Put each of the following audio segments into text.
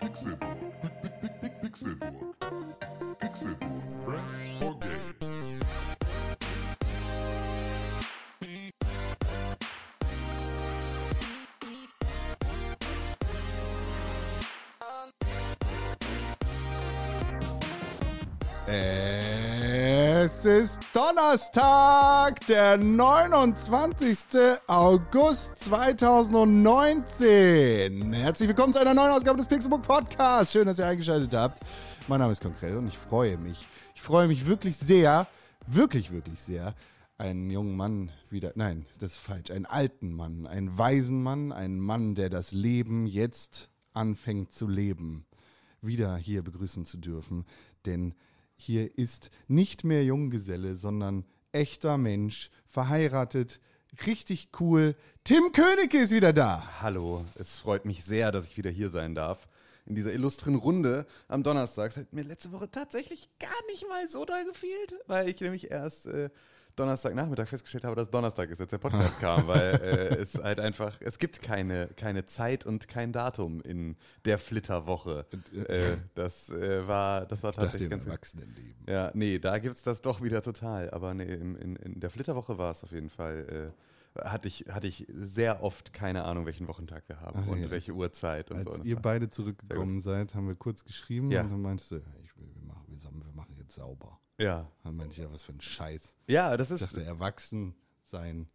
Pixelburg. Ist Donnerstag, der 29. August 2019. Herzlich willkommen zu einer neuen Ausgabe des Pixelbook Podcasts. Schön, dass ihr eingeschaltet habt. Mein Name ist Konkrell und ich freue mich. Ich freue mich wirklich sehr, wirklich, wirklich sehr, einen jungen Mann wieder, nein, das ist falsch, einen alten Mann, einen weisen Mann, einen Mann, der das Leben jetzt anfängt zu leben, wieder hier begrüßen zu dürfen. Denn hier ist nicht mehr Junggeselle, sondern echter Mensch, verheiratet, richtig cool. Tim Königke ist wieder da. Hallo, es freut mich sehr, dass ich wieder hier sein darf. In dieser illustren Runde am Donnerstag. Es hat mir letzte Woche tatsächlich gar nicht mal so doll gefehlt, weil ich nämlich erst äh, Donnerstagnachmittag festgestellt habe, dass Donnerstag ist, als der Podcast kam, weil äh, es halt einfach, es gibt keine, keine Zeit und kein Datum in der Flitterwoche. Äh, das äh, war, das war tatsächlich ganz Erwachsenenleben. ja, nee, da gibt's das doch wieder total. Aber nee, in, in, in der Flitterwoche war es auf jeden Fall. Äh, hatte ich, hatte ich sehr oft keine Ahnung, welchen Wochentag wir haben Ach und ja. welche Uhrzeit und Als so. Das ihr beide zurückgekommen seid, haben wir kurz geschrieben Ja. und dann meintest du, ich, will- wir, machen, wir machen jetzt sauber. Ja. Dann meinte ich, ja, was für ein Scheiß. ja, das Ich ist. dachte, erwachsen sein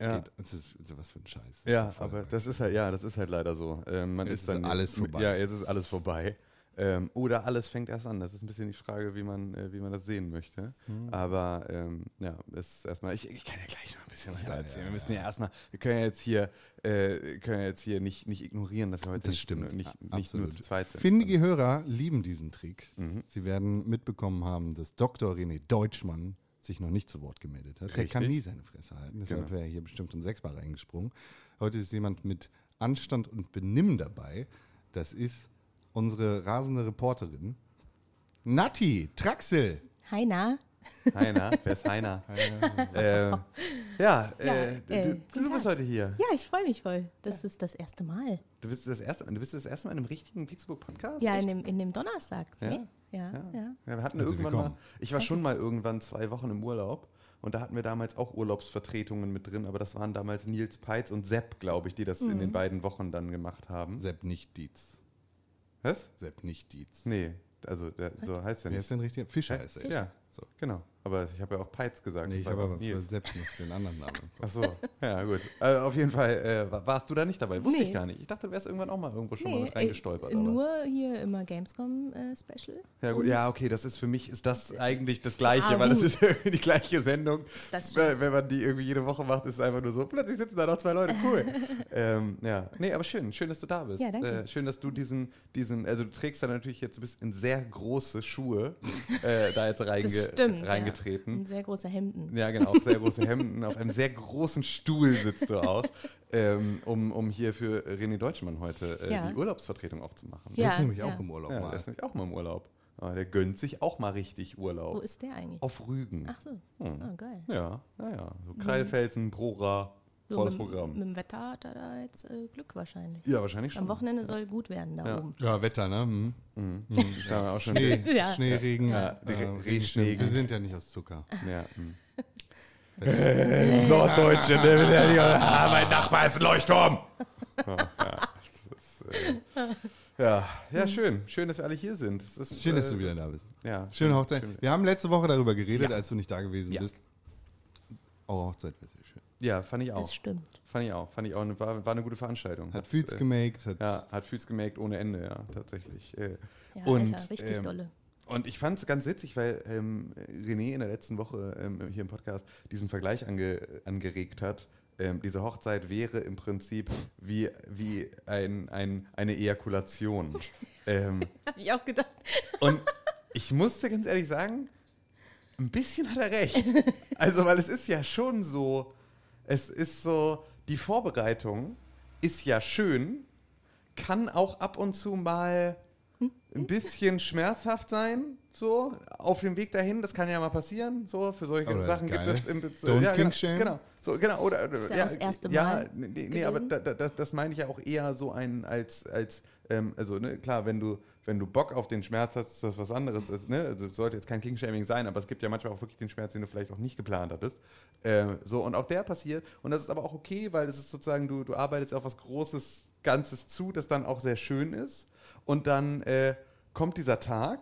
Ja. geht. Das ist, ist was für ein Scheiß. Ja, ist aber das ist halt, ja, das ist halt leider so. Ähm, man Jetzt ist ist dann alles vorbei. Ja, jetzt ist alles vorbei. Ähm, oder alles fängt erst an. Das ist ein bisschen die Frage, wie man, äh, wie man das sehen möchte. Hm. Aber ähm, ja, das ist erstmal. Ich, ich kann ja gleich noch ein bisschen weiter Ja, erzählen. ja, wir müssen ja, erstmal. Wir können ja jetzt hier, äh, können ja jetzt hier nicht, nicht ignorieren, dass wir heute Das nicht, stimmt. nicht, nicht nur zu zweit sind. Findige Hörer lieben diesen Trick. Mhm. Sie werden mitbekommen haben, dass Dr. René Deutschmann sich noch nicht zu Wort gemeldet hat. Er Richtig. kann nie seine Fresse halten. Deshalb Genau. wäre er hier bestimmt um sechsmal reingesprungen. Heute ist jemand mit Anstand und Benimm dabei. Das ist unsere rasende Reporterin Nati Traxel. Heiner. Heiner, wer ist Heiner? äh, ja, äh, Ja, äh, du, du bist heute hier. Ja, ich freue mich voll. Das ist das erste Mal. Du bist das erste, du bist das erste Mal in einem richtigen Pixelbook-Podcast? Ja, Echt? in dem, in dem Donnerstag. Ja? ne? Ja, ja. Ja, wir hatten Herzlich irgendwann mal, ich war schon mal irgendwann zwei Wochen im Urlaub und da hatten wir damals auch Urlaubsvertretungen mit drin, aber das waren damals Nils Peitz und Sepp, glaube ich, die das in den beiden Wochen dann gemacht haben. Sepp nicht Dietz. Was? Sepp nicht Dietz. Nee, also der, so heißt er Wer nicht. ist denn richtig? Fischer ist er. Ja, so, genau. Aber ich habe ja auch Peitz gesagt. Nee, ich habe aber Nils. Sepp noch den anderen Namen. Ach so, ja gut. Also auf jeden Fall äh, wa- warst du da nicht dabei. Wusste ich Nee. gar nicht. Ich dachte, du wärst irgendwann auch mal irgendwo schon mal Nee, mit reingestolpert. äh, nur hier immer Gamescom-Special. Ja, gut, ja, okay, das ist für mich ist das eigentlich das Gleiche, Ja, weil das gut. ist irgendwie die gleiche Sendung. Das wenn man die irgendwie jede Woche macht, ist es einfach nur so, plötzlich sitzen da noch zwei Leute, cool. ähm, ja, nee, aber schön, schön, dass du da bist. Ja, danke. Äh, schön, dass du diesen, diesen, also du trägst da natürlich jetzt, du bist in sehr große Schuhe äh, da jetzt reinge Das stimmt. reingetreten. Ja. Ein sehr großer Hemden. Ja, genau, sehr große Hemden. Auf einem sehr großen Stuhl sitzt du auch, ähm, um, um hier für René Deutschmann heute äh, Ja. die Urlaubsvertretung auch zu machen. Der Ja, ist nämlich ja. auch im Urlaub Ja, mal. der ist nämlich auch mal im Urlaub. Aber der gönnt sich auch mal richtig Urlaub. Wo ist der eigentlich? Auf Rügen. Ach so. Hm. Ah, geil. Ja, ja, ja. So Kreilfelsen, Prora, So, volles mit, Programm. mit dem Wetter hat er da jetzt äh, Glück wahrscheinlich. ja, wahrscheinlich schon. Am Wochenende soll gut werden da Ja. oben. Ja, Wetter, ne? Hm. Mhm. Auch schon. Schnee, Ja. Schnee, Regen. Ja, äh. Wir sind ja nicht aus Zucker. Ja, hm. Norddeutsche, ne? Ah, mein Nachbar ist ein Leuchtturm. Ja, ja, ist, äh, ja, ja, schön. Schön, dass wir alle hier sind. Das ist, Schön, dass äh, du wieder da bist. Ja, Schöne Hochzeit. schön. Wir haben letzte Woche darüber geredet, Ja. als du nicht da gewesen Ja. bist. Eure Hochzeit war sehr schön. Ja, fand ich auch. Das stimmt. Fand ich auch. Fand ich auch. Eine, war, war eine gute Veranstaltung. Hat Füß äh, gemaked, hat Ja, hat Füß gemerkt ohne Ende, ja, tatsächlich. Äh, Ja, und, Alter, richtig ähm, dolle. Und ich fand es ganz witzig, weil ähm, René in der letzten Woche ähm, hier im Podcast diesen Vergleich ange, angeregt hat. Ähm, diese Hochzeit wäre im Prinzip wie, wie ein, ein, eine Ejakulation. ähm, Hab ich auch gedacht. und ich musste ganz ehrlich sagen, ein bisschen hat er recht. Also, weil es ist ja schon so, es ist so, die Vorbereitung ist ja schön, kann auch ab und zu mal ein bisschen schmerzhaft sein. so auf dem Weg dahin, das kann ja mal passieren, so für solche Oder Sachen geil. gibt es im Bez- Don't ja, genau, king-shame. genau, so genau oder Ist ja ja, das erste ja, Mal nee, nee, nee aber da, da, das, das meine ich ja auch eher so ein als als ähm, also ne, klar, wenn du wenn du Bock auf den Schmerz hast, ist das was anderes. Ist, ne? Also es sollte jetzt kein King-Shaming sein, aber es gibt ja manchmal auch wirklich den Schmerz, den du vielleicht auch nicht geplant hattest. Ähm, so und auch der passiert und das ist aber auch okay, weil es ist sozusagen du du arbeitest auf was Großes Ganzes zu, das dann auch sehr schön ist und dann äh, kommt dieser Tag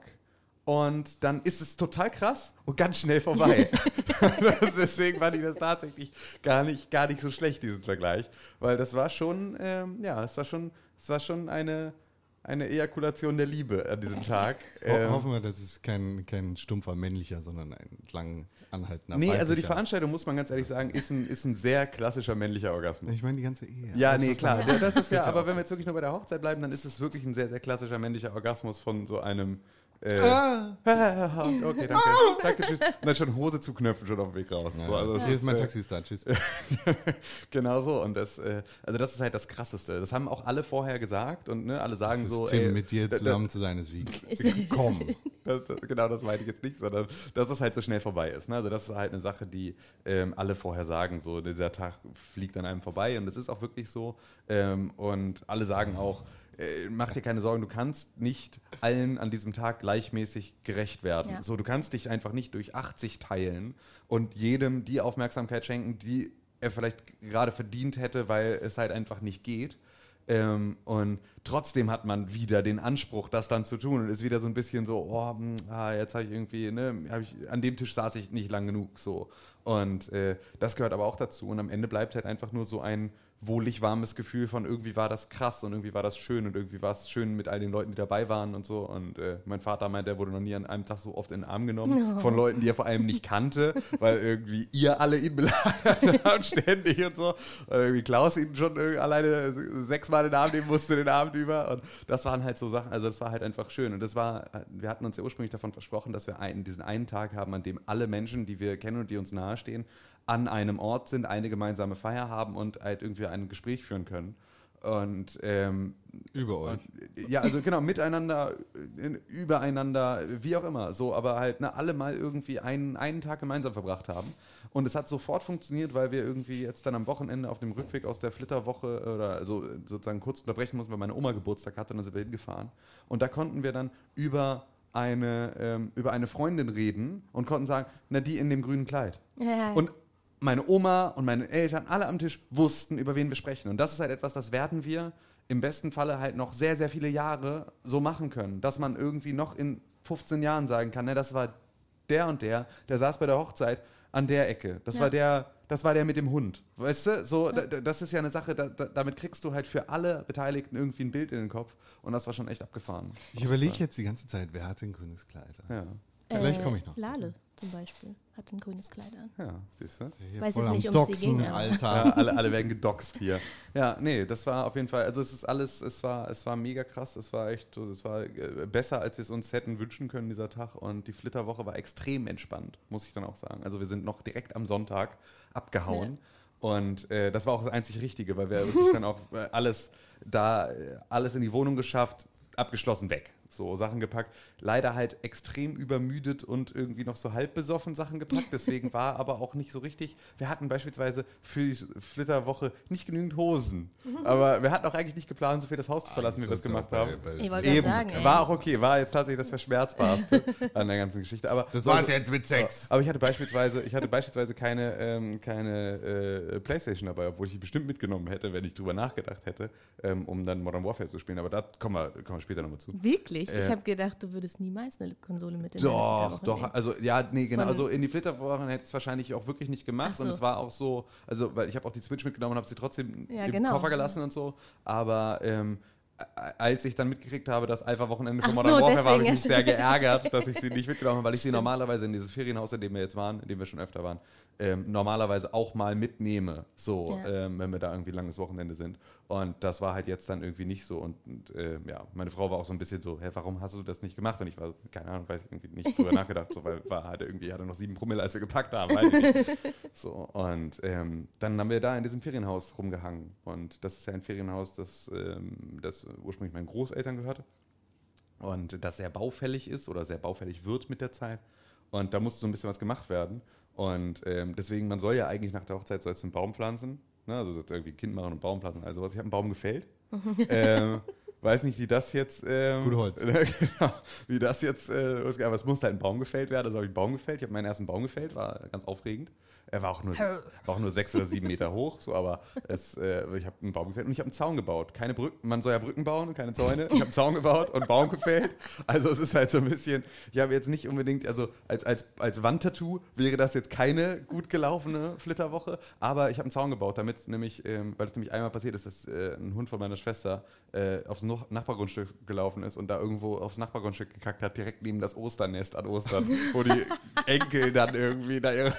und dann ist es total krass und ganz schnell vorbei. deswegen fand ich das tatsächlich gar nicht, gar nicht so schlecht, diesen Vergleich. Weil das war schon, ähm, ja, es war schon, es war schon eine, eine Ejakulation der Liebe an diesem Tag. Ähm, hoffen wir, das ist kein, kein stumpfer männlicher, sondern ein lang anhaltender nee, also die. Veranstaltung, muss man ganz ehrlich sagen, ist ein, ist ein sehr klassischer männlicher Orgasmus. Ich meine die ganze Ehe. Ja, Das, nee, klar. Das ist ja, aber wenn wir jetzt wirklich nur bei der Hochzeit bleiben, dann ist es wirklich ein sehr, sehr klassischer männlicher Orgasmus von so einem. Äh, Ah. okay, danke. Danke, tschüss. Und dann schon Hose zuknöpfen, schon auf dem Weg raus. So, also das Hier ist mein äh, Taxi da, tschüss. genau so. Und das, äh, also das ist halt das Krasseste. Das haben auch alle vorher gesagt und ne, alle sagen Das ist so, Tim, ey, mit dir da- da- zusammen zu sein ist wie Ist- komm. das, das, genau, das meine ich jetzt nicht, sondern dass es halt so schnell vorbei ist. Ne? Also das ist halt eine Sache, die ähm, alle vorher sagen, so dieser Tag fliegt an einem vorbei und es ist auch wirklich so. Ähm, und alle sagen auch, äh, mach dir keine Sorgen, du kannst nicht allen an diesem Tag gleichmäßig gerecht werden. Ja. So, du kannst dich einfach nicht durch 80 teilen und jedem die Aufmerksamkeit schenken, die er vielleicht gerade verdient hätte, weil es halt einfach nicht geht. Ähm, und trotzdem hat man wieder den Anspruch, das dann zu tun und ist wieder so ein bisschen so, oh, hm, ah, jetzt habe ich irgendwie, ne, hab ich, an dem Tisch saß ich nicht lang genug so. Und äh, das gehört aber auch dazu. Und am Ende bleibt halt einfach nur so ein wohlig warmes Gefühl von irgendwie war das krass und irgendwie war das schön und irgendwie war es schön mit all den Leuten, die dabei waren und so. Und äh, mein Vater meint, er wurde noch nie an einem Tag so oft in den Arm genommen von Leuten, die er vor allem nicht kannte, weil irgendwie ihr alle ihn belagert habt ständig und so. Und irgendwie Klaus ihn schon alleine sechsmal in den Arm nehmen musste den Abend über. Und das waren halt so Sachen, also das war halt einfach schön. Und das war, wir hatten uns ja ursprünglich davon versprochen, dass wir einen, diesen einen Tag haben, an dem alle Menschen, die wir kennen und die uns nahestehen, an einem Ort sind, eine gemeinsame Feier haben und halt irgendwie ein Gespräch führen können. Und ähm, Über euch. und, ja, also genau, miteinander, äh, übereinander, wie auch immer. So, aber halt ne, alle mal irgendwie einen, einen Tag gemeinsam verbracht haben. Und es hat sofort funktioniert, weil wir irgendwie jetzt dann am Wochenende auf dem Rückweg aus der Flitterwoche oder also sozusagen kurz unterbrechen mussten, weil meine Oma Geburtstag hatte und dann sind wir hingefahren. Und da konnten wir dann über eine, ähm, über eine Freundin reden und konnten sagen, na die in dem grünen Kleid. Ja, Und meine Oma und meine Eltern, alle am Tisch, wussten, über wen wir sprechen. Und das ist halt etwas, das werden wir im besten Falle halt noch sehr, sehr viele Jahre so machen können. Dass man irgendwie noch in 15 Jahren sagen kann, ne, das war der und der, der saß bei der Hochzeit an der Ecke. Das Ja. war der, das war der mit dem Hund. Weißt du? So, da- das ist ja eine Sache, da, da, damit kriegst du halt für alle Beteiligten irgendwie ein Bild in den Kopf. Und das war schon echt abgefahren. Ich überlege jetzt die ganze Zeit, wer hat denn grünes Kleid? Ja, Vielleicht komme ich noch. Lale zum Beispiel hat ein grünes Kleid an. ja, siehst du? Hier Weiß jetzt nicht, um sie Doxen, ging, aber- Alter. Ja, alle, alle werden gedoxt hier. Ja, nee, das war auf jeden Fall, also es ist alles, es war, es war mega krass, es war echt so, es war äh, besser, als wir es uns hätten wünschen können, dieser Tag. Und die Flitterwoche war extrem entspannt, muss ich dann auch sagen. Also wir sind noch direkt am Sonntag abgehauen. Und äh, das war auch das einzig Richtige, weil wir wirklich dann auch äh, alles da, äh, alles in die Wohnung geschafft, abgeschlossen weg. So Sachen gepackt. Leider halt extrem übermüdet und irgendwie noch so halb besoffen Sachen gepackt. Deswegen war aber auch nicht so richtig. Wir hatten beispielsweise für die Flitterwoche nicht genügend Hosen. Aber wir hatten auch eigentlich nicht geplant, so viel das Haus zu verlassen, wie wir das gemacht haben. Ich wollte Eben, sagen, ey. war auch okay, war jetzt tatsächlich das Verschmerzbarste an der ganzen Geschichte. Aber Das war's jetzt mit Sex. aber ich hatte beispielsweise, ich hatte beispielsweise keine, ähm, keine äh, Playstation dabei, obwohl ich die bestimmt mitgenommen hätte, wenn ich drüber nachgedacht hätte, ähm, um dann Modern Warfare zu spielen. Aber da kommen wir, kommen wir später nochmal zu. Wirklich? Äh, ich habe gedacht, du würdest niemals eine Konsole mit in Doch, Flitterwoche doch, nehmen. also ja, nee, genau, Von- also in die Flitterwochen hätte ich es wahrscheinlich auch wirklich nicht gemacht Ach so. und es war auch so, also weil ich habe auch die Switch mitgenommen und habe sie trotzdem Ja, im genau. Koffer gelassen und so, aber ähm, als ich dann mitgekriegt habe, dass Alpha-Wochenende von Ach Modern so, Warfare war, habe ich mich sehr geärgert, dass ich sie nicht mitgenommen habe, weil ich sie normalerweise in dieses Ferienhaus, in dem wir jetzt waren, in dem wir schon öfter waren, ähm, normalerweise auch mal mitnehme, so, Ja. ähm, wenn wir da irgendwie langes Wochenende sind. Und das war halt jetzt dann irgendwie nicht so. Und, und äh, ja, meine Frau war auch so ein bisschen so, hä, warum hast du das nicht gemacht? Und ich war, keine Ahnung, weiß ich irgendwie nicht drüber nachgedacht, so, weil war halt irgendwie, hatte noch sieben Promille, als wir gepackt haben. So, und ähm, dann haben wir da in diesem Ferienhaus rumgehangen. Und das ist ja ein Ferienhaus, das, ähm, das ursprünglich meinen Großeltern gehörte. und das sehr baufällig ist oder sehr baufällig wird mit der Zeit. Und da musste so ein bisschen was gemacht werden. Und ähm, deswegen, man soll ja eigentlich nach der Hochzeit soll einen Baum pflanzen. Ne? Also irgendwie Kind machen und Baum pflanzen und all sowas. Ich habe einen Baum gefällt. ähm, weiß nicht, wie das jetzt. Ähm, Gut Holz. genau, wie das jetzt. Äh, aber es musste halt ein Baum gefällt werden. Also habe ich einen Baum gefällt. Ich habe meinen ersten Baum gefällt, war ganz aufregend. Er war auch nur, war auch nur sechs oder sieben Meter hoch, so, aber es, äh, ich habe einen Baum gefällt und ich habe einen Zaun gebaut. Keine Brücken, man soll ja Brücken bauen und keine Zäune. Ich habe einen Zaun gebaut und einen Baum gefällt. Also es ist halt so ein bisschen, ich habe jetzt nicht unbedingt, also als, als, als Wandtattoo wäre das jetzt keine gut gelaufene Flitterwoche, aber ich habe einen Zaun gebaut, damit nämlich, ähm, weil es nämlich einmal passiert ist, dass äh, ein Hund von meiner Schwester äh, aufs No- Nachbargrundstück gelaufen ist und da irgendwo aufs Nachbargrundstück gekackt hat, direkt neben das Osternest an Ostern, wo die Enkel dann irgendwie da ihre,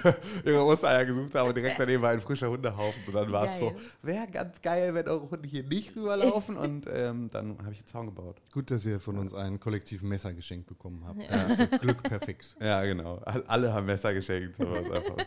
ihre Ostereier gesucht haben und direkt daneben war ein frischer Hundehaufen und dann war es so, wäre ganz geil, wenn eure Hunde hier nicht rüberlaufen und ähm, dann habe ich einen Zaun gebaut. Gut, dass ihr von uns einen kollektiven Messer geschenkt bekommen habt. Das ist das Glück perfekt. Ja, genau. All- Alle haben Messer geschenkt. So was einfach.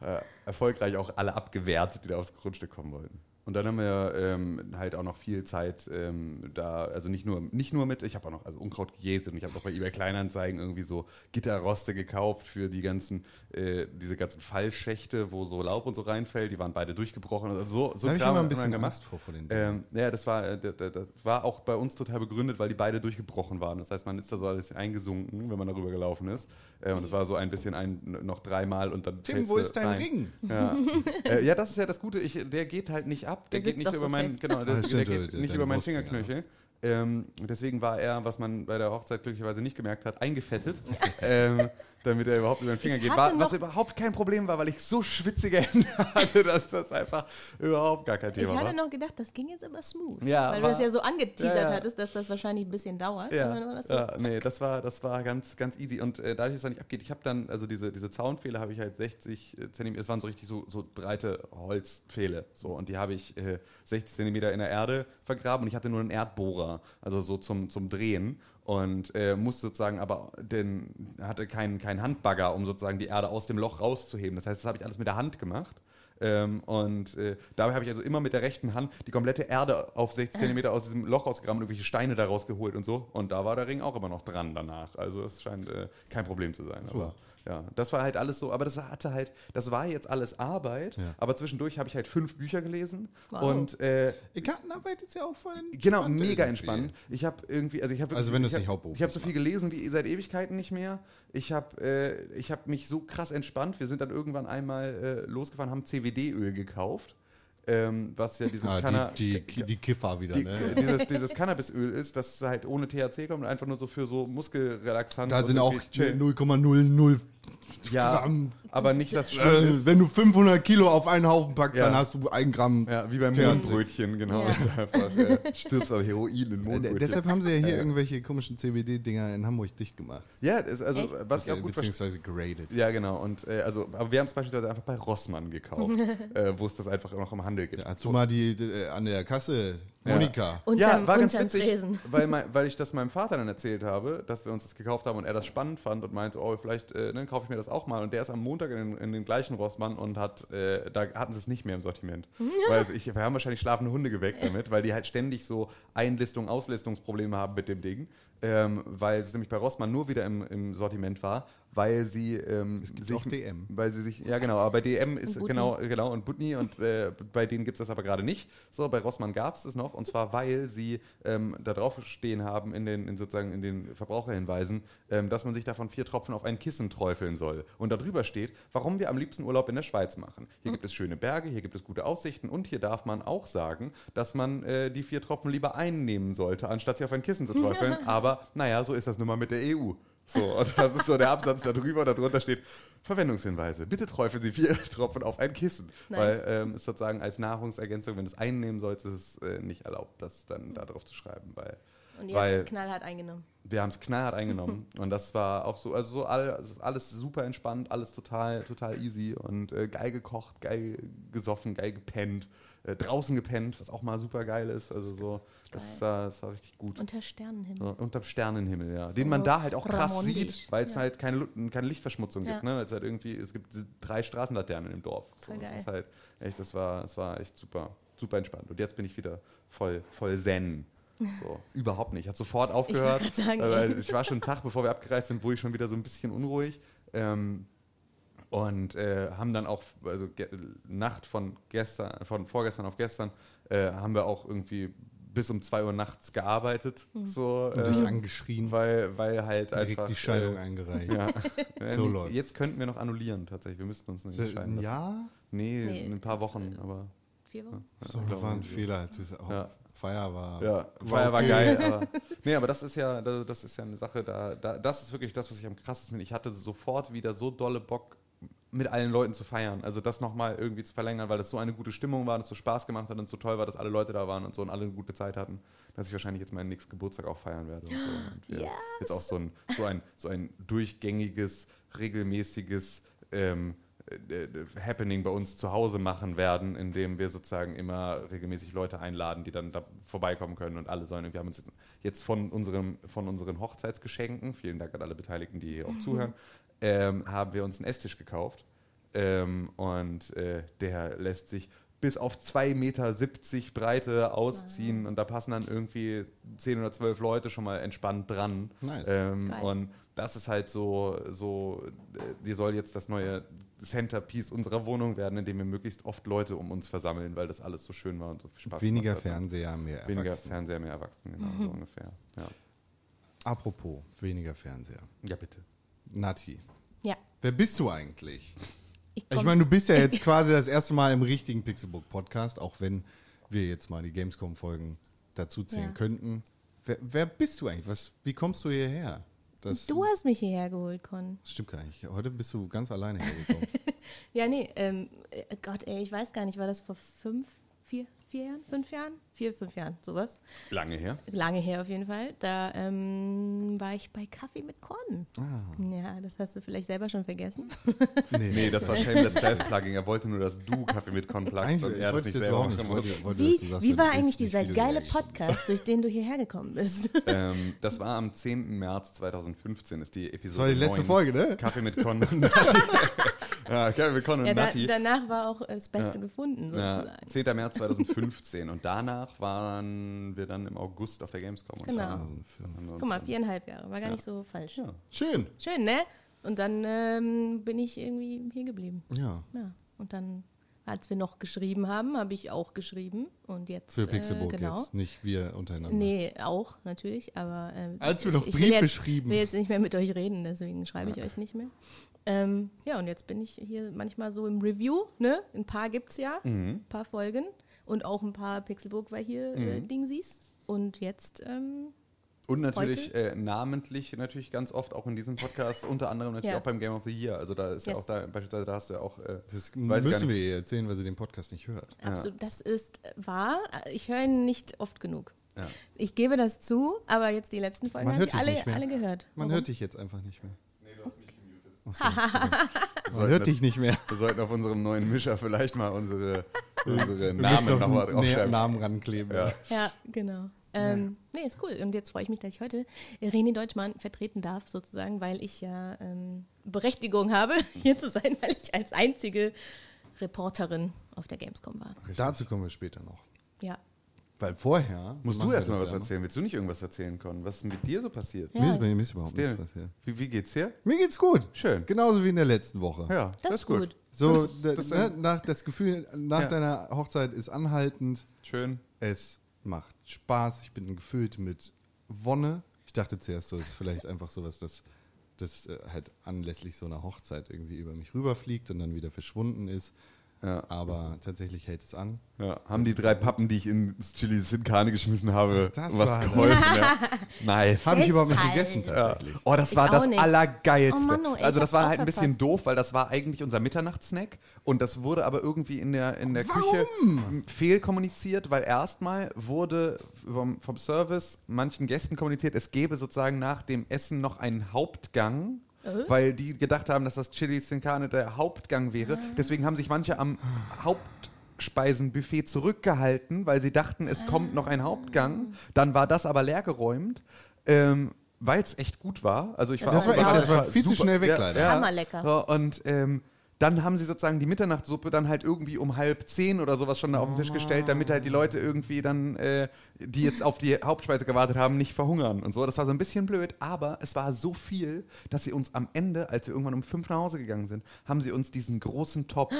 äh, erfolgreich auch alle abgewehrt, die da aufs Grundstück kommen wollten. Und dann haben wir ähm, halt auch noch viel Zeit ähm, da, also nicht nur, nicht nur mit, ich habe auch noch also Unkraut gejätet und ich habe auch bei eBay Kleinanzeigen irgendwie so Gitterroste gekauft für die ganzen, äh, diese ganzen Fallschächte, wo so Laub und so reinfällt, die waren beide durchgebrochen. Also so, so da habe ich ein bisschen gemacht. Angst vor, vor den Dingen. Ähm, ja, das war, äh, das, das war auch bei uns total begründet, weil die beide durchgebrochen waren. Das heißt, man ist da so alles eingesunken, wenn man darüber gelaufen ist. Äh, und es war so ein bisschen ein, noch dreimal und dann. Tim, wo ist dein rein. Ring? Ja. äh, ja, das ist ja das Gute. Ich, der geht halt nicht ab. Der, Der geht nicht über so meinen, genau, der, Ah, der geht der- nicht über meinen. Fingerknöchel. Ähm, deswegen war er, was man bei der Hochzeit glücklicherweise nicht gemerkt hat, eingefettet, ähm, damit er überhaupt über den Finger Ich geht. War, was überhaupt kein Problem war, weil ich so schwitzige Hände hatte, dass das einfach überhaupt gar kein Ich Thema war. hatte noch gedacht, das ging jetzt aber smooth. Ja, weil war- du das ja so angeteasert Ja, ja. hattest, dass das wahrscheinlich ein bisschen dauert. Ja, war das so, ja nee, das war, das war ganz, ganz easy. Und äh, dadurch, dass es dann nicht abgeht, ich habe dann, also diese, diese Zaunpfähle habe ich halt 60 Zentimeter, es waren so richtig so, so breite Holzpfähle. So, und die habe ich äh, 60 Zentimeter in der Erde vergraben und ich hatte nur einen Erdbohrer, also so zum, zum Drehen. Und äh, musste sozusagen aber, den, hatte keinen keinen Handbagger, um sozusagen die Erde aus dem Loch rauszuheben. Das heißt, das habe ich alles mit der Hand gemacht. Ähm, und äh, dabei habe ich also immer mit der rechten Hand die komplette Erde auf 60 Zentimeter aus diesem Loch rausgegraben und irgendwelche Steine da rausgeholt und so. Und da war der Ring auch immer noch dran danach. Also es scheint äh, kein Problem zu sein. Aber ja, das war halt alles so. Aber das hatte halt, das war jetzt alles Arbeit. Ja. Aber zwischendurch habe ich halt fünf Bücher gelesen. Wow. Und äh, Gartenarbeit ist ja auch voll Genau, mega irgendwie. entspannt. Ich habe irgendwie, also ich habe Also wenn du es ich nicht hab- hauptberuflich Ich habe so viel gelesen wie seit Ewigkeiten nicht mehr. Ich habe äh, ich habe mich so krass entspannt. Wir sind dann irgendwann einmal äh, losgefahren, haben CBD-Öl gekauft, ähm, was ja dieses Ah, Canna- die, die, die Kiffer wieder, die, ne? dieses, dieses Cannabisöl ist, das halt ohne THC kommt und einfach nur so für so Muskelrelaxanz. Da sind auch irgendwie chillen. 0,00 ja, Gramm. aber nicht das schlimm Äh, ist. wenn du 500 Kilo auf einen Haufen packst, Ja. dann hast du ein Gramm. Ja, wie beim THC. Mondbrötchen, genau. Ja. Einfach, äh, stirbst an Heroin in Äh, Mondbrötchen. deshalb haben sie ja hier irgendwelche komischen CBD-Dinger in Hamburg dicht gemacht. ja, das, also Echt? was ich auch gut. Beziehungsweise geradet. Ja, genau. Und äh, also, aber wir haben es beispielsweise einfach bei Rossmann gekauft, äh, wo es das einfach noch im Handel gibt. Ja, hast du mal die, die äh, an der Kasse, Monika. Unterm, ja, war ganz witzig, Tresen. weil, mein, weil ich das meinem Vater dann erzählt habe, dass wir uns das gekauft haben und er das spannend fand und meinte, oh, vielleicht äh, dann kaufe ich mir das auch mal. Und der ist am Montag in, den- in den gleichen Rossmann und hat, äh, da hatten sie es nicht mehr im Sortiment. Weil es- ich, wir haben wahrscheinlich schlafende Hunde geweckt damit, weil die halt ständig so Einlistung, Auslistungsprobleme haben mit dem Ding. Ähm, weil es nämlich bei Rossmann nur wieder im, im Sortiment war, weil sie ähm, gibt sich, auch DM. weil sie sich, ja genau, aber bei DM ist Butni. genau, genau und Butni und äh, bei denen gibt es das aber gerade nicht. So, bei Rossmann gab es es noch und zwar weil sie ähm, da drauf stehen haben in den in sozusagen in den Verbraucherhinweisen, ähm, dass man sich davon vier Tropfen auf ein Kissen träufeln soll und darüber steht, warum wir am liebsten Urlaub in der Schweiz machen. Hier gibt es schöne Berge, hier gibt es gute Aussichten und hier darf man auch sagen, dass man äh, die vier Tropfen lieber einnehmen sollte, anstatt sie auf ein Kissen zu träufeln. aber naja, so ist das nun mal mit der EU. So, und das ist so der Absatz da drüber und darunter steht Verwendungshinweise. Bitte träufeln Sie vier Tropfen auf ein Kissen. Nice. Weil ähm, es sozusagen als Nahrungsergänzung, wenn du es einnehmen sollst, ist es äh, nicht erlaubt, das dann da drauf zu schreiben. Weil Und ihr habt knallhart eingenommen. wir haben es knallhart eingenommen und das war auch so, also so all, also alles super entspannt, alles total, total easy und äh, geil gekocht, geil gesoffen, geil gepennt, äh, draußen gepennt, was auch mal super geil ist. Also so, das war, das war richtig gut. Unter Sternenhimmel. Ja, unterm Sternenhimmel, ja. Den man da halt auch krass sieht, weil es Ja. halt keine, keine Lichtverschmutzung Ja. gibt, ne? Halt irgendwie, es gibt drei Straßenlaternen im Dorf. So, das geil. ist halt echt, das war, das war echt super, super entspannt. Und jetzt bin ich wieder voll, voll zen. So, überhaupt nicht. Hat sofort aufgehört. grad sagen, ich war schon einen Tag, bevor wir abgereist sind, wo ich schon wieder so ein bisschen unruhig. Ähm, und äh, haben dann auch, also Nacht von gestern, von vorgestern auf gestern, äh, haben wir auch irgendwie bis um 2 Uhr nachts gearbeitet. So, Und dich äh, angeschrien, weil, weil halt direkt einfach. die Scheidung äh, eingereicht. ja. So Nee, läuft's. Jetzt könnten wir noch annullieren, tatsächlich. Wir müssten uns nicht entscheiden. Ein lassen. Jahr? Nee, Nee, in ein paar das Wochen, wird- aber. Vier Wochen? ja, So, ich glaub, war ein. Fehler. Das ist auch, Ja. Feier war. Ja, Feier war okay. geil. Aber, nee, aber das ist ja, das, das ist ja eine Sache, da, da, das ist wirklich das, was ich am krassesten finde. Ich hatte sofort wieder so dolle Bock, mit allen Leuten zu feiern. Also das nochmal irgendwie zu verlängern, weil das so eine gute Stimmung war, dass so Spaß gemacht hat und so toll war, dass alle Leute da waren und so und alle eine gute Zeit hatten, dass ich wahrscheinlich jetzt meinen nächsten Geburtstag auch feiern werde. Und, so. und wir Yes. jetzt auch so ein, so ein, so ein durchgängiges, regelmäßiges ähm, äh, äh, Happening bei uns zu Hause machen werden, indem wir sozusagen immer regelmäßig Leute einladen, die dann da vorbeikommen können und alle sollen. Wir haben uns jetzt von, unserem, von unseren Hochzeitsgeschenken, vielen Dank an alle Beteiligten, die hier auch zuhören, ähm, haben wir uns einen Esstisch gekauft. Ähm, und äh, der lässt sich bis auf 2,70 Meter Breite ausziehen und da passen dann irgendwie 10 oder 12 Leute schon mal entspannt dran. Nice. Ähm, und das ist halt so, so, äh, die soll jetzt das neue Centerpiece unserer Wohnung werden, in dem wir möglichst oft Leute um uns versammeln, weil das alles so schön war und so viel Spaß Weniger gemacht hat. Fernseher, mehr Weniger Erwachsene. Fernseher, mehr Erwachsene, genau, Mhm. so ungefähr. Ja. Apropos, weniger Fernseher. ja, bitte. Nati, Ja. wer bist du eigentlich? Ich, Ich meine, du bist ja jetzt quasi das erste Mal im richtigen Pixelbook Podcast, auch wenn wir jetzt mal die Gamescom-Folgen dazu zählen Ja. könnten. Wer, wer bist du eigentlich? Was, wie kommst du hierher? Das, du hast mich hierher geholt, Con. das stimmt gar nicht. Heute bist du ganz alleine hergekommen. Ja, nee, ähm, äh, Gott, ey, ich weiß gar nicht, war das vor fünf, vier, vier Jahren, fünf Jahren? Vier, fünf Jahren, sowas. Lange her. Lange her auf jeden Fall. Da ähm, war ich bei Kaffee mit Con. ah, Ja, das hast du vielleicht selber schon vergessen. nee. Nee, das war Shameless Self-Plugging. Er wollte nur, dass du Kaffee mit Con pluggst und er das nicht das selber machen muss. Wollte, Wie, sagst, wie war eigentlich dieser geile Podcast, durch den du hierher gekommen bist? Ähm, das war am 10. März 2015, ist die Episode Das war die letzte 9. Folge, ne? Kaffee mit Con und Nati. ja, Kaffee mit Con und Ja, da, Nati. danach war auch das Beste gefunden, Ja, sozusagen. 10. März 2015 und danach waren wir dann im August auf der Gamescom. Und Genau. Guck mal, viereinhalb Jahre, war gar nicht so falsch. Ja. Schön. Schön, ne? Und dann ähm, bin ich irgendwie hier geblieben. Ja. Ja, und dann, als wir noch geschrieben haben, habe ich auch geschrieben. Und jetzt. Für Pixelbook äh, genau. jetzt, nicht wir untereinander. Nee, auch natürlich, aber. ähm, Als wir ich- noch ich will Briefe jetzt, schrieben. will jetzt nicht mehr mit euch reden, deswegen schreibe ich euch nicht mehr. Ähm, ja, und jetzt bin ich hier manchmal so im Review, ne? Ein paar gibt's ja, Mhm. ein paar Folgen und auch ein paar Pixelbook war hier äh, Mhm. Dingsies. Und jetzt, ähm, Und natürlich äh, namentlich natürlich ganz oft auch in diesem Podcast, unter anderem natürlich Ja. auch beim Game of the Year. Also da ist ja Yes. auch da, beispielsweise da hast du ja auch. Äh, Das weiß gar müssen nicht- wir ihr erzählen, weil sie den Podcast nicht hört. absolut, das ist wahr. Ich höre ihn nicht oft genug. Ja. Ich gebe das zu, aber jetzt die letzten Folgen habe ich alle, alle gehört. Man Warum? hört dich jetzt einfach nicht mehr. nee, du hast mich Man sollten hört dich nicht mehr. Wir sollten auf unserem neuen Mischer vielleicht mal unsere, unsere Namen noch nochmal draufschreiben. Namen rankleben. Ja. Ja, genau. Ähm, Nee, ist cool. Und jetzt freue ich mich, dass ich heute René Deutschmann vertreten darf, sozusagen, weil ich ja ähm, Berechtigung habe, hier zu sein, weil ich als einzige Reporterin auf der Gamescom war. Dazu kommen wir später noch. Ja. Weil vorher. Musst du erstmal das was ja erzählen? Willst du nicht irgendwas erzählen können? Was ist denn mit dir so passiert? Ja. Mir, ist, mir ist überhaupt nichts passiert. Wie, wie geht's dir? Mir geht's gut. Schön. Genauso wie in der letzten Woche. Ja, Das, ist gut. So, da, Das ist ne, nach, das Gefühl nach Ja. deiner Hochzeit ist anhaltend. Schön. Es macht Spaß. Ich bin gefüllt mit Wonne. Ich dachte zuerst so, es ist vielleicht einfach sowas, das, das äh, halt anlässlich so einer Hochzeit irgendwie über mich rüberfliegt und dann wieder verschwunden ist. Ja. Aber tatsächlich hält es an. Ja, haben die drei Pappen, die ich ins Chili Sin Carne geschmissen habe, Das was geholfen? Ja. Nice. Habe ich überhaupt nicht gegessen tatsächlich. Oh, das Ich war das nicht. Allergeilste. Oh Mann, oh, also das war halt ein bisschen verpasst. doof, weil das war eigentlich unser Mitternachtssnack und das wurde aber irgendwie in der, in der Küche fehlkommuniziert, weil erstmal wurde vom, vom Service manchen Gästen kommuniziert, es gäbe sozusagen nach dem Essen noch einen Hauptgang. Weil die gedacht haben, dass das Chili Sin Carne der Hauptgang wäre. Ah. Deswegen haben sich manche am Hauptspeisenbuffet zurückgehalten, weil sie dachten, es kommt noch ein Hauptgang. Dann war das aber leergeräumt. Ähm, weil es echt gut war. Also ich war Das auch war echt- das war viel zu schnell weg, ja, leider. Ja. Hammerlecker. Und ähm, dann haben sie sozusagen die Mitternachtssuppe dann halt irgendwie um halb zehn oder sowas schon da auf den Tisch gestellt, damit halt die Leute irgendwie dann, äh, die jetzt auf die Hauptspeise gewartet haben, nicht verhungern und so. Das war so ein bisschen blöd, aber es war so viel, dass sie uns am Ende, als wir irgendwann um fünf nach Hause gegangen sind, haben sie uns diesen großen Topf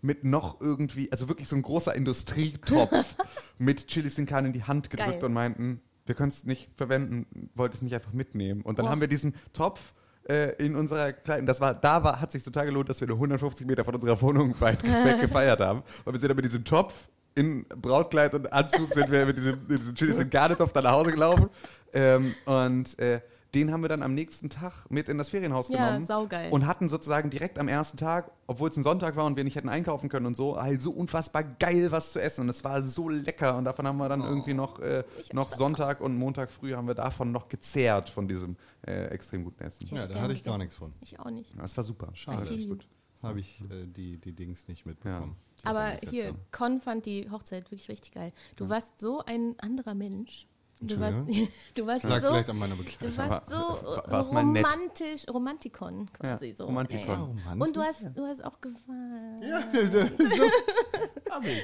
mit noch irgendwie, also wirklich so ein großer Industrietopf mit Chili Sin Carne in die Hand gedrückt Geil. und meinten, wir können es nicht verwenden, wollt es nicht einfach mitnehmen. Und dann Oh. haben wir diesen Topf äh, in unserer kleinen, das war, da war, hat sich total gelohnt, dass wir nur 150 Meter von unserer Wohnung weit weg gefeiert haben. Weil wir sind dann mit diesem Topf in Brautkleid und Anzug sind wir mit diesem, mit diesem Chili Sin Carne Topf dann nach Hause gelaufen. Ähm, und äh, den haben wir dann am nächsten Tag mit in das Ferienhaus Ja, genommen. saugeil. Und hatten sozusagen direkt am ersten Tag, obwohl es ein Sonntag war und wir nicht hätten einkaufen können und so, halt so unfassbar geil was zu essen. Und es war so lecker. Und davon haben wir dann irgendwie noch, äh, noch Sonntag und Montag früh haben wir davon noch gezehrt, von diesem äh, extrem guten Essen. Ich Ja, da hatte ich gar nichts von. Ich auch nicht. Das war super. Schade. You. Habe ich äh, die, die Dings nicht mitbekommen. Die Aber hier, Con fand die Hochzeit wirklich richtig geil. Du warst so ein anderer Mensch. Du warst, du warst lag so, vielleicht an meiner Bekleidung. du warst so War- war's romantisch, Romantikon quasi Ja, so. Romantikon. Ja. Und du hast, du hast auch geweint. Ja, so.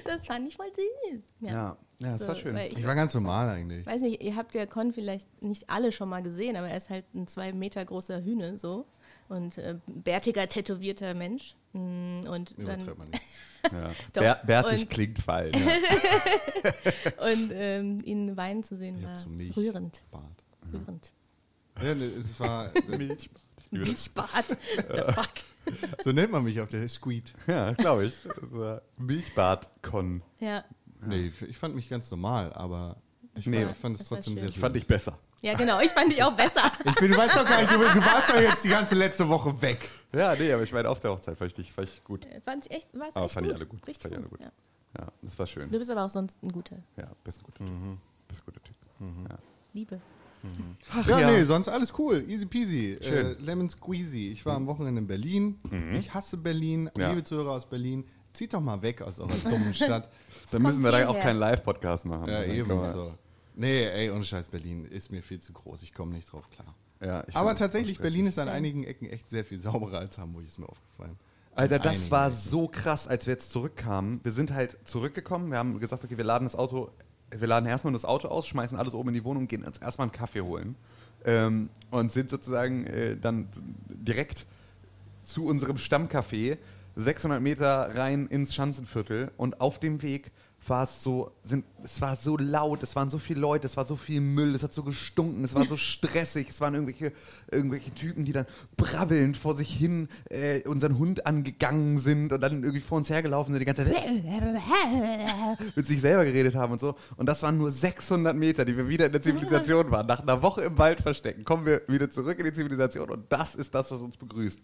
Das fand ich voll süß. Ja, ja, das So, war schön. Ich Ich war ganz normal eigentlich. weiß nicht, ihr habt ja Con vielleicht nicht alle schon mal gesehen, aber er ist halt ein zwei Meter großer Hühne so und äh, bärtiger, tätowierter Mensch. Mm, Und dann man nicht. Ja. Doch. Bär, bärtig Und- klingt falsch. Ja. und ähm, ihn weinen zu sehen war so rührend. Bart. Rührend. Ja, ne, es war, Milchbart. The fuck. so nennt man mich auf der Squeed. ja, glaube ich. Milchbart-Con. Ja. Nee, ich- fand mich ganz normal, aber ich, Nee. war, ich fand es trotzdem schön. sehr Ich fand schön. dich besser. Ja, genau. Ich fand dich auch besser. Ich bin, du weißt doch gar nicht, du, warst doch jetzt die ganze letzte Woche weg. Ja, nee, aber ich meine, auf der Hochzeit fand ich dich fand ich gut. Fand ich echt, war's Aber echt fand gut. ich alle gut. Richtig Fand ich alle gut. gut. Ja. Ja, das war schön. Du bist aber auch sonst ein guter. Ja, bist ein guter Typ. Bist ein guter Typ. Ja. Liebe. ja, ja. nee, sonst alles cool. Easy peasy. Äh, Schön. Lemon squeezy. Ich war am Wochenende in Berlin. Ich hasse Berlin. Ja. Liebe Zuhörer aus Berlin, zieht doch mal weg aus eurer dummen Stadt. Dann müssen wir da auch keinen Live-Podcast machen. Ja, eben so. Nee, ey, ohne Scheiß, Berlin ist mir viel zu groß. Ich komme nicht drauf klar. Ja, Aber tatsächlich. Berlin ist an einigen Ecken echt sehr viel sauberer als Hamburg, ist mir aufgefallen. Alter, das einigen war so krass, als wir jetzt zurückkamen. Wir sind halt zurückgekommen. Wir haben gesagt, okay, wir laden das Auto, wir laden erstmal das Auto aus, schmeißen alles oben in die Wohnung, gehen uns erstmal einen Kaffee holen. Ähm, und sind sozusagen äh, dann direkt zu unserem Stammcafé 600 Meter rein ins Schanzenviertel und auf dem Weg war es so, sind, es war so laut, es waren so viele Leute, es war so viel Müll, es hat so gestunken, es war so stressig, es waren irgendwelche, irgendwelche Typen, die dann brabbelnd vor sich hin äh, unseren Hund angegangen sind und dann irgendwie vor uns hergelaufen sind, die ganze Zeit mit sich selber geredet haben und so. Und das waren nur 600 Meter, die wir wieder in der Zivilisation waren. Nach einer Woche im Wald verstecken, kommen wir wieder zurück in die Zivilisation und das ist das, was uns begrüßt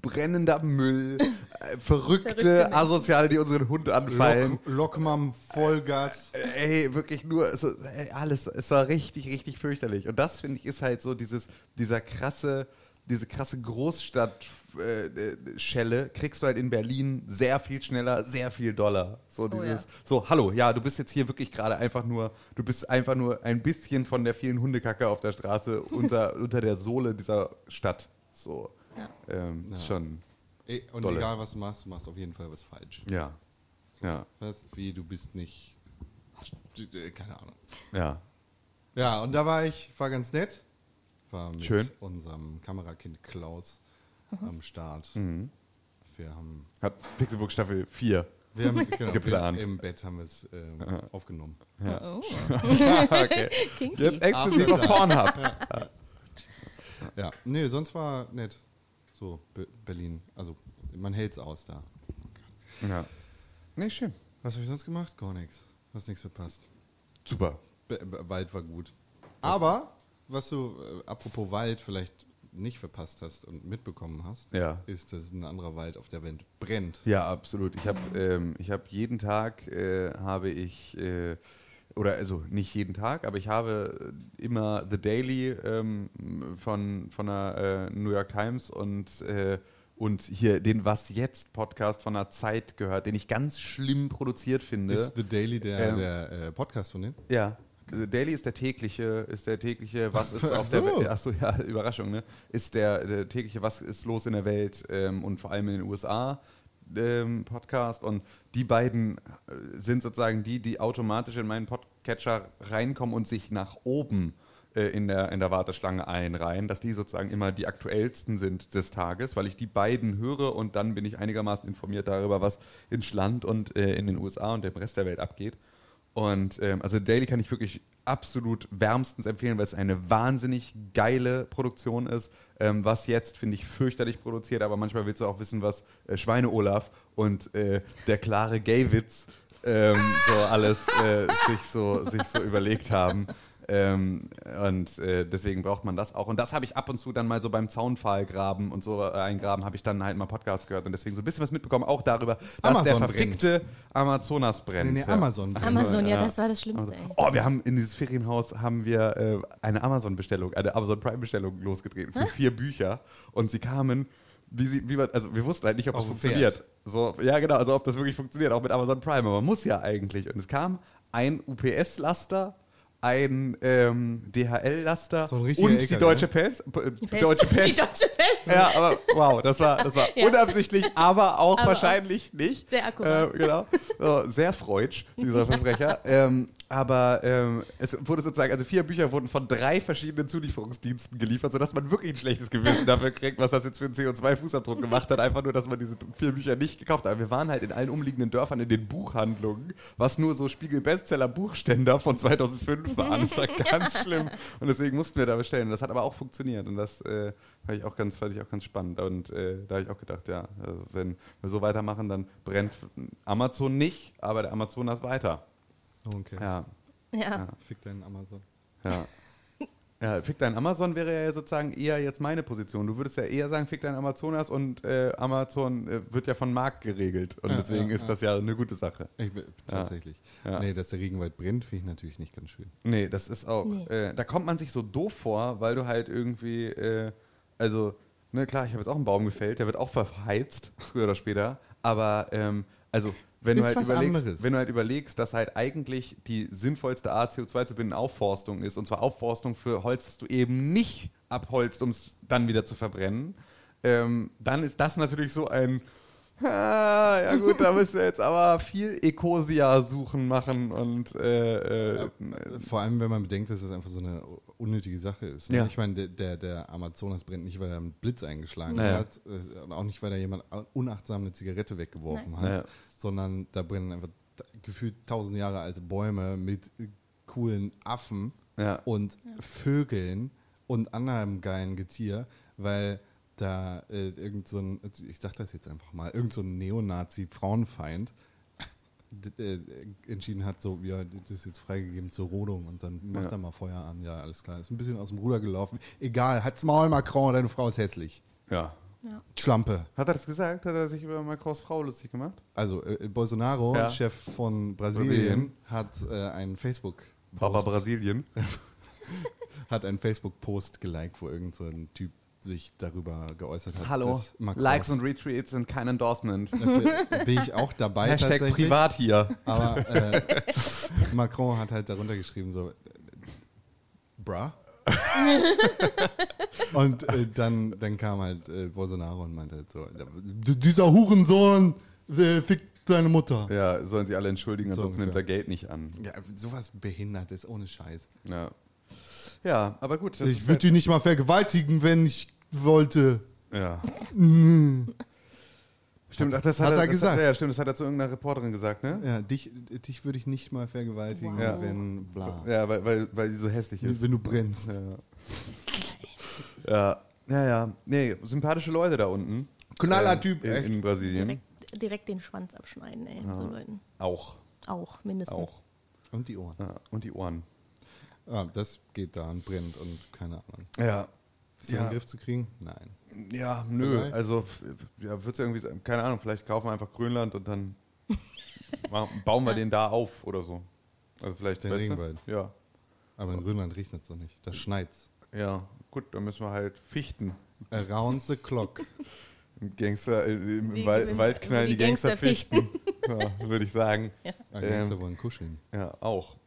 brennender Müll, äh, verrückte Verrückte. Asoziale, die unseren Hund anfallen. Lokmam, Vollgas. Ey, wirklich nur so, ey, alles. Es war richtig, richtig fürchterlich. Und das finde ich ist halt so dieses, dieser krasse, diese krasse Großstadt-Schelle kriegst du halt in Berlin sehr viel schneller, sehr viel doller. So dieses, ja. so hallo, ja, du bist jetzt hier wirklich gerade einfach nur, du bist einfach nur ein bisschen von der vielen Hundekacke auf der Straße unter, unter der Sohle dieser Stadt. So. Ähm, ist schon, Ey, und Dolle. egal, was du machst, du machst auf jeden Fall was falsch. ja, ja, Weißt wie, du bist nicht. äh, Keine Ahnung. ja. Ja, und da war ich, war ganz nett. War mit Schön. unserem Kamerakind Klaus am Start. Mhm. Wir haben, Hat Pixelbook Staffel 4. wir haben genau, Geplant. Wir, im Bett haben wir es ähm, aufgenommen. Oh, okay. kinky. Jetzt exklusiv auf Pornhub. Ja, nee, sonst war nett. So, Be Berlin. Also, man hält's aus da. Ja. Nee, schön. Was habe ich sonst gemacht? Gar nichts. Hast nichts verpasst. Super. Be Be Wald war gut. Aber, was du, äh, apropos Wald, vielleicht nicht verpasst hast und mitbekommen hast, Ja. ist, dass ein anderer Wald auf der Welt brennt. Ja, absolut. Ich habe ähm, ich hab jeden Tag, äh, habe ich, äh, oder also nicht jeden Tag, aber ich habe äh, immer The Daily ähm, von, von der äh, New York Times und, äh, und hier den Was Jetzt Podcast von der Zeit gehört, den ich ganz schlimm produziert finde. Ist The Daily der, Ähm. der äh, Podcast von denen? ja, äh, Daily ist der tägliche, ist der tägliche, was ist auf der so. Welt, achso, ja, Überraschung, ne? Ist der, der tägliche, was ist los in der Welt ähm, und vor allem in den USA ähm, Podcast und die beiden äh, sind sozusagen die, die automatisch in meinen Podcatcher reinkommen und sich nach oben äh, in, der, in der Warteschlange einreihen, dass die sozusagen immer die aktuellsten sind des Tages, weil ich die beiden höre und dann bin ich einigermaßen informiert darüber, was in Schland und äh, in den USA und dem Rest der Welt abgeht. Und ähm, also Daily kann ich wirklich absolut wärmstens empfehlen, weil es eine wahnsinnig geile Produktion ist. Ähm, was jetzt, finde ich, fürchterlich produziert, aber manchmal willst du auch wissen, was äh, Schweine Olaf und äh, der klare Gaywitz ähm, so alles äh, sich, so, sich so überlegt haben. Ähm, und äh, deswegen braucht man das auch. Und das habe ich ab und zu dann mal so beim Zaunpfahl graben und so äh, eingraben, habe ich dann halt mal Podcast gehört und deswegen so ein bisschen was mitbekommen, auch darüber, dass Amazon der brennt. verfickte Amazonas brennt. Nee, nee, ja. Amazon. Amazon, ja, das war das Schlimmste, ey. Oh, wir haben in dieses Ferienhaus haben wir äh, eine Amazon-Bestellung, eine Amazon Prime-Bestellung losgetreten für vier Bücher und sie kamen, wie sie, wie man, also wir wussten halt nicht, ob es funktioniert. So, ja, genau, also ob das wirklich funktioniert, auch mit Amazon Prime, aber man muss ja eigentlich. Und es kam ein UPS-Laster, ein ähm, DHL-Laster So und die LKW, Deutsche Pest. äh, Die Deutsche Die Pest. Deutsche Pest. Ja, aber wow, das war, das war Ja. unabsichtlich, aber auch Aber wahrscheinlich nicht. Sehr akkurat. Äh, genau. So, sehr freudsch, dieser Verbrecher. ähm, aber ähm, es wurde sozusagen, also vier Bücher wurden von drei verschiedenen Zulieferungsdiensten geliefert, sodass man wirklich ein schlechtes Gewissen dafür kriegt, was das jetzt für einen CO2-Fußabdruck gemacht hat. Einfach nur, dass man diese vier Bücher nicht gekauft hat. Wir waren halt in allen umliegenden Dörfern in den Buchhandlungen, was nur so Spiegel-Bestseller-Buchständer von 2005 waren. Das war ganz schlimm. Und deswegen mussten wir da bestellen. Das hat aber auch funktioniert. Und das äh, fand, ich auch ganz, fand ich auch ganz spannend. Und äh, da habe ich auch gedacht, ja, also wenn wir so weitermachen, dann brennt Amazon nicht, aber der Amazonas weiter. Okay. Ja, Ja. Fick deinen Amazon. ja. Ja, Fick dein Amazon wäre ja sozusagen eher jetzt meine Position. Du würdest ja eher sagen, Fick dein Amazonas und äh, Amazon äh, wird ja von Markt geregelt. Und Ja, deswegen ja, ist ja. das ja eine gute Sache. Ich, tatsächlich. Ja. Nee, dass der Regenwald brennt, finde ich natürlich nicht ganz schön. Nee, das ist auch. Nee. Äh, da kommt man sich so doof vor, weil du halt irgendwie, äh, also, ne, klar, ich habe jetzt auch einen Baum gefällt, der wird auch verheizt, früher oder später. Aber, ähm, also, wenn du, halt überlegst, anderes. wenn du halt überlegst, dass halt eigentlich die sinnvollste Art, CO2 zu binden, Aufforstung ist, und zwar Aufforstung für Holz, das du eben nicht abholzt, um es dann wieder zu verbrennen, ähm, dann ist das natürlich so ein. Ah, ja gut, da müssen wir jetzt aber viel Ecosia suchen machen und äh, äh, Vor allem, wenn man bedenkt, dass es einfach so eine unnötige Sache ist. Ne? Ja. Ich meine, der, der, der Amazonas brennt nicht, weil er einen Blitz eingeschlagen Naja. hat äh, und auch nicht, weil da jemand unachtsam eine Zigarette weggeworfen hat, Naja. sondern da brennen einfach gefühlt tausend Jahre alte Bäume mit äh, coolen Affen Ja. und Vögeln und anderem geilen Getier, weil da äh, irgend so ein, ich sag das jetzt einfach mal, irgend so ein Neonazi-Frauenfeind äh, entschieden hat, so, ja, das ist jetzt freigegeben zur Rodung und dann macht Ja. er mal Feuer an. Ja, alles klar. Ist ein bisschen aus dem Ruder gelaufen. Egal, hat's Maul, Macron, deine Frau ist hässlich. ja. Schlampe. Hat er das gesagt? Hat er sich über Macrons Frau lustig gemacht? Also, äh, Bolsonaro, Ja. Chef von Brasilien, Brasilien. hat äh, einen Facebook Papa Brasilien. hat einen Facebook-Post geliked, wo irgendein so Typ sich darüber geäußert hat. Hallo. Likes und Retweets sind kein Endorsement. Da bin ich auch dabei Hashtag tatsächlich. privat hier. Aber äh, Macron hat halt darunter geschrieben so, äh, bruh. und äh, dann, dann kam halt äh, Bolsonaro und meinte halt so, "D- dieser Hurensohn äh, fickt seine Mutter. Ja, sollen sie alle entschuldigen, So ansonsten nimmt er. Geld nicht an. Ja, sowas behindert ist ohne Scheiß. Ja, ja aber gut. Das ich würde die nicht mal vergewaltigen, wenn ich wollte. halt, ja. Stimmt, ach, das hat, Hat er das gesagt. Hat, ja, stimmt, das hat er zu irgendeiner Reporterin gesagt, ne? Ja, dich, dich würde ich nicht mal vergewaltigen, Wow. wenn bla. Ja, weil, weil, weil sie so hässlich ist. Wenn du brennst. Ja. ja, ja, ja. Nee, sympathische Leute da unten. Knallertyp, in, echt. in Brasilien. Direkt, direkt den Schwanz abschneiden, ey, so Leuten. Auch. Auch, mindestens. Auch. Und die Ohren. Ja, und die Ohren. Ah, das geht da und brennt und keine Ahnung. Ja. Ist das in Ja. den Griff zu kriegen? Nein. Ja, nö. Dabei? Also, ja, wird es irgendwie, sein- keine Ahnung, vielleicht kaufen wir einfach Grönland und dann machen- bauen wir den da auf oder so. Also vielleicht, Den? Regenwald. Ja. Aber in Grönland riecht es doch nicht. Da schneit's. Ja, gut, dann müssen wir halt fichten. Around the clock. Im Gangster, äh, im Die Wald, gewinnen- Wald knallen die die Gangster, Gangster fichten. ja, würde ich sagen. Ah, Gangster Ähm, wollen kuscheln. Ja, auch.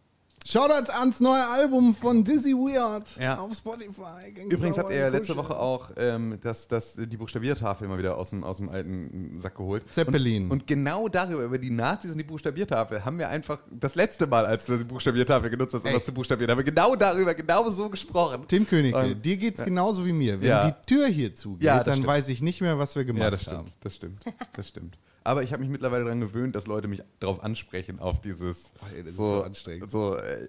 Shoutouts ans neue Album von Dizzy Weird Ja. auf Spotify. Gangster Übrigens habt ihr ja letzte. Woche auch ähm, das, das, die Buchstabiertafel mal wieder aus dem, aus dem alten Sack geholt. Zeppelin. Und, und genau darüber, über die Nazis und die Buchstabiertafel, haben wir einfach das letzte Mal, als du die Buchstabiertafel genutzt hast, um Ey. was zu buchstabieren, haben wir genau darüber, genau so gesprochen. Tim Königke, Und- dir geht's genauso wie mir. Wenn Ja. die Tür hier zugeht, Ja, dann stimmt. weiß ich nicht mehr, was wir gemacht Ja, das haben. stimmt, das stimmt, das stimmt. Aber ich habe mich mittlerweile daran gewöhnt, dass Leute mich darauf ansprechen, auf dieses Oh, ey, das ist so, so anstrengend. So, äh,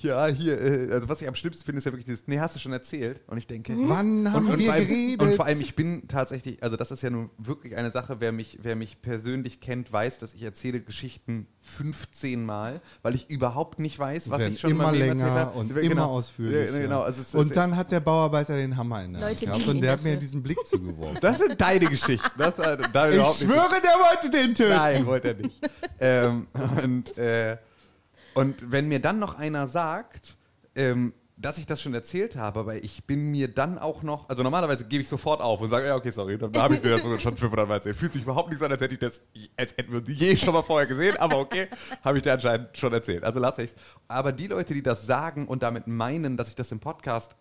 ja, hier, äh, also was ich am schlimmsten finde, ist ja wirklich dieses, nee, hast du schon erzählt? Und ich denke, Wann haben und, wir vor allem, geredet? Und vor allem, ich bin tatsächlich, also das ist ja nun wirklich eine Sache, wer mich, wer mich persönlich kennt, weiß, dass ich erzähle Geschichten 15 Mal, weil ich überhaupt nicht weiß, was ich schon immer länger und Ja, immer genau. ausführlicher. Ja, genau, also es, und es, dann hat der Bauarbeiter den Hammer in der Hand gehabt und der hat mir diesen Blick zugeworfen. das sind deine Geschichten. Das, äh, da ich überhaupt nicht- schwöre, der wollte den töten. Nein, wollte er nicht. ähm, und, äh, und wenn mir dann noch einer sagt, ähm, dass ich das schon erzählt habe, aber ich bin mir dann auch noch, also normalerweise gebe ich sofort auf und sage, ja, okay, sorry, dann habe ich mir das schon 500 Mal erzählt. Fühlt sich überhaupt nicht so an, als hätte ich das, als hätten wir uns je schon mal vorher gesehen, aber okay, habe ich dir anscheinend schon erzählt. Also lasse ich es. Aber die Leute, die das sagen und damit meinen, dass ich das im Podcast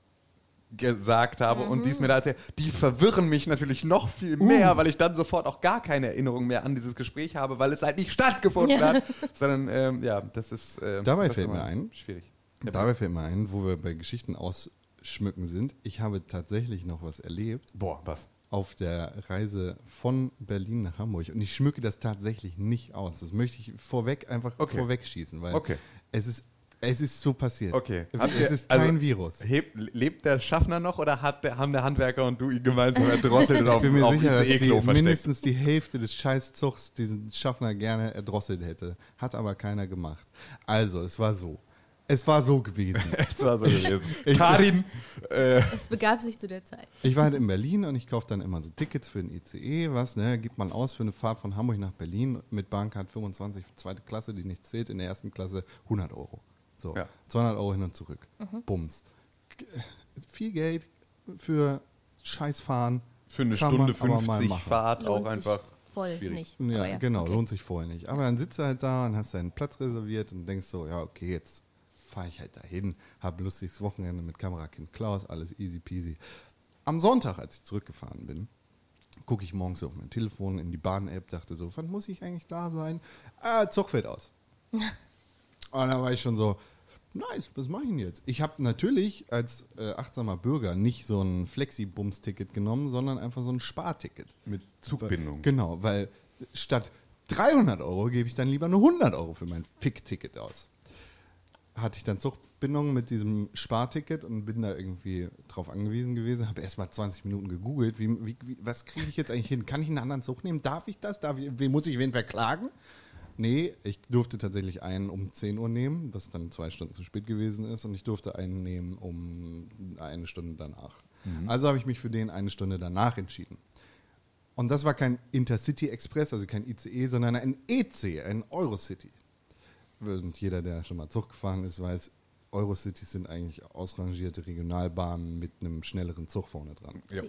gesagt habe und dies mir da erzählt, die verwirren mich natürlich noch viel mehr, weil ich dann sofort auch gar keine Erinnerung mehr an dieses Gespräch habe, weil es halt nicht stattgefunden Ja. hat, sondern ähm, ja, das ist ähm, Dabei fällt mir ein, schwierig. Dabei fällt mir ein, wo wir bei Geschichten ausschmücken sind. Ich habe tatsächlich noch was erlebt Boah, was? auf der Reise von Berlin nach Hamburg. Und ich schmücke das tatsächlich nicht aus. Das möchte ich vorweg einfach Okay. vorweg schießen, weil Okay. es ist es ist so passiert. Okay. Es ihr- ist kein also, Virus. Heb, lebt der Schaffner noch oder hat der, haben der Handwerker und du ihn gemeinsam erdrosselt und auf, Ich bin mir auf sicher, dass versteckt? mindestens die Hälfte des Scheißzugs diesen Schaffner gerne erdrosselt hätte. Hat aber keiner gemacht. Also, es war so. Es war so gewesen. Das war so gewesen. Karin, äh, Es begab sich zu der Zeit. Ich war halt in Berlin und ich kaufe dann immer so Tickets für den ICE, was, ne, gibt man aus für eine Fahrt von Hamburg nach Berlin mit Bahncard 25, zweite Klasse, die nicht zählt, in der ersten Klasse 100 Euro. So, Ja. 200 Euro hin und zurück. Bums. G- Viel Geld für Scheißfahren. für eine kann man Stunde aber mal 50 machen. Fahrt auch Lohnt sich einfach voll schwierig. nicht. Ja, Aber genau, okay. lohnt sich voll nicht. Aber dann sitzt du halt da und hast deinen Platz reserviert und denkst so, ja, okay, jetzt fahre ich halt dahin, habe ein lustiges Wochenende mit Kamerakind Klaus, alles easy peasy. Am Sonntag, als ich zurückgefahren bin, gucke ich morgens auf mein Telefon in die Bahn-App, dachte so, wann muss ich eigentlich da sein? Ah, Zug fällt aus. und dann war ich schon so, nice, was mache ich denn jetzt? Ich habe natürlich als äh, achtsamer Bürger nicht so ein Flexi-Bums-Ticket genommen, sondern einfach so ein Sparticket. mit Zugbindung. Genau, weil statt 300 Euro gebe ich dann lieber nur 100 Euro für mein Fick-Ticket aus. Hatte ich dann Zugbindung mit diesem Sparticket und bin da irgendwie drauf angewiesen gewesen. Habe erst mal 20 Minuten gegoogelt. Wie, wie, wie, was kriege ich jetzt eigentlich hin? Kann ich einen anderen Zug nehmen? Darf ich das? Darf ich, wen muss ich wen verklagen? Nee, ich durfte tatsächlich einen um 10 Uhr nehmen, was dann zwei Stunden zu spät gewesen ist. Und ich durfte einen nehmen um eine Stunde danach. Also habe ich mich für den eine Stunde danach entschieden. Und das war kein Intercity Express, also kein ICE, sondern ein EC, ein Eurocity. Und jeder, der schon mal Zug gefahren ist, weiß, Eurocities sind eigentlich ausrangierte Regionalbahnen mit einem schnelleren Zug vorne dran. Ja.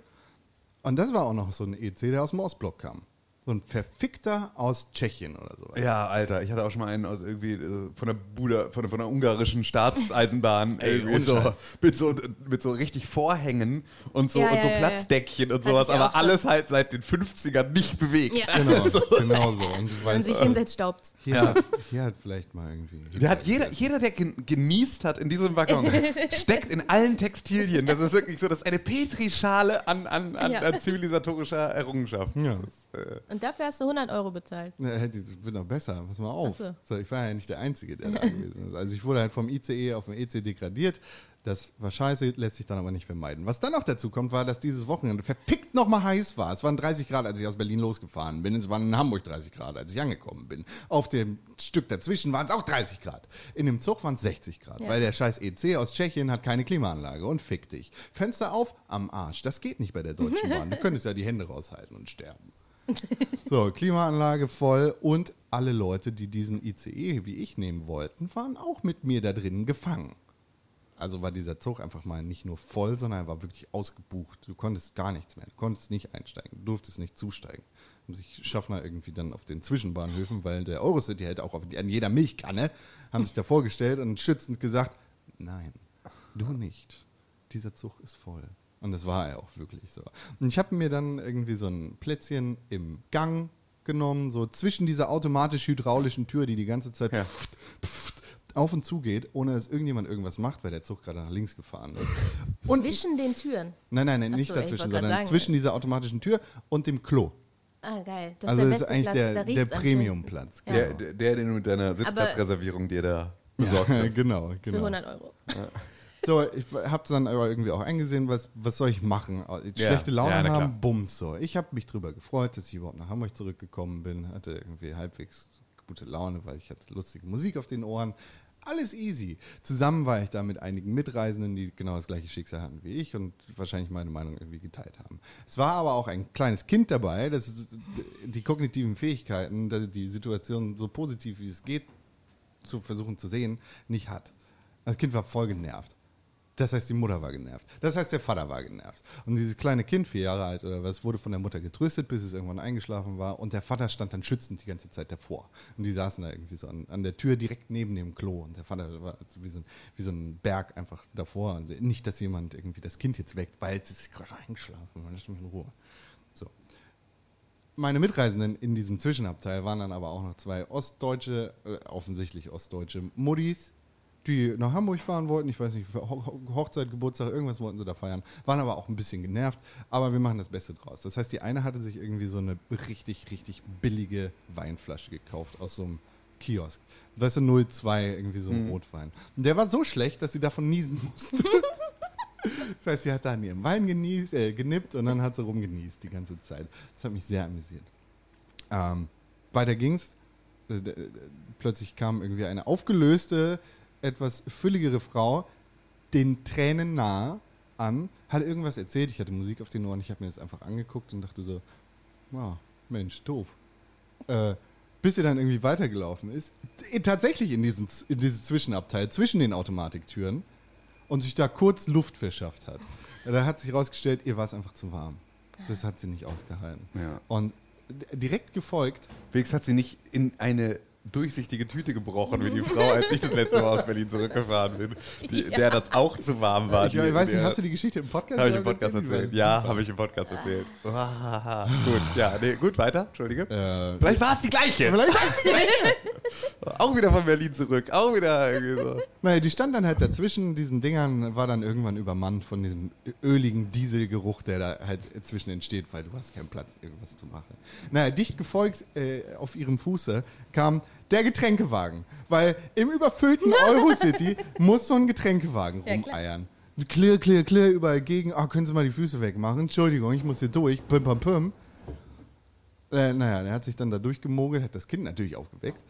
Und das war auch noch so ein EC, der aus dem Ostblock kam. So ein Verfickter aus Tschechien oder sowas. Ja, Alter, ich hatte auch schon mal einen aus irgendwie äh, von der Buda, von, der- von der ungarischen Staatseisenbahn, Ey, irgendwie so, mit so mit so richtig Vorhängen und so Ja, und so ja, ja, Platzdeckchen und Hatte sowas, aber schon. alles halt seit den 50ern nicht bewegt. Ja. Genau, genau so. Und du Wenn man weißt, sich hinsetzt, staubt's. hier, hat, hier hat vielleicht mal irgendwie. Der hat jeder, jeder, der gen- genießt hat in diesem Waggon, steckt in allen Textilien. Das ist wirklich so, das ist eine Petrischale an, an, an, Ja. an zivilisatorischer Errungenschaft. Ja. Das ist, Und dafür hast du 100 Euro bezahlt. Na, hätte- wird noch besser, pass mal auf. So. So, ich war ja nicht der Einzige, der da gewesen ist. Also ich wurde halt vom ICE auf den EC degradiert. Das war scheiße, lässt sich dann aber nicht vermeiden. Was dann noch dazu kommt, war, dass dieses Wochenende verfickt nochmal heiß war. Es waren 30 Grad, als ich aus Berlin losgefahren bin. Es waren in Hamburg 30 Grad, als ich angekommen bin. Auf dem Stück dazwischen waren es auch 30 Grad. In dem Zug waren es 60 Grad, Ja. weil der scheiß EC aus Tschechien hat keine Klimaanlage und fick dich. Fenster auf, am Arsch. Das geht nicht bei der Deutschen Bahn. Du könntest ja die Hände raushalten und sterben. So, Klimaanlage voll und alle Leute, die diesen ICE wie ich nehmen wollten, waren auch mit mir da drinnen gefangen. Also war dieser Zug einfach mal nicht nur voll, sondern er war wirklich ausgebucht. Du konntest gar nichts mehr. Du konntest nicht einsteigen. Du durftest nicht zusteigen. haben sich Schaffner irgendwie dann auf den Zwischenbahnhöfen, weil der Eurocity hält auch auf, an jeder Milchkanne, haben sich da vorgestellt und schützend gesagt, nein, du nicht. Dieser Zug ist voll. Und das war er auch wirklich so. Und ich habe mir dann irgendwie so ein Plätzchen im Gang genommen, so zwischen dieser automatisch-hydraulischen Tür, die die ganze Zeit Ja. pft, pft, auf und zu geht, ohne dass irgendjemand irgendwas macht, weil der Zug gerade nach links gefahren ist. Und Zwischen den Türen. Nein, nein, nein, Ach nicht so, dazwischen, sondern sagen. zwischen dieser automatischen Tür und dem Klo. Ah, geil. Das also ist der das ist eigentlich Platz. der, der Premium-Platz. Ja. Der, der, der, den du mit deiner Sitzplatzreservierung dir da besorgt hast. genau, schönsten. Für genau. 100 Euro. So, ich habe dann aber irgendwie auch eingesehen, was, was soll ich machen? Schlechte Laune Ja, na klar. haben, bums so. Ich habe mich drüber gefreut, dass ich überhaupt nach Hamburg zurückgekommen bin, hatte irgendwie halbwegs gute Laune, weil ich hatte lustige Musik auf den Ohren. Alles easy. Zusammen war ich da mit einigen Mitreisenden, die genau das gleiche Schicksal hatten wie ich und wahrscheinlich meine Meinung irgendwie geteilt haben. Es war aber auch ein kleines Kind dabei, das die kognitiven Fähigkeiten, die Situation so positiv wie es geht zu versuchen zu sehen, nicht hat. Das Kind war voll genervt. Das heißt, die Mutter war genervt. Das heißt, der Vater war genervt. Und dieses kleine Kind, vier Jahre alt oder was, wurde von der Mutter getröstet, bis es irgendwann eingeschlafen war. Und der Vater stand dann schützend die ganze Zeit davor. Und die saßen da irgendwie so an, an der Tür direkt neben dem Klo. Und der Vater war so wie, so ein, wie so ein Berg einfach davor. Also nicht, dass jemand irgendwie das Kind jetzt weckt, weil es ist gerade eingeschlafen. Lass mich in Ruhe. So. Meine Mitreisenden in diesem Zwischenabteil waren dann aber auch noch zwei ostdeutsche, äh, offensichtlich ostdeutsche Muddis, die nach Hamburg fahren wollten. Ich weiß nicht, für Ho Ho- Hochzeit, Geburtstag, irgendwas wollten sie da feiern. Waren aber auch ein bisschen genervt. Aber wir machen das Beste draus. Das heißt, die eine hatte sich irgendwie so eine richtig, richtig billige Weinflasche gekauft aus so einem Kiosk. Weißt du, 02, irgendwie so ein Rotwein. Und der war so schlecht, dass sie davon niesen musste. Das heißt, sie hat da an ihrem Wein genießt, äh, genippt und dann hat sie rumgenießt die ganze Zeit. Das hat mich sehr amüsiert. Ähm, weiter ging's. Äh, d- Plötzlich kam irgendwie eine aufgelöste, etwas fülligere Frau, den Tränen nahe an, hat irgendwas erzählt. Ich hatte Musik auf den Ohren, ich habe mir das einfach angeguckt und dachte so, wow, Mensch, doof. Äh, bis sie dann irgendwie weitergelaufen ist, t- tatsächlich in, diesen, in dieses Zwischenabteil, zwischen den Automatiktüren und sich da kurz Luft verschafft hat. Da hat sich herausgestellt, ihr war es einfach zu warm. Das hat sie nicht ausgehalten. Ja. Und direkt gefolgt, Wegs hat sie nicht in eine durchsichtige Tüte gebrochen wie die Frau, als ich das letzte Mal aus Berlin zurückgefahren bin, die, der das auch zu warm war. ich weiß nicht, hast du die Geschichte im Podcast Habe ich im Podcast erzählt? Die erzählt. war Ja, habe ich im Podcast erzählt. Ah, gut, ja, nee, gut, weiter, Entschuldige. Äh, Vielleicht war es die gleiche. Vielleicht Auch wieder von Berlin zurück, auch wieder irgendwie so. Naja, die stand dann halt dazwischen diesen Dingern, war dann irgendwann übermannt von diesem öligen Dieselgeruch, der da halt zwischen entsteht, weil du hast keinen Platz, irgendwas zu machen. Naja, dicht gefolgt äh, auf ihrem Fuße kam der Getränkewagen, weil im überfüllten Eurocity muss so ein Getränkewagen Ja, rumeiern. Clear, clear, clear, überall gegen. Ah, können Sie mal die Füße wegmachen? Entschuldigung, ich muss hier durch. Pim, pam, pim. Äh, naja, der hat sich dann da durchgemogelt, hat das Kind natürlich aufgeweckt.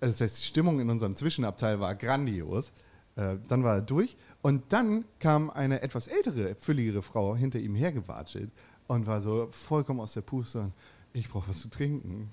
Also Das heißt, die Stimmung in unserem Zwischenabteil war grandios. Äh, dann war er durch und dann kam eine etwas ältere, fülligere Frau hinter ihm hergewatschelt und war so vollkommen aus der Puste und ich brauche was zu trinken.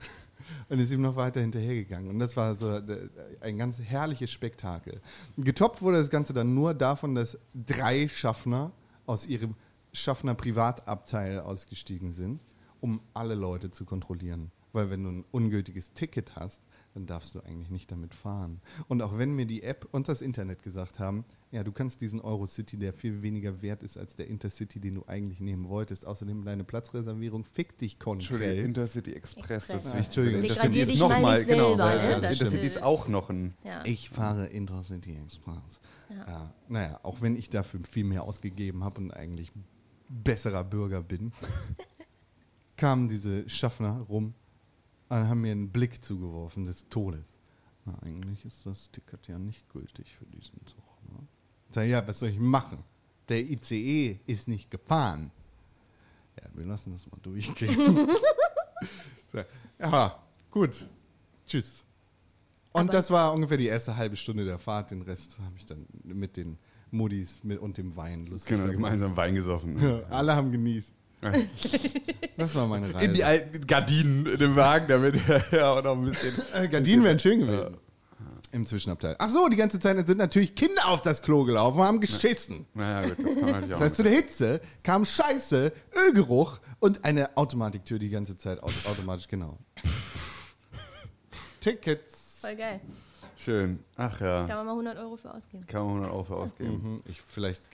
Und ist ihm noch weiter hinterhergegangen. Und das war so äh, ein ganz herrliches Spektakel. Getoppt wurde das Ganze dann nur davon, dass drei Schaffner aus ihrem Schaffner Privatabteil ausgestiegen sind, um alle Leute zu kontrollieren. Weil wenn du ein ungültiges Ticket hast, dann darfst du eigentlich nicht damit fahren. Und auch wenn mir die App und das Internet gesagt haben, ja, du kannst diesen Eurocity, der viel weniger wert ist als der Intercity, den du eigentlich nehmen wolltest, außerdem deine Platzreservierung, fick dich, Kontroll. Intercity Express. Das Express. ist Entschuldigung, wichtig. das Intercity Degradier ist dich noch mal mal, nicht genau, selber, ne? Das Intercity ist- ist auch noch ein. Ja. Ich fahre Intercity Express. Ja. naja, auch wenn ich dafür viel mehr ausgegeben habe und eigentlich besserer Bürger bin, kamen diese Schaffner rum und haben mir einen Blick zugeworfen des Todes. Na, eigentlich ist das Ticket ja nicht gültig für diesen Zug. Sag, ja, was soll ich machen? Der ICE ist nicht gefahren. Ja, wir lassen das mal durchgehen. ja, gut. Tschüss. Und Aber- das war ungefähr die erste halbe Stunde der Fahrt. Den Rest habe ich dann mit den Modis mit, und dem Wein lustig. Genau, gemeinsam Wein gesoffen. Ja, alle haben genießt. Das war meine Reise. In die alten Gardinen in dem Wagen, damit er ja auch noch ein bisschen. äh, Gardinen wären schön gewesen. Im Zwischenabteil. Ach so, die ganze Zeit sind natürlich Kinder auf das Klo gelaufen und haben geschissen. Naja, gut, das kann man natürlich auch. Das heißt, zu der Hitze kam Scheiße, Ölgeruch und eine Automatiktür die ganze Zeit au- automatisch, genau. Tickets. Voll geil. Schön. Ach ja. Kann man mal 100 Euro für ausgeben. Kann man 100 Euro für ausgeben. Mhm, Ich, vielleicht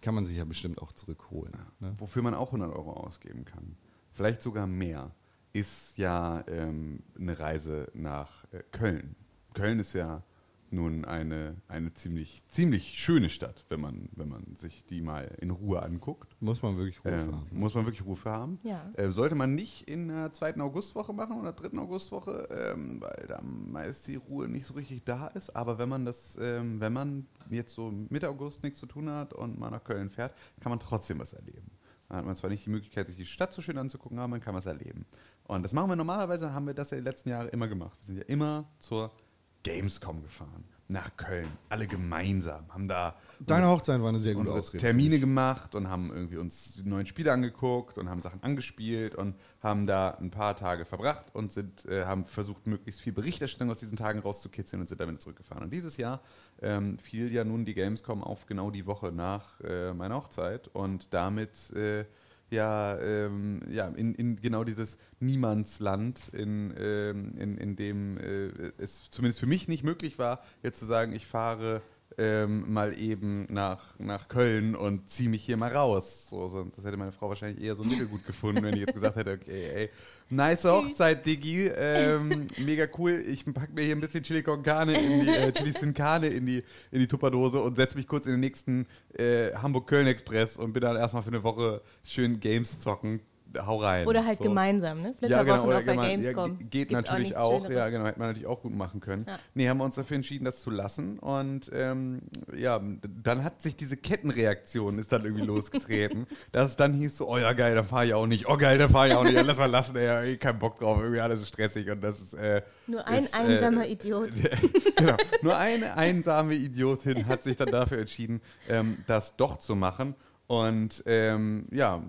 kann man sich ja bestimmt auch zurückholen. Ne? Wofür man auch 100 Euro ausgeben kann, vielleicht sogar mehr, ist ja ähm, eine Reise nach äh, Köln. Köln ist ja nun eine, eine ziemlich, ziemlich schöne Stadt, wenn man, wenn man sich die mal in Ruhe anguckt. Muss man wirklich Ruhe Ähm, haben. muss man wirklich Ruhe für haben. Ja. Äh, sollte man nicht in der zweiten Augustwoche machen oder dritten Augustwoche, ähm, weil da meist die Ruhe nicht so richtig da ist. Aber wenn man das, ähm, wenn man jetzt so Mitte August nichts zu tun hat und mal nach Köln fährt, kann man trotzdem was erleben. Da hat man zwar nicht die Möglichkeit, sich die Stadt so schön anzugucken, aber man kann was erleben. Und das machen wir normalerweise, haben wir das ja die letzten Jahre immer gemacht. Wir sind ja immer zur Gamescom gefahren. Nach Köln. Alle gemeinsam. Haben da Deine Hochzeit war eine sehr gute unsere Ausrede. Termine gemacht und haben irgendwie uns die neuen Spiele angeguckt und haben Sachen angespielt und haben da ein paar Tage verbracht und sind, äh, haben versucht, möglichst viel Berichterstattung aus diesen Tagen rauszukitzeln und sind damit zurückgefahren. Und dieses Jahr ähm, fiel ja nun die Gamescom auf genau die Woche nach äh, meiner Hochzeit und damit äh, ja, ähm, ja in, in genau dieses Niemandsland, in, ähm, in, in dem äh, es zumindest für mich nicht möglich war, jetzt zu sagen, ich fahre ähm, mal eben nach, nach Köln und ziehe mich hier mal raus. So, so, das hätte meine Frau wahrscheinlich eher so mittelgut gefunden, wenn ich jetzt gesagt hätte, okay, ey, nice Hochzeit, Diggi, ähm, mega cool, ich pack mir hier ein bisschen Chili con Carne in die, äh, Chili sin Carne in die, in die Tupperdose und setze mich kurz in den nächsten äh, Hamburg-Köln-Express und bin dann erstmal für eine Woche schön Games zocken. Hau rein. Oder halt So. gemeinsam, ne? Ja, Flitterwochen genau, oder auf der Gamescom. Ja, ge- geht Gibt natürlich auch, Schöneres. ja, genau, hätte man natürlich auch gut machen können. Ja. Nee, haben wir uns dafür entschieden, das zu lassen. Und ähm, ja, dann hat sich diese Kettenreaktion ist dann irgendwie losgetreten, dass es dann hieß so, oh ja, geil, dann fahre ich auch nicht. Oh geil, dann fahre ich auch nicht. Ja, lass mal lassen, ey, eh, kein Bock drauf, irgendwie alles ist stressig und das ist, äh, Nur ein ist, einsamer äh, Idiot. genau. Nur eine einsame Idiotin hat sich dann dafür entschieden, ähm, das doch zu machen. Und ähm, ja,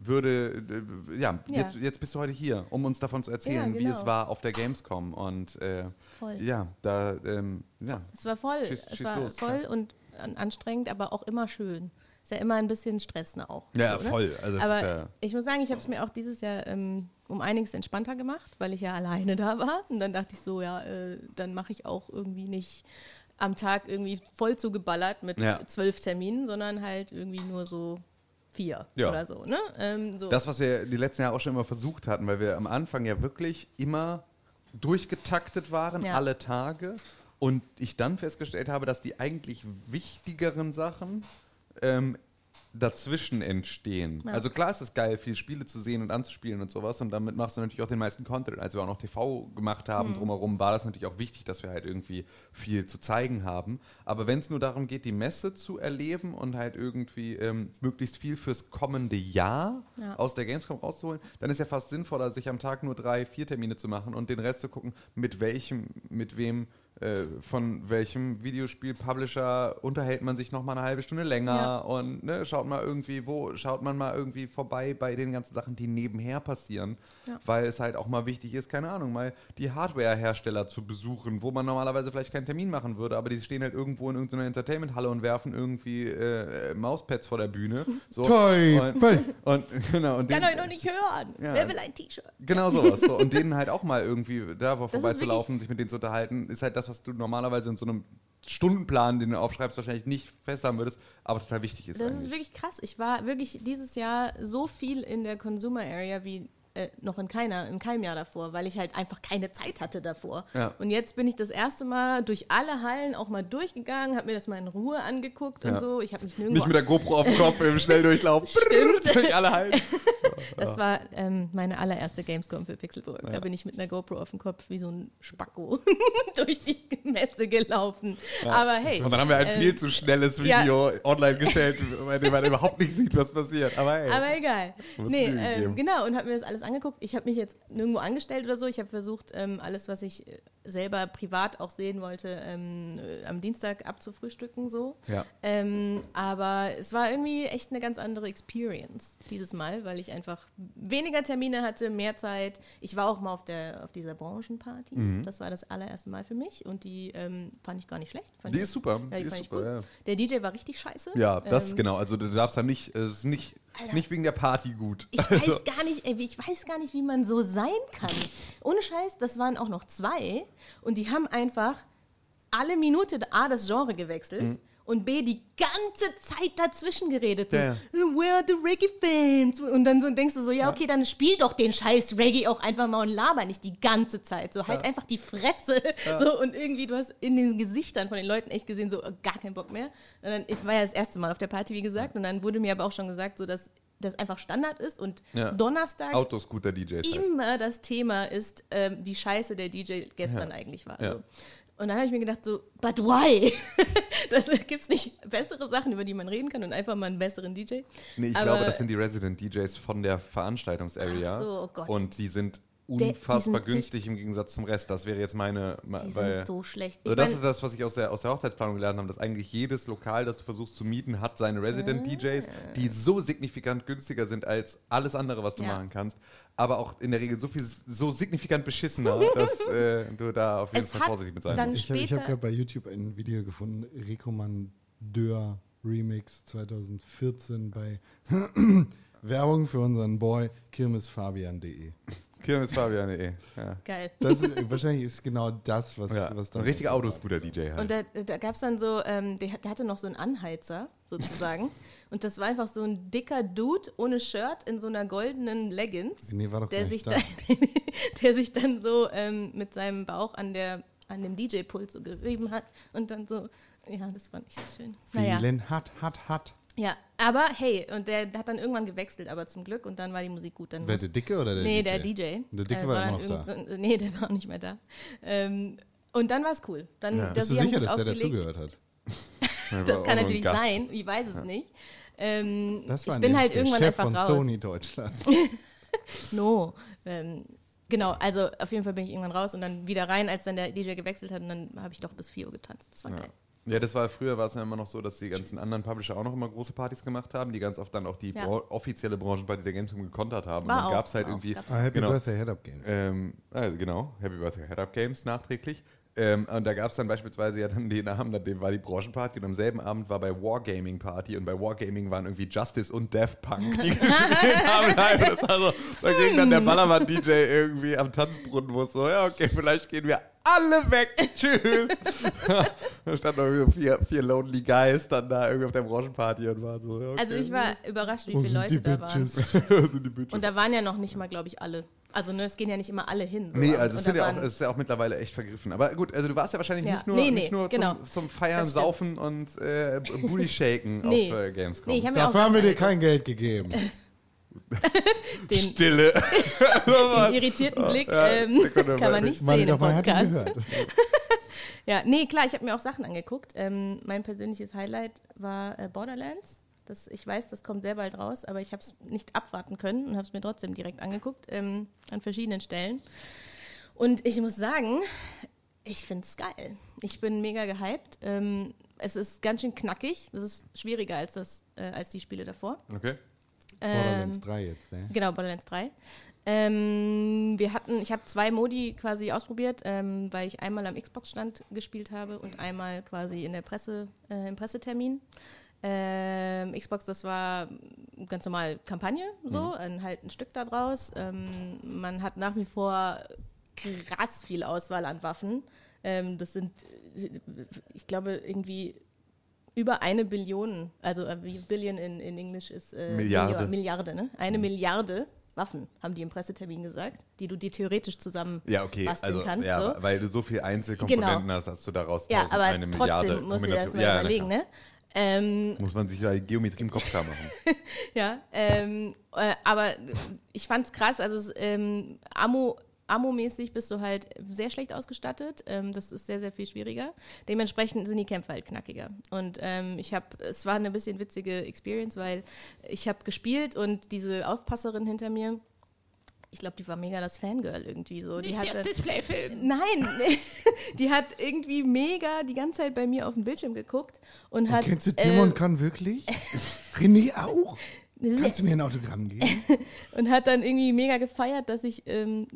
würde, äh, ja, Ja. Jetzt, jetzt bist du heute hier, um uns davon zu erzählen, Ja, wie es genau. war auf der Gamescom. Und äh, Voll. ja, da, ähm, ja. Es war voll. Schieß- es schieß war los, voll und an, anstrengend, aber auch immer schön. Ist ja immer ein bisschen Stress ne, auch. Ja, so, ne? voll. Also aber ja, ich muss sagen, ich habe es mir auch dieses Jahr ähm, um einiges entspannter gemacht, weil ich ja alleine da war. Und dann dachte ich so, ja, äh, dann mache ich auch irgendwie nicht am Tag irgendwie voll zugeballert mit zwölf Terminen, sondern halt irgendwie nur so vier Ja. oder so. Ne? Ähm, so. das, was wir die letzten Jahre auch schon immer versucht hatten, weil wir am Anfang ja wirklich immer durchgetaktet waren, Ja. alle Tage. Und ich dann festgestellt habe, dass die eigentlich wichtigeren Sachen ähm, dazwischen entstehen. Ja. Also klar ist es geil, viele Spiele zu sehen und anzuspielen und sowas und damit machst du natürlich auch den meisten Content. Als wir auch noch TV gemacht Mhm. haben, drumherum war das natürlich auch wichtig, dass wir halt irgendwie viel zu zeigen haben. Aber wenn es nur darum geht, die Messe zu erleben und halt irgendwie ähm, möglichst viel fürs kommende Jahr Ja. aus der Gamescom rauszuholen, dann ist ja fast sinnvoller, sich am Tag nur drei, vier Termine zu machen und den Rest zu gucken, mit welchem, mit wem von welchem Videospiel-Publisher unterhält man sich noch mal eine halbe Stunde länger Ja. und ne, schaut mal irgendwie, wo schaut man mal irgendwie vorbei bei den ganzen Sachen, die nebenher passieren, Ja. weil es halt auch mal wichtig ist, keine Ahnung, mal die Hardware-Hersteller zu besuchen, wo man normalerweise vielleicht keinen Termin machen würde, aber die stehen halt irgendwo in irgendeiner Entertainment-Halle und werfen irgendwie äh, Mauspads vor der Bühne. So. Teufel! Und, und, genau, und Kann den- euch noch nicht hören. Ja. Wer will ein T-Shirt? Genau sowas. So. Und denen halt auch mal irgendwie da vorbeizulaufen, sich mit denen zu unterhalten, ist halt das, was du normalerweise in so einem Stundenplan, den du aufschreibst, wahrscheinlich nicht fest haben würdest, aber total wichtig ist. Das eigentlich. ist wirklich krass. Ich war wirklich dieses Jahr so viel in der Consumer Area wie äh, noch in keiner, in keinem Jahr davor, weil ich halt einfach keine Zeit hatte davor. Ja. Und jetzt bin ich das erste Mal durch alle Hallen auch mal durchgegangen, habe mir das mal in Ruhe angeguckt und Ja. so. Ich habe mich nirgendwo Nicht mit der GoPro auf dem Kopf im Schnelldurchlauf. Stimmt. durch alle Hallen. Das war ähm, meine allererste Gamescom für Pixelburg. Da bin ich mit einer GoPro auf dem Kopf wie so ein Spacko durch die Messe gelaufen. Aber hey. Und dann haben wir ein ähm, viel zu schnelles ja. Video online gestellt, bei dem man überhaupt nicht sieht, was passiert. Aber hey. Aber egal. Nee, gegeben. genau, und habe mir das alles angeguckt. Ich habe mich jetzt nirgendwo angestellt oder so. Ich habe versucht, ähm, alles, was ich äh, selber privat auch sehen wollte, ähm, äh, am Dienstag abzufrühstücken. So. Ja. Ähm, aber es war irgendwie echt eine ganz andere Experience dieses Mal, weil ich einfach weniger Termine hatte, mehr Zeit. Ich war auch mal auf, der, auf dieser Branchenparty. Mhm. Das war das allererste Mal für mich und die fand ich gar nicht schlecht. Fand Die ich- ist super. Ja, die, die ist super, ja. Der DJ war richtig scheiße. Ja, das Ähm, genau. Also du darfst da nicht, es ist nicht, Alter. nicht wegen der Party gut. Ich weiß gar nicht, ey, wie- ich weiß gar nicht, wie man so sein kann. Ohne Scheiß, das waren auch noch zwei und die haben einfach alle Minute A das Genre gewechselt. Und B, die ganze Zeit dazwischen geredet. Ja, ja. Where are the Reggae-Fans? Und dann so denkst du so, ja, okay, dann spiel doch den scheiß Reggae auch einfach mal und laber nicht die ganze Zeit. So, halt einfach die Fresse. So, und irgendwie, du hast in den Gesichtern von den Leuten echt gesehen, so, oh, gar keinen Bock mehr. Und dann, ich war ja das erste Mal auf der Party, wie gesagt, und dann wurde mir aber auch schon gesagt, so, dass das einfach Standard ist und Ja. donnerstags Autoscooter-DJs. halt. immer das Thema ist, ähm, wie scheiße der DJ gestern eigentlich war. Ja. So. Und dann habe ich mir gedacht, so, but why? das gibt es nicht bessere Sachen, über die man reden kann und einfach mal einen besseren DJ. Nee, ich Aber- glaube, das sind die Resident DJs von der Veranstaltungsarea. Ach so, oh Gott. Und die sind unfassbar günstig im Gegensatz zum Rest. Das wäre jetzt meine. ma- Die weil, sind so schlecht. also Ich das ist das, was ich aus der, aus der Hochzeitsplanung gelernt habe, dass eigentlich jedes Lokal, das du versuchst zu mieten, hat seine Resident Ah. DJs, die so signifikant günstiger sind als alles andere, was du Ja. machen kannst. Aber auch in der Regel so viel so signifikant beschissener, dass äh, du da auf jeden Es Fall vorsichtig mit sein musst. Ich habe hab Später- gerade bei YouTube ein Video gefunden, Rekommandeur Remix 2014 bei Werbung für unseren Boy kirmesfabian.de. Kirmes Fabian, eh. Ja. Geil. Das ist, wahrscheinlich ist genau das, was, Ja. was da Ein richtiger Autoscooter-DJ halt. Und da, da gab es dann so, ähm, der, der hatte noch so einen Anheizer, sozusagen. und das war einfach so ein dicker Dude ohne Shirt in so einer goldenen Leggings. Nee, war doch der gar sich, nicht dann, der sich dann so ähm, mit seinem Bauch an, der, an dem DJ-Pult so gerieben hat und dann so, ja, das fand ich so schön. Naja, Vielen hat, hat, hat. Ja, aber hey, und der hat dann irgendwann gewechselt, aber zum Glück und dann war die Musik gut. Dann Wer, der Dicke oder der nee, DJ? der DJ. Der Dicke Äh, war immer noch da. so- Nee, der war auch nicht mehr da. Ähm, und dann war es cool. Dann, Ja. Bist du sicher, dass der dazugehört hat? Ja, Das war kann natürlich Gast. sein, ich weiß es nicht. Ähm, Das war ich bin halt der irgendwann Chef einfach von raus. Sony Deutschland. No. Ähm, genau, also auf jeden Fall bin ich irgendwann raus und dann wieder rein, als dann der DJ gewechselt hat und dann habe ich doch bis 4 Uhr getanzt. Das war Ja. geil. Ja, das war früher war es ja immer noch so, dass die ganzen anderen Publisher auch noch immer große Partys gemacht haben, die ganz oft dann auch die Ja. bra- offizielle Branchenparty der Gamescom gekontert haben. War und dann gab es halt auch, irgendwie. Ah, Happy genau, Birthday Head Up Games. Ähm, also genau, Happy Birthday Head Up Games nachträglich. Ähm, und da gab es dann beispielsweise ja dann den Abend, an dem war die Branchenparty und am selben Abend war bei Wargaming Party und bei Wargaming waren irgendwie Justice und Death Punk, die gespielt haben. live. Das war so, da ging dann der Ballermann-DJ irgendwie am Tanzbrunnen, wo es so, ja okay, vielleicht gehen wir alle weg, tschüss. da standen irgendwie so vier, vier Lonely Guys dann da irgendwie auf der Branchenparty und waren so, ja, okay. Also ich war überrascht, wie viele Leute da waren. Und da waren ja noch nicht mal, glaube ich, alle. Also ne, es gehen ja nicht immer alle hin. So. Nee, also es, sind ja auch, es ist ja auch mittlerweile echt vergriffen. Aber gut, also du warst ja wahrscheinlich Ja. nicht nur, Nee, nee, nicht nur genau. zum, zum Feiern. Saufen und äh, Booty Shaken Nee. auf äh, Gamescom. Nee, ich habe mir auch Dafür haben wir dir kein Geld gegeben. den, Stille. den irritierten Blick Ja, ähm, kann man nicht sehen im Podcast. Ja, nee, klar, ich habe mir auch Sachen angeguckt. Ähm, mein persönliches Highlight war äh, Borderlands. Das, ich weiß, das kommt sehr bald raus, aber ich habe es nicht abwarten können und habe es mir trotzdem direkt angeguckt, ähm, an verschiedenen Stellen. Und ich muss sagen, ich finde es geil. Ich bin mega gehypt. Ähm, es ist ganz schön knackig. Es ist schwieriger als, das, äh, als die Spiele davor. Okay. Borderlands Ähm, 3 jetzt, ne? Genau, Borderlands 3. Ähm, wir hatten, ich habe zwei Modi quasi ausprobiert, ähm, weil ich einmal am Xbox-Stand gespielt habe und einmal quasi in der Presse, äh, im Pressetermin. Ähm, Xbox, das war ganz normal Kampagne, so, ein, halt ein Stück da draus. Ähm, man hat nach wie vor krass viel Auswahl an Waffen. Ähm, das sind, ich glaube, irgendwie über eine Billion, also äh, wie Billion in, in Englisch ist äh, Milliarde. Million- Milliarde, ne? Eine Milliarde Waffen, haben die im Pressetermin gesagt, die du dir theoretisch zusammen Ja, okay. basteln Also, kannst. ja, so. weil du so viele Einzelkomponenten Genau. hast, dass du daraus ja aber eine Milliarde trotzdem musst du dir das mal Ja, überlegen, ne? Ähm, Muss man sich da die Geometrie im Kopf klar machen. ja, ähm, äh, aber ich fand's krass, also ähm, Ammo, Ammo-mäßig bist du halt sehr schlecht ausgestattet. Ähm, das ist sehr, sehr viel schwieriger. Dementsprechend sind die Kämpfe halt knackiger. Und ähm, ich habe, es war eine bisschen witzige Experience, weil ich habe gespielt und diese Aufpasserin hinter mir, ich glaube, die war mega das Fangirl irgendwie so. Die hatte, Nein, die hat irgendwie mega die ganze Zeit bei mir auf den Bildschirm geguckt und hat. Kennst du Timon äh, Kann wirklich? René auch? Kannst du mir ein Autogramm geben? und hat dann irgendwie mega gefeiert, dass ich, ähm,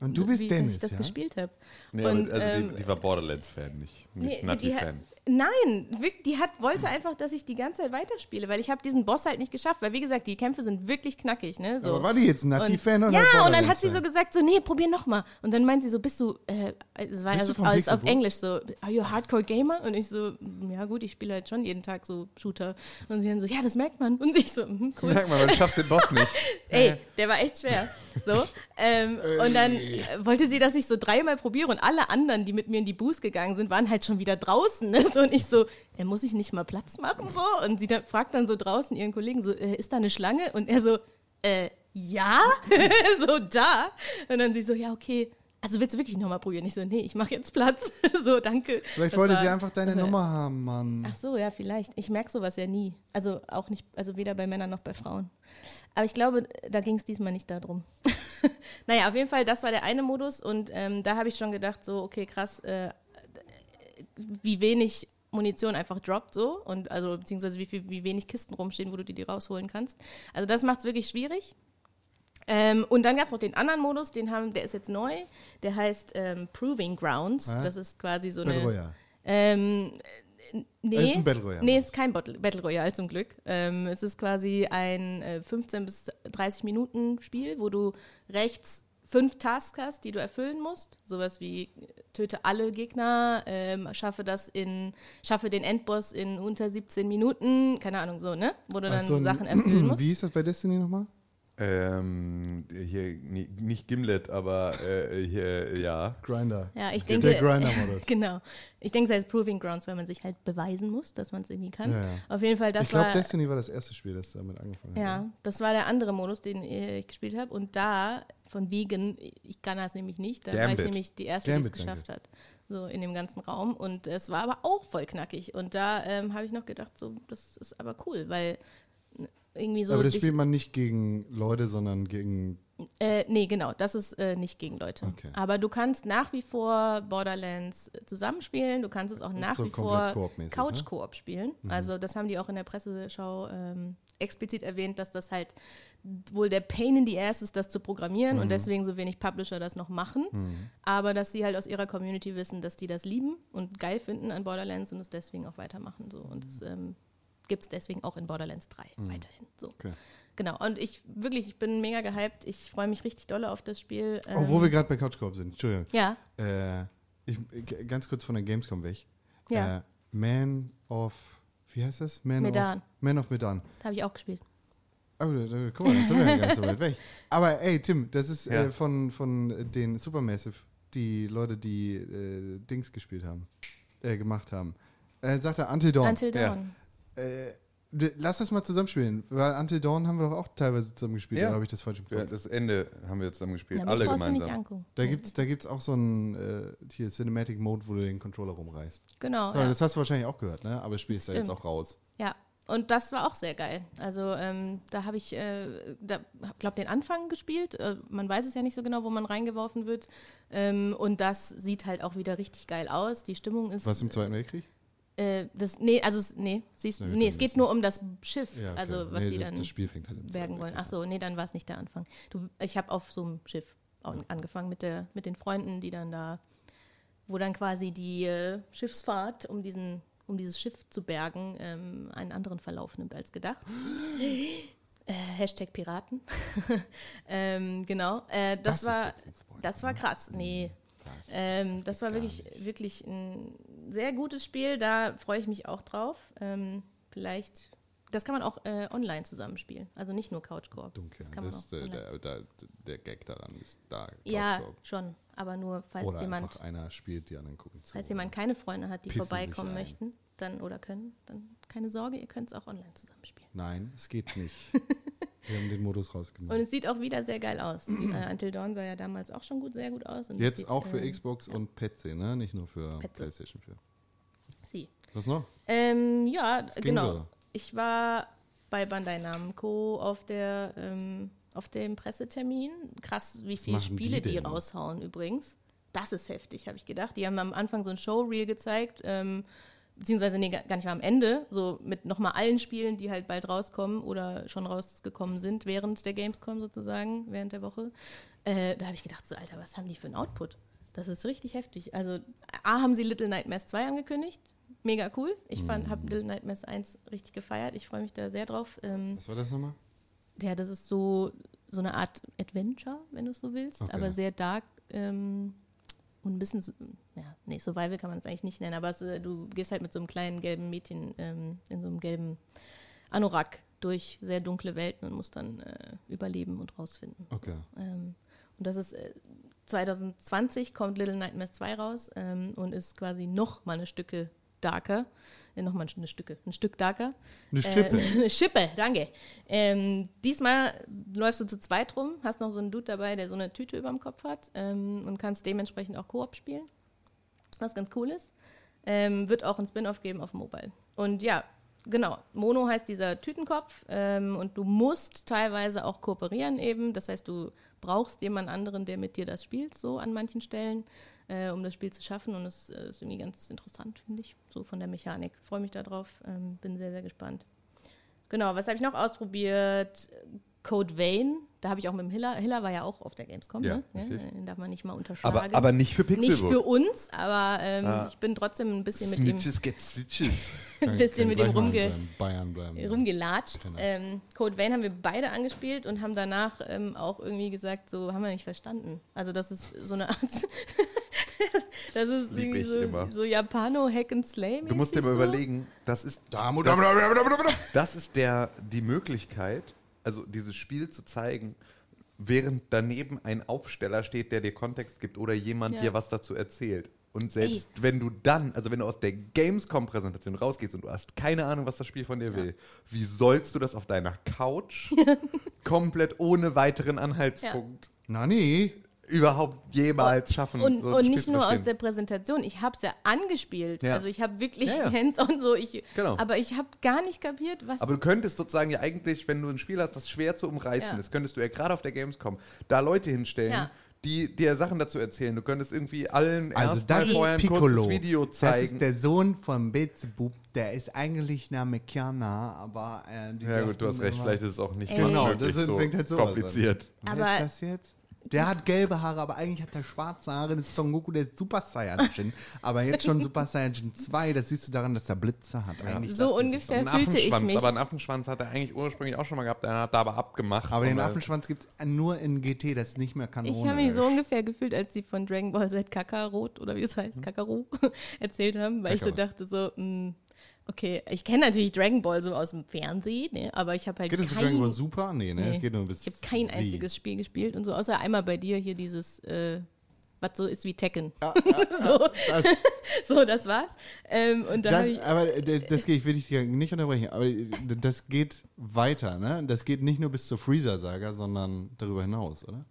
Und du bist wie, Dennis, dass ich das ja? gespielt habe. Nee, und, also ähm, die, die war Borderlands-Fan, nicht, nicht Nee, Nutty-Fan. Nein, die hat, wollte einfach, dass ich die ganze Zeit weiterspiele, weil ich habe diesen Boss halt nicht geschafft, weil wie gesagt, die Kämpfe sind wirklich knackig, ne? So. Aber war die jetzt ein Nati-Fan oder Ja, und dann hat sie so gesagt, so, nee, probier noch mal. Und dann meint sie so, bist du, äh, es war also alles auf? Englisch so, are you a Hardcore Gamer? Und ich so, ja gut, ich spiele halt schon jeden Tag so Shooter. Und sie dann so, ja, das merkt man. Und ich so, mhm, cool. Merk mal, weil du schaffst den Boss nicht. Ey, der war echt schwer. So. Ähm, und dann wollte sie, dass ich so dreimal probiere und alle anderen, die mit mir in die Boost gegangen sind, waren halt schon wieder draußen. Ne? So, und ich so, äh, muss ich nicht mal Platz machen? So? Und sie dann, fragt dann so draußen ihren Kollegen so, äh, ist da eine Schlange? Und er so, äh, ja? so, da. Und dann sie so, ja, okay. Also willst du wirklich nochmal probieren? Ich so, nee, ich mache jetzt Platz. so, danke. Vielleicht Das wollte war- sie einfach deine war- Nummer haben, Mann. Ach so, ja, vielleicht. Ich merke sowas ja nie. Also auch nicht, also weder bei Männern noch bei Frauen. Aber ich glaube, da ging es diesmal nicht darum. naja, auf jeden Fall, das war der eine Modus und ähm, da habe ich schon gedacht, so, okay, krass, äh, wie wenig Munition einfach droppt so und also beziehungsweise wie, viel, wie wenig Kisten rumstehen, wo du dir die rausholen kannst. Also das macht es wirklich schwierig. Ähm, und dann gab es noch den anderen Modus, den haben, der ist jetzt neu, der heißt ähm, Proving Grounds. Ja. Das ist quasi so eine. Ähm, äh, nee, Das ist ein Battle Royale. Nee, es ist kein Battle, Royale zum Glück. Ähm, es ist quasi ein äh, 15 bis 30 Minuten Spiel, wo du rechts fünf Tasks hast, die du erfüllen musst. Sowas wie äh, töte alle Gegner, ähm, schaffe das in, schaffe den Endboss in unter 17 Minuten, keine Ahnung, so, ne? Wo du dann Ach so, Sachen erfüllen musst. Wie hieß das bei Destiny nochmal? Ähm, hier, ni- nicht Gimlet, aber äh, hier, ja. Grinder. Ja, ich Der denke. Grinder-Modus. genau. Ich denke, es heißt Proving Grounds, weil man sich halt beweisen muss, dass man es irgendwie kann. Ja, ja. Auf jeden Fall, das Ich glaube, war. Destiny war das erste Spiel, das damit angefangen hat. Ja, das war der andere Modus, den äh, ich gespielt habe. Und da, von wegen, ich kann das nämlich nicht, da war ich Gambit. nämlich die Erste, die es Gambit, geschafft hat. So in dem ganzen Raum. Und es war aber auch voll knackig. Und da ähm, habe ich noch gedacht, so, das ist aber cool, weil irgendwie so. Aber das spielt man nicht gegen Leute, sondern gegen. äh, nee, genau, das ist äh, nicht gegen Leute. Okay. Aber du kannst nach wie vor Borderlands äh, zusammenspielen, du kannst es auch nach So wie vor Koop-mäßig, Couch-Koop spielen. Also das haben die auch in der Presseschau ähm, explizit erwähnt, dass das halt wohl der Pain in the Ass ist, das zu programmieren und deswegen so wenig Publisher das noch machen. Aber dass sie halt aus ihrer Community wissen, dass die das lieben und geil finden an Borderlands und es deswegen auch weitermachen. So. Und das ähm, gibt es deswegen auch in Borderlands 3 weiterhin. So. Okay. Genau, und ich wirklich, ich bin mega gehypt. Ich freue mich richtig dolle auf das Spiel. Oh, wo Ähm, wir gerade bei Couch Coop sind. Entschuldigung. ja, Äh, ich, ganz kurz von der Gamescom weg. Ja. Äh, Man of. Wie heißt das? Man Medan. Of, Man of Medan. da habe ich auch gespielt. Oh, da- da- guck mal, jetzt sind wir ja gar nicht so weit weg. Aber ey, Tim, das ist Ja. äh, von, von den Supermassive, die Leute, die äh, Dings gespielt haben, äh, gemacht haben. Äh, sagt er Until Dawn. Until Ja. Äh, lass das mal zusammenspielen, weil Until Dawn haben wir doch auch teilweise zusammen gespielt, Ja. oder habe ich das falsch Ja, gefunden? das Ende haben wir jetzt zusammen gespielt. Ja, Alle gemeinsam. Da gibt's, da gibt's auch so einen äh, hier Cinematic Mode, wo du den Controller rumreißt. Genau. So, ja. Das hast du wahrscheinlich auch gehört, ne? Aber das Spiel ist da jetzt Stimmt. auch raus. ja. Und das war auch sehr geil. Also ähm, da habe ich, äh, da glaube den Anfang gespielt. Äh, man weiß es ja nicht so genau, wo man reingeworfen wird. Ähm, und das sieht halt auch wieder richtig geil aus. Die Stimmung ist. Was im Zweiten Weltkrieg? Äh, das, nee, also es- nee, siehst, nee, es geht nur um das Schiff, Ja, also was Nee, sie das, dann das Spiel fängt halt bergen wollen. Ach Weltkrieg so, nee, dann war es nicht der Anfang. Du, ich habe auf so einem Schiff an- angefangen mit, der, mit den Freunden, die dann da, wo dann quasi die äh, Schiffsfahrt, um diesen um dieses Schiff zu bergen, ähm, einen anderen Verlauf nimmt als gedacht. Äh, Hashtag Piraten. ähm, genau. Äh, das, Das war das war krass. Nee. Ähm, das war wirklich, wirklich ein sehr gutes Spiel. Da freue ich mich auch drauf. Ähm, vielleicht, das kann man auch äh, online zusammenspielen. Also nicht nur Couch Koop. Dunkel. Das kann man Das, auch äh, online. der, der, der Gag daran ist da. Ja, schon. Aber nur, falls Oder jemand, einer spielt, die anderen gucken zu. falls jemand keine Freunde hat, die vorbeikommen möchten, dann oder können, dann keine Sorge, ihr könnt es auch online zusammenspielen. Nein, es geht nicht. Wir haben den Modus Und rausgenommen. es sieht auch wieder sehr geil aus. äh, Until Dawn sah ja damals auch schon gut, sehr gut aus. Und Jetzt sieht, auch für äh, Xbox und PC, ne? Nicht nur für PC. PlayStation 4. Sie. Was noch? Ähm, ja, genau. so. Ich war bei Bandai Namco auf der ähm, auf dem Pressetermin. Krass, wie viele die Spiele die, denn? raushauen übrigens. Das ist heftig, habe ich gedacht. Die haben am Anfang so ein Showreel gezeigt, ähm, beziehungsweise nee, gar nicht mal am Ende, so mit nochmal allen Spielen, die halt bald rauskommen oder schon rausgekommen sind während der Gamescom sozusagen, während der Woche. Äh, da habe ich gedacht, so, Alter, was haben die für einen Output? Das ist richtig heftig. Also, A, haben sie Little Nightmares 2 angekündigt. Mega cool. Ich fand, habe Little Nightmares 1 richtig gefeiert. Ich freue mich da sehr drauf. Ähm, Was war das nochmal? ja, das ist so, so eine Art Adventure, wenn du es so willst, Okay. aber sehr dark ähm, und ein bisschen, ja, nee, Survival kann man es eigentlich nicht nennen, aber es, äh, du gehst halt mit so einem kleinen gelben Mädchen ähm, in so einem gelben Anorak durch sehr dunkle Welten und musst dann äh, überleben und rausfinden. Okay. Ähm, und das ist äh, 2020 kommt Little Nightmares 2 raus ähm, und ist quasi noch mal eine Stücke darker. Äh, noch mal eine Stücke, ein Stück darker. Eine Schippe. Äh, eine Schippe, danke. Ähm, diesmal läufst du zu zweit rum, hast noch so einen Dude dabei, der so eine Tüte über dem Kopf hat ähm, und kannst dementsprechend auch Koop spielen. Was ganz cool ist. Ähm, wird auch ein Spin-off geben auf Mobile. Und ja, genau. Mono heißt dieser Tütenkopf ähm, und du musst teilweise auch kooperieren eben. Das heißt, du brauchst jemand anderen, der mit dir das spielt, so an manchen Stellen, äh, um das Spiel zu schaffen. Und das äh, ist irgendwie ganz interessant, finde ich, so von der Mechanik. Freue mich darauf, ähm, bin sehr, sehr gespannt. Genau, was habe ich noch ausprobiert? Code Vein, da habe ich auch mit dem Hiller, Hiller war ja auch auf der Gamescom, Ja, ne? ja, darf man nicht mal unterschlagen. Aber, aber nicht für nicht Pixelbook. für uns, aber ähm, Ah. ich bin trotzdem ein bisschen mit ihm Snitches get Stitches. ein bisschen mit ihm rumge in Bayern bleiben. rumgelatscht. Genau. Ähm, Code Vein haben wir beide angespielt und haben danach ähm, auch irgendwie gesagt, so haben wir nicht verstanden. Also das ist so eine Art, das ist Lieb irgendwie so, immer. so Japano Hack and Slay. Du musst dir mal so. überlegen, das ist, das ist der, die Möglichkeit, also dieses Spiel zu zeigen, während daneben ein Aufsteller steht, der dir Kontext gibt oder jemand Ja. dir was dazu erzählt. Und selbst wenn du dann, also wenn du aus der Gamescom-Präsentation rausgehst und du hast keine Ahnung, was das Spiel von dir will, wie sollst du das auf deiner Couch komplett ohne weiteren Anhaltspunkt Na nee. Überhaupt jemals schaffen? Und, so und nicht nur aus der Präsentation, ich habe es ja angespielt. Ja. Also ich habe wirklich Ja, ja. hands-on so. Ich, Genau. Aber ich habe gar nicht kapiert, was... Aber du könntest sozusagen ja eigentlich, wenn du ein Spiel hast, das schwer zu umreißen Ja. ist, könntest du ja gerade auf der Gamescom da Leute hinstellen, Ja. die dir Sachen dazu erzählen. Du könntest irgendwie allen Also erst das mal vorher ist ein Piccolo. kurzes Video Das zeigen. ist der Sohn von Beelzebub. Der ist eigentlich Namekiana, aber äh, die ja gut, du hast recht, vielleicht ist es auch nicht Genau, das ist- so halt an. kompliziert. Wer Aber- ist das jetzt? Der hat gelbe Haare, aber eigentlich hat er schwarze Haare. Das ist Son Goku, der ist Super Saiyajin. aber jetzt schon Super Saiyajin 2, das siehst du daran, dass er Blitze hat. Eigentlich So ungefähr. Ein fühlte ich mich. aber einen Affenschwanz hat er eigentlich ursprünglich auch schon mal gehabt, einer hat da aber abgemacht. Aber den Affenschwanz gibt es nur in GT, das ist nicht mehr Kanone. Ich habe mich so ungefähr gefühlt, als sie von Dragon Ball Z Kakarot oder wie es Hm. heißt, Kakaro erzählt haben, weil ich so Kakarot. dachte so, mh, okay, ich kenne natürlich Dragon Ball so aus dem Fernsehen, ne, aber ich habe halt Geht es mit kein, Dragon Ball Super? Nee, ne? Es geht nur bis ich habe kein einziges Spiel gespielt und so, außer einmal bei dir hier dieses, äh, was so ist wie Tekken. Ja, ja, so, das, so, das war's. Ähm, und dann das, aber das, das geht, ich will dich nicht unterbrechen, aber das geht weiter, ne? Das geht nicht nur bis zur Freezer-Saga, sondern darüber hinaus, oder?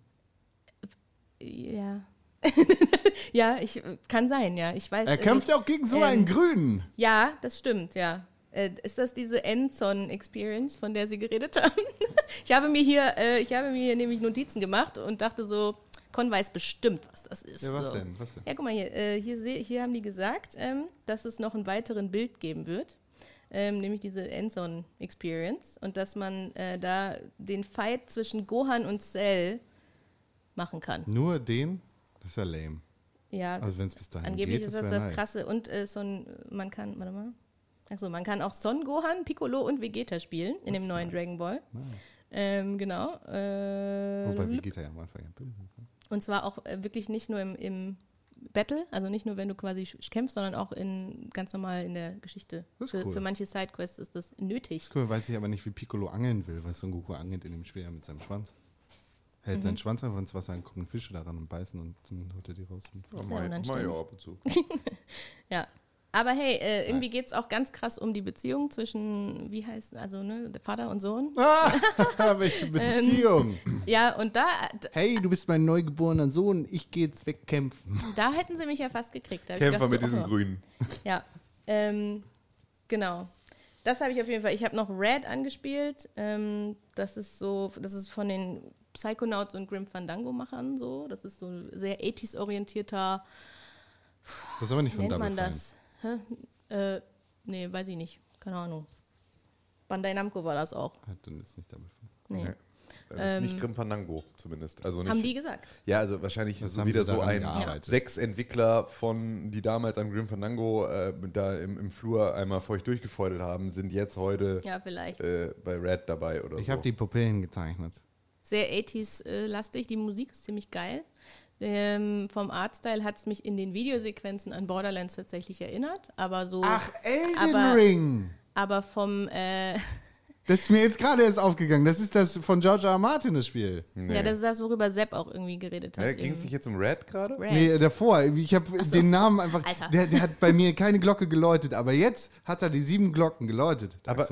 ja. ja, ich kann sein, ja. Ich weiß. Er äh, kämpft ich- auch gegen so ähm, einen Grünen. Ja, das stimmt, ja. Äh, ist das diese Endzone-Experience, von der Sie geredet haben? ich, habe mir hier, äh, ich habe mir hier nämlich Notizen gemacht und dachte so, Con weiß bestimmt, was das ist. Ja, was so. denn? Was denn? Ja, guck mal hier. Äh, hier, hier haben die gesagt, ähm, dass es noch einen weiteren Bild geben wird. Ähm, nämlich diese Endzone-Experience. Und dass man äh, da den Fight zwischen Gohan und Cell machen kann. Nur den? Das ist ja lame. Ja, Also wenn es bis dahin Angeblich geht, ist das wär das nice. Krasse. Und äh, Son, man kann, warte mal. Achso, man kann auch Son Gohan, Piccolo und Vegeta spielen in dem neuen Dragon Ball. Ähm, genau. Äh, Wobei, er ja am Anfang? und zwar auch äh, wirklich nicht nur im, im Battle, also nicht nur, wenn du quasi kämpfst, sondern auch in ganz normal in der Geschichte. Das ist Für, cool. für manche Sidequests ist das nötig. Cool, weiß ich aber nicht, wie Piccolo angeln will, weil Son Goku angelt in dem ja mit seinem Schwanz. Hält Mhm. seinen Schwanz einfach ins Wasser, dann kommen Fische daran und beißen und dann holt er die raus. Und ist ja unanständig. ab und zu. Ja. Aber hey, äh, irgendwie geht es auch ganz krass um die Beziehung zwischen, wie heißt, also ne, der Vater und Sohn. Ah, welche Ähm, Beziehung. Ja, und da, hey, du bist mein neugeborener Sohn, ich gehe jetzt wegkämpfen. da hätten sie mich ja fast gekriegt. Da hab ich Kämpfer gedacht, mit so, diesem oh. Grünen. Ja, ähm, genau. Das habe ich auf jeden Fall. Ich habe noch Red angespielt. Ähm, das ist so, das ist von den Psychonauts und Grim Fandango-Machern so. Das ist so sehr 80s-orientierter, Das ist aber nicht wie von nennt man das? Hä? Äh, Nee, weiß ich nicht. Keine Ahnung. Bandai Namco war das auch. Ah, Dann ist nicht Double Fine. Nee. Das ist nicht Grim Fandango zumindest. Also nicht, Haben die gesagt. Ja, also wahrscheinlich so wieder so ein sechs Entwickler von, die damals an Grim Fandango äh, da im, im Flur einmal feucht durchgefeudelt haben, sind jetzt heute Ja, vielleicht. äh, bei Red dabei oder Ich so. habe die Pupillen gezeichnet. Sehr 80s-lastig. Die Musik ist ziemlich geil. Ähm, vom Artstyle hat es mich in den Videosequenzen an Borderlands tatsächlich erinnert. Aber so. Elden Aber- Ring! Aber vom. Äh, Das ist mir jetzt gerade erst aufgegangen. Das ist das von George R. R. Martin, das Spiel. nee. Ja, das ist das, worüber Sepp auch irgendwie geredet hat. Ging es nicht jetzt um Red gerade? Red. Nee, davor. Ich habe den Namen einfach. Alter. Der, der hat bei mir keine Glocke geläutet, aber jetzt hat er die sieben Glocken geläutet. Aber,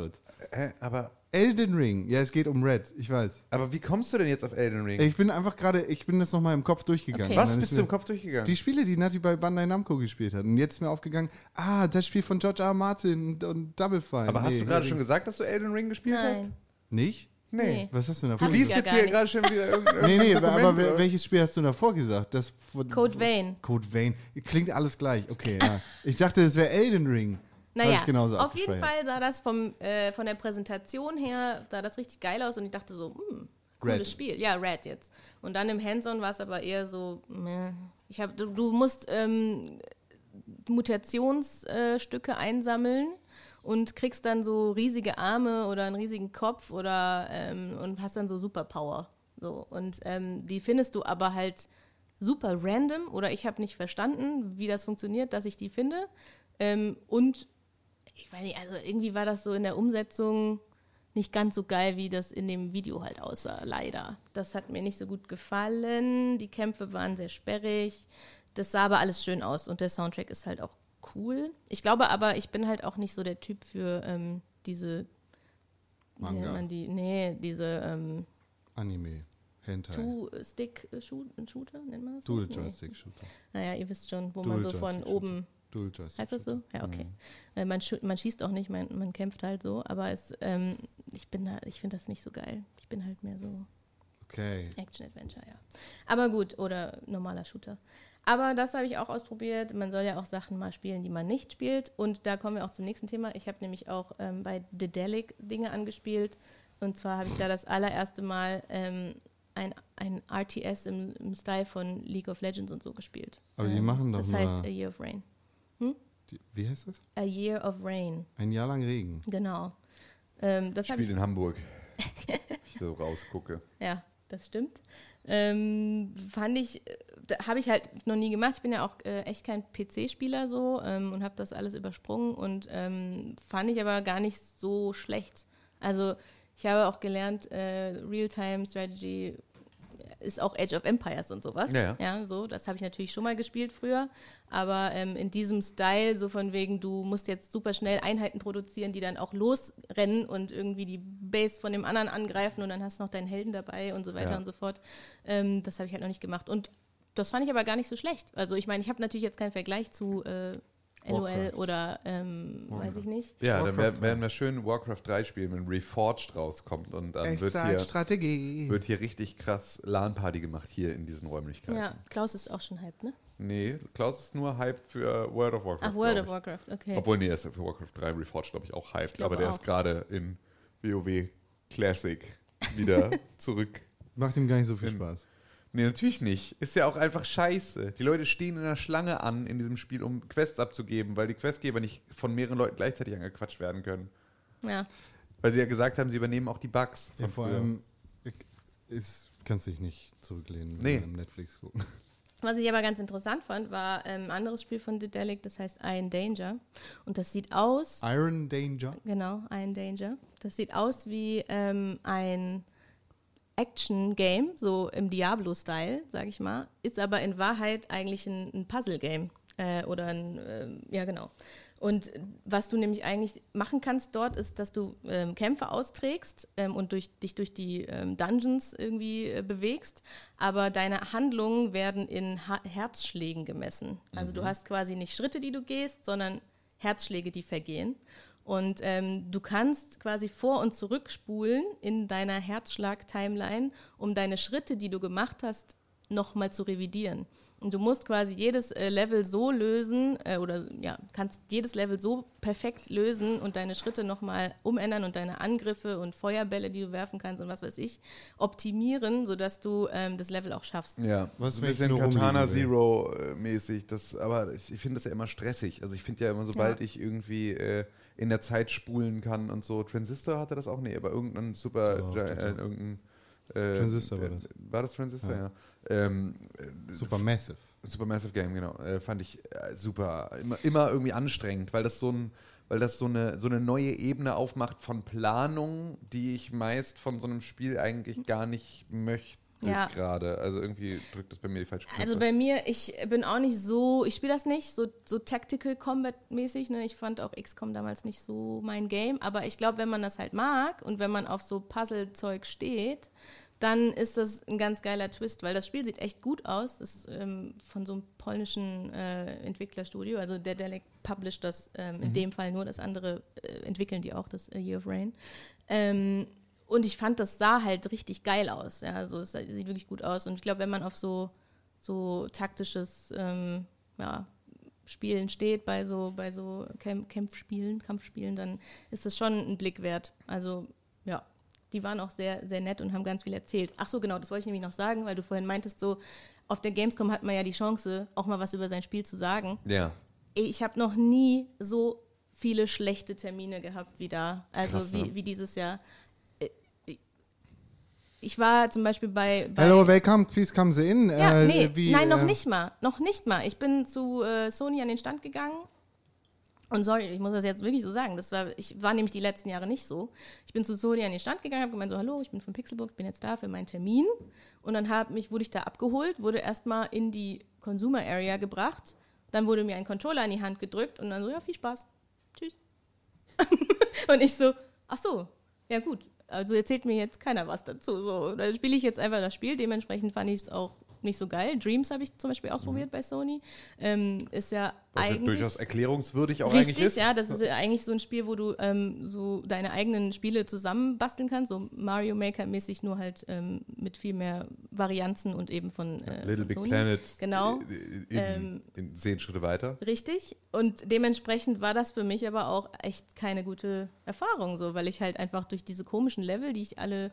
äh, aber, Elden Ring. Ja, es geht um Red. Ich weiß. aber wie kommst du denn jetzt auf Elden Ring? Ich bin einfach gerade, ich bin das nochmal im Kopf durchgegangen. Okay. Was bist ist du im Kopf durchgegangen? Die Spiele, die Nati bei Bandai Namco gespielt hat. Und jetzt ist mir aufgegangen, ah, das Spiel von George R. R. Martin und, Double Fine. aber hast Nee, du gerade nee. schon gesagt, dass du Elden Ring gespielt hast? Nein. Nicht? Nee. Was hast du denn Du davor Hab ich liest jetzt hier gerade schon wieder irgendein Nee, nee, Dokument, aber oder? welches Spiel hast du davor gesagt? Das von, Code Vein. Code Vein. Klingt alles gleich. Okay, ja. Ich dachte, es wäre Elden Ring. Naja, auf jeden. Fall sah das vom, äh, von der Präsentation her, sah das richtig geil aus und ich dachte so, hm, cooles Red. Spiel. Ja, Red jetzt. Und dann im Hands-on war es aber eher so, meh. ich hab, du, du musst ähm, Mutationsstücke einsammeln und kriegst dann so riesige Arme oder einen riesigen Kopf oder ähm, und hast dann so Superpower. So. Und ähm, die findest du aber halt super random oder ich habe nicht verstanden, wie das funktioniert, dass ich die finde. Ähm, und ich weiß nicht, also irgendwie war das so in der Umsetzung nicht ganz so geil, wie das in dem Video halt aussah, leider. Das hat mir nicht so gut gefallen. Die Kämpfe waren sehr sperrig. Das sah aber alles schön aus und der Soundtrack ist halt auch cool. Ich glaube aber, ich bin halt auch nicht so der Typ für ähm, diese, wie Manga. nennt man die, nee, diese ähm, Anime. Hentai. Two-Stick-Shooter, nennt man das? so? Dual Nee. Naja, ihr wisst schon, wo Dual man so von oben Dual Joystick. Heißt das so? Ja, okay. Mhm. Man, man schießt auch nicht, man, man kämpft halt so, aber es, ähm, ich bin da, ich finde das nicht so geil. Ich bin halt mehr so Okay. Action-Adventure, ja. Aber gut, oder normaler Shooter. Aber das habe ich auch ausprobiert. Man soll ja auch Sachen mal spielen, die man nicht spielt. Und da kommen wir auch zum nächsten Thema. Ich habe nämlich auch ähm, bei Dedelic Dinge angespielt. Und zwar habe ich da das allererste Mal ähm, ein, ein RTS im, im Style von League of Legends und so gespielt. Aber die ähm, machen doch Das heißt A Year of Rain. Die, wie heißt das? A Year of Rain. Ein Jahr lang Regen. Genau. Ähm, das Spielt ich, in Hamburg. ich so rausgucke. ja, das stimmt. Ähm, fand ich, äh, da habe ich halt noch nie gemacht. Ich bin ja auch äh, echt kein PC-Spieler so ähm, und habe das alles übersprungen und ähm, fand ich aber gar nicht so schlecht. Also ich habe auch gelernt, äh, Real-Time-Strategy ist auch Age of Empires und sowas. Ja, ja. so, das habe ich natürlich schon mal gespielt früher, aber ähm, in diesem Style, so von wegen, du musst jetzt super schnell Einheiten produzieren, die dann auch losrennen und irgendwie die Base von dem anderen angreifen und dann hast du noch deinen Helden dabei und so weiter Ja. und so fort. Ähm, das habe ich halt noch nicht gemacht und das fand ich aber gar nicht so schlecht. Also ich meine, ich habe natürlich jetzt keinen Vergleich zu äh, LOL oder ähm, weiß ich nicht. Ja, dann Warcraft werden, werden wir schön Warcraft 3 spielen, wenn Reforged rauskommt und dann wird hier, Echtzeitstrategie. wird hier richtig krass LAN-Party gemacht hier in diesen Räumlichkeiten. Ja, Klaus ist auch schon hyped, ne? Nee, Klaus ist nur hyped für World of Warcraft. Ach, World of Warcraft, okay. ich. Obwohl, nee, er ist für Warcraft 3 Reforged, glaube ich, auch hyped. glaube aber der auch. ist gerade in WoW Classic wieder zurück. Macht ihm gar nicht so viel Spaß. Nee, natürlich nicht. Ist ja auch einfach scheiße. Die Leute stehen in der Schlange an in diesem Spiel, um Quests abzugeben, weil die Questgeber nicht von mehreren Leuten gleichzeitig angequatscht werden können. ja. Weil sie ja gesagt haben, sie übernehmen auch die Bugs. Ja, vor früher. allem ich- ist, kannst dich nicht zurücklehnen Nee. beim Netflix gucken. Was ich aber ganz interessant fand, war ähm, ein anderes Spiel von Dedelic, das heißt Iron Danger. Und das sieht aus, Iron Danger. genau, Iron Danger. Das sieht aus wie ähm, ein Action-Game, so im Diablo-Style, sag ich mal. Ist aber in Wahrheit eigentlich ein, ein Puzzle-Game. Äh, oder ein, ähm, ja genau. Und was du nämlich eigentlich machen kannst dort, ist, dass du ähm, Kämpfe austrägst ähm, und durch, dich durch die ähm, Dungeons irgendwie äh, bewegst, aber deine Handlungen werden in ha Herzschlägen gemessen. Also du hast quasi nicht Schritte, die du gehst, sondern Herzschläge, die vergehen. Und ähm, du kannst quasi vor- und zurückspulen in deiner Herzschlag-Timeline, um deine Schritte, die du gemacht hast, nochmal zu revidieren. Und du musst quasi jedes äh, Level so lösen, äh, oder ja, kannst jedes Level so perfekt lösen und deine Schritte nochmal umändern und deine Angriffe und Feuerbälle, die du werfen kannst und was weiß ich, optimieren, sodass du ähm, das Level auch schaffst. Ja, Was, so ein bisschen Katana rumliegen will? Zero äh, mäßig. Das, aber ich ich finde das ja immer stressig. Also ich finde ja immer, sobald Ja. ich irgendwie äh, in der Zeit spulen kann und so. Transistor hatte das auch? Nee, aber irgendein super, doch, äh, doch. irgendein äh, Transistor war äh, das. War das Transistor? Ja. Ja. Ähm, äh, Supermassive. Supermassive Game, genau. Äh, fand ich äh, super. Immer, immer irgendwie anstrengend, weil das so ein weil das so eine, so eine neue Ebene aufmacht von Planung, die ich meist von so einem Spiel eigentlich gar nicht möchte Ja. gerade. Also irgendwie drückt das bei mir die falsche Knöpfe. Also bei mir, ich bin auch nicht so, ich spiele das nicht so, so Tactical Combat mäßig. Ne? Ich fand auch XCOM damals nicht so mein Game. Aber ich glaube, wenn man das halt mag und wenn man auf so Puzzle-Zeug steht, dann ist das ein ganz geiler Twist, weil das Spiel sieht echt gut aus. Das ist ähm, von so einem polnischen äh, Entwicklerstudio. Also der Delec published das ähm, in dem Fall nur, das andere äh, entwickeln die auch, das äh, Year of Rain. Ähm, und ich fand, das sah halt richtig geil aus. Ja, also es sieht wirklich gut aus. Und ich glaube, wenn man auf so, so taktisches ähm, ja, Spielen steht, bei so, bei so Kämp Kämpfspielen, Kampfspielen, dann ist das schon ein Blick wert. Also, ja, die waren auch sehr, sehr nett und haben ganz viel erzählt. Ach so, genau, das wollte ich nämlich noch sagen, weil du vorhin meintest, so, auf der Gamescom hat man ja die Chance, auch mal was über sein Spiel zu sagen ja. ich habe noch nie so viele schlechte Termine gehabt wie da. Also Krass, wie, ne? wie dieses Jahr. Ich war zum Beispiel bei. bei Hello, welcome, please come in. ja, Äh, nee, wie, nein, noch äh, nicht mal. Noch nicht mal. Ich bin zu äh, Sony an den Stand gegangen. Und sorry, ich muss das jetzt wirklich so sagen. Das war, ich war nämlich die letzten Jahre nicht so. Ich bin zu Sony an den Stand gegangen, habe gemeint so, hallo, ich bin von Pixelbook, bin jetzt da für meinen Termin. Und dann hab mich, wurde ich da abgeholt, wurde erstmal in die Consumer Area gebracht. Dann wurde mir ein Controller in die Hand gedrückt und dann so, ja, viel Spaß. Tschüss. und ich so, ach so, ja gut. Also erzählt mir jetzt keiner was dazu. So, dann spiele ich jetzt einfach das Spiel. Dementsprechend fand ich es auch nicht so geil. Dreams habe ich zum Beispiel ausprobiert bei Sony. Ähm, ist ja Was ja eigentlich durchaus erklärungswürdig auch eigentlich Richtig, ist. ja, das ist ja eigentlich so ein Spiel, wo du ähm, so deine eigenen Spiele zusammenbasteln kannst, so Mario Maker mäßig, nur halt ähm, mit viel mehr Varianzen und eben von äh, Little von Big Sony. Planet Genau. in, in, Ähm, in zehn Schritte weiter. Richtig. Und dementsprechend war das für mich aber auch echt keine gute Erfahrung, so, weil ich halt einfach durch diese komischen Level, die ich alle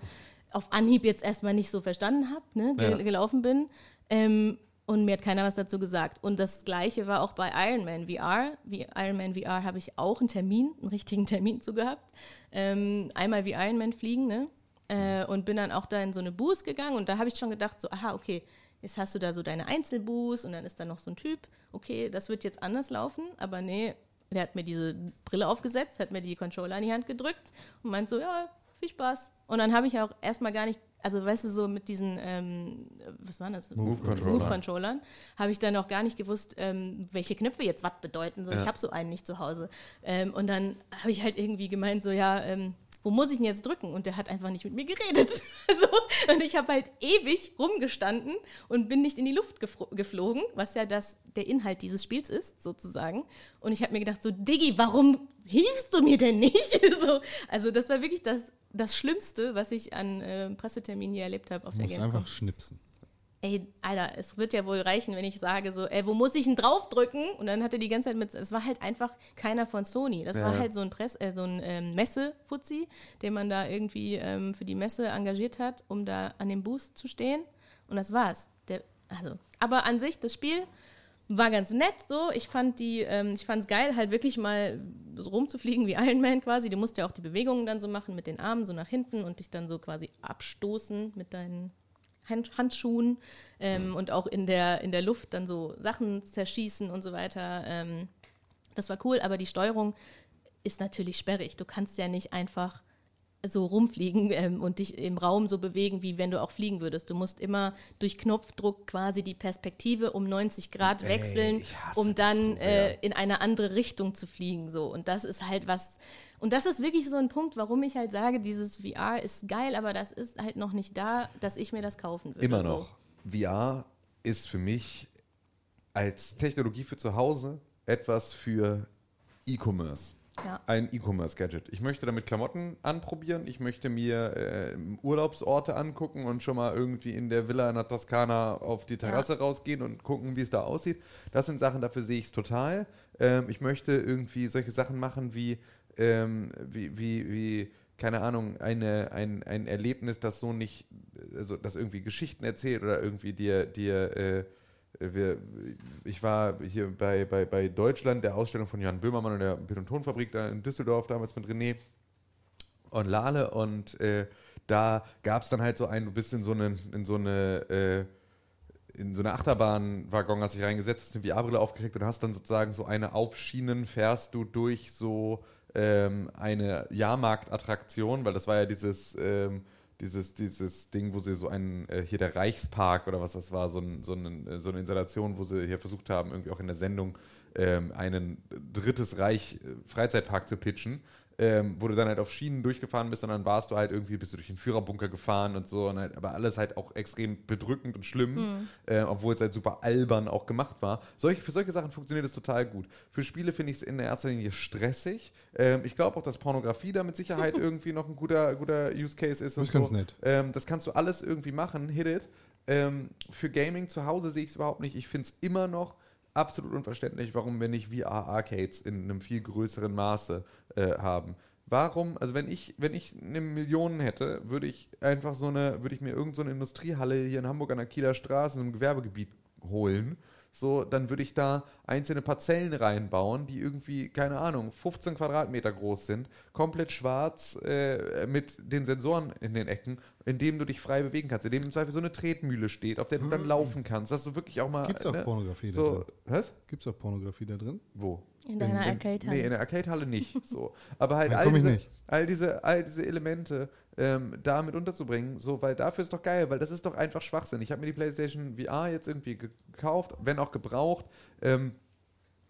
auf Anhieb jetzt erstmal nicht so verstanden habe, ne, ge Ja. gelaufen bin. Ähm, und mir hat keiner was dazu gesagt. Und das gleiche war auch bei Iron Man VR. Wie Iron Man VR habe ich auch einen Termin, einen richtigen Termin zu gehabt. Ähm, einmal wie Iron Man fliegen, ne? Äh, und bin dann auch da in so eine Boost gegangen und da habe ich schon gedacht, so, aha, okay, jetzt hast du da so deine Einzelboost und dann ist da noch so ein Typ, okay, das wird jetzt anders laufen, aber nee, der hat mir diese Brille aufgesetzt, hat mir die Controller in die Hand gedrückt und meint so, ja, viel Spaß. Und dann habe ich auch erstmal gar nicht, also weißt du, so mit diesen, ähm, was waren das? Move-Controller. Move-Controllern, habe ich dann auch gar nicht gewusst, ähm, welche Knöpfe jetzt was bedeuten. So, Ich Ja. habe so einen nicht zu Hause. Ähm, und dann habe ich halt irgendwie gemeint, so, ja, ähm, wo muss ich denn jetzt drücken? Und der hat einfach nicht mit mir geredet. so. Und ich habe halt ewig rumgestanden und bin nicht in die Luft geflogen, was ja das, der Inhalt dieses Spiels ist, sozusagen. Und ich habe mir gedacht, so, Diggi, warum hilfst du mir denn nicht? so, also das war wirklich das, das Schlimmste, was ich an äh, Presseterminen hier erlebt habe auf Du der Gamescom. einfach schnipsen. Ey, Alter, es wird ja wohl reichen, wenn ich sage so, ey, wo muss ich denn draufdrücken? Und dann hat er die ganze Zeit mit, es war halt einfach keiner von Sony. Das Ja, war halt so ein Press, äh, so ein ähm, Messe-Fuzzi, den man da irgendwie ähm, für die Messe engagiert hat, um da an dem Boost zu stehen. Und das war's. Der, also, aber an sich, das Spiel war ganz nett so. Ich fand die, ähm, ich fand's geil, halt wirklich mal so rumzufliegen wie Iron Man quasi. Du musst ja auch die Bewegungen dann so machen mit den Armen so nach hinten und dich dann so quasi abstoßen mit deinen Hand Handschuhen ähm, und auch in der, in der Luft dann so Sachen zerschießen und so weiter. Ähm, das war cool, aber die Steuerung ist natürlich sperrig. Du kannst ja nicht einfach so rumfliegen ähm, und dich im Raum so bewegen, wie wenn du auch fliegen würdest. Du musst immer durch Knopfdruck quasi die Perspektive um 90 Grad wechseln, ich hasse um dann so äh, in eine andere Richtung zu fliegen. So. Und das ist halt was. Und das ist wirklich so ein Punkt, warum ich halt sage, dieses VR ist geil, aber das ist halt noch nicht da, dass ich mir das kaufen würde. Immer so. noch. VR ist für mich als Technologie für zu Hause etwas für E-Commerce. Ja. ein E-Commerce-Gadget. Ich möchte damit Klamotten anprobieren, ich möchte mir äh, Urlaubsorte angucken und schon mal irgendwie in der Villa in der Toskana auf die Terrasse rausgehen und gucken, wie es da aussieht. Das sind Sachen, dafür sehe ich es total. Ähm, ich möchte irgendwie solche Sachen machen wie, ähm, wie, wie, wie keine Ahnung, eine, ein, ein Erlebnis, das so nicht, also das irgendwie Geschichten erzählt oder irgendwie dir, dir äh, wir, ich war hier bei, bei, bei Deutschland, der Ausstellung von Jan Böhmermann und der Bild- und Tonfabrik da in Düsseldorf damals mit René und Lale. Und äh, da gab es dann halt so ein, du bist in so eine, in so eine, äh, in so eine Achterbahnwaggon hast dich reingesetzt, hast eine VR-Brille aufgekriegt und hast dann sozusagen so eine auf Schienen fährst du durch so ähm, eine Jahrmarktattraktion, weil das war ja dieses, ähm, dieses, dieses Ding, wo sie so einen, äh, hier der Reichspark oder was das war, so, ein, so, ein, so eine Installation, wo sie hier versucht haben, irgendwie auch in der Sendung ähm, einen drittes Reich äh, Freizeitpark zu pitchen. Ähm, wo du dann halt auf Schienen durchgefahren bist und dann warst du halt irgendwie, bist du durch den Führerbunker gefahren und so, und halt, aber alles halt auch extrem bedrückend und schlimm, äh, obwohl es halt super albern auch gemacht war. Solche, für solche Sachen funktioniert es total gut. Für Spiele finde ich es in erster Linie stressig. Ähm, ich glaube auch, dass Pornografie da mit Sicherheit irgendwie noch ein guter, guter Use Case ist. Das und ist ganz so. nett. Ähm, das kannst du alles irgendwie machen, hit it. Ähm, für Gaming zu Hause sehe ich es überhaupt nicht. Ich finde es immer noch absolut unverständlich, warum wir nicht VR-Arcades in einem viel größeren Maße äh, haben. Warum, also wenn ich, wenn ich eine Million hätte, würde ich einfach so eine, würde ich mir irgendeine so Industriehalle hier in Hamburg an der Kieler Straße in einem Gewerbegebiet holen. So, dann würde ich da einzelne Parzellen reinbauen, die irgendwie, keine Ahnung, 15 Quadratmeter groß sind, komplett schwarz, äh, mit den Sensoren in den Ecken, in dem du dich frei bewegen kannst, in dem im Zweifel so eine Tretmühle steht, auf der du dann laufen kannst, dass du wirklich auch mal. Gibt's auch ne, Pornografie da so, drin? was? Gibt es auch Pornografie da drin? Wo? In deiner in, Arcade-Halle. Nee, in der Arcade-Halle nicht. So. Aber halt Da all diese, nicht. all diese, all diese Elemente ähm, da mit unterzubringen, so, weil dafür ist doch geil, weil das ist doch einfach Schwachsinn. Ich habe mir die PlayStation VR jetzt irgendwie gekauft, wenn auch gebraucht. Ähm,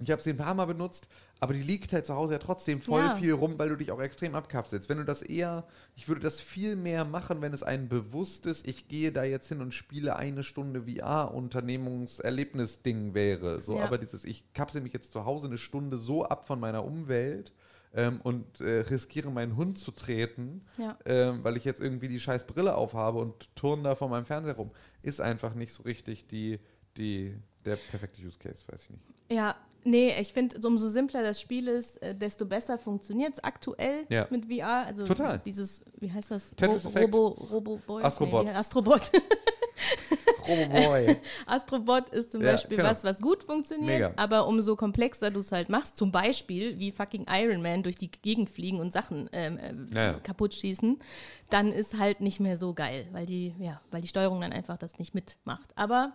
ich habe sie ein paar Mal benutzt, aber die liegt halt zu Hause ja trotzdem voll Ja. viel rum, weil du dich auch extrem abkapselst. Wenn du das eher, ich würde das viel mehr machen, wenn es ein bewusstes, ich gehe da jetzt hin und spiele eine Stunde VR-Unternehmungserlebnis-Ding wäre. So, Ja. aber dieses, ich kapsel mich jetzt zu Hause eine Stunde so ab von meiner Umwelt ähm, und äh, riskiere meinen Hund zu treten, Ja. ähm, weil ich jetzt irgendwie die scheiß Brille aufhabe und turne da vor meinem Fernseher rum, ist einfach nicht so richtig die, die, der perfekte Use Case, weiß ich nicht. Ja, nee, ich finde, so umso simpler das Spiel ist, äh, desto besser funktioniert es aktuell Ja. mit VR. Also Total. dieses, wie heißt das? Tetris Effect. Robo, Robo Boy? Astrobot. Nee, Astrobot. Roboboy. Astrobot ist zum Ja, Beispiel genau. was, was gut funktioniert, Mega. aber umso komplexer du es halt machst, zum Beispiel wie fucking Iron Man durch die Gegend fliegen und Sachen ähm, äh, Ja, ja. kaputt schießen, dann ist halt nicht mehr so geil, weil die, ja, weil die Steuerung dann einfach das nicht mitmacht. Aber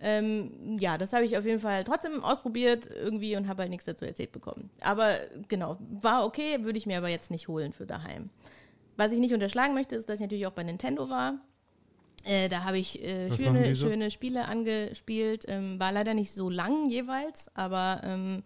ähm, ja, das habe ich auf jeden Fall trotzdem ausprobiert irgendwie und habe halt nichts dazu erzählt bekommen. Aber genau, war okay, würde ich mir aber jetzt nicht holen für daheim. Was ich nicht unterschlagen möchte, ist, dass ich natürlich auch bei Nintendo war. Äh, da habe ich äh, schöne, schöne Spiele angespielt. Ähm, war leider nicht so lang jeweils, aber ähm,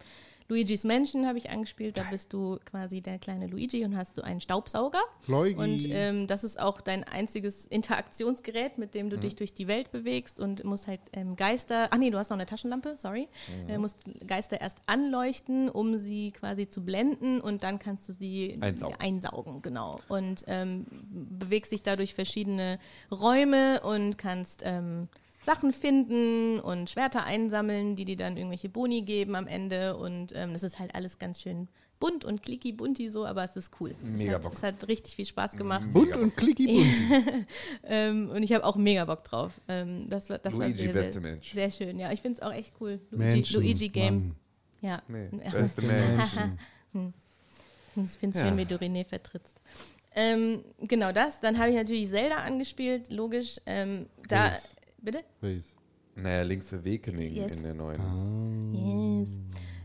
Luigi's Mansion habe ich angespielt. Da bist du quasi der kleine Luigi und hast du einen Staubsauger. Luigi. Und ähm, das ist auch dein einziges Interaktionsgerät, mit Mhm. dem du dich durch die Welt bewegst und musst halt ähm, Geister. Ach nee, du hast noch eine Taschenlampe, sorry. Mhm. Äh, musst Geister erst anleuchten, um sie quasi zu blenden und dann kannst du sie Einsaugen. einsaugen genau. Und ähm, bewegst dich dadurch verschiedene Räume und kannst ähm, Sachen finden und Schwerter einsammeln, die dir dann irgendwelche Boni geben am Ende. Und ähm, das ist halt alles ganz schön bunt und clicky bunti so, aber es ist cool. Mega es, hat, Bock. es hat richtig viel Spaß gemacht. Bunt und klicky bunt. Ähm, und ich habe auch mega Bock drauf. Ähm, das war, das Luigi, war sehr, beste sehr, Mensch. sehr schön. Ja, ich finde es auch echt cool. Luigi, Menschen, Luigi Game. Mann. Ja. Nee, beste Mensch. Ich finde es Ja. schön, wie du René vertrittst. Ähm, genau das. Dann habe ich natürlich Zelda angespielt, logisch. Ähm, da, Yes. Bitte? Weiß. Naja, Link's Awakening Yes. in der neuen. Ah. Yes.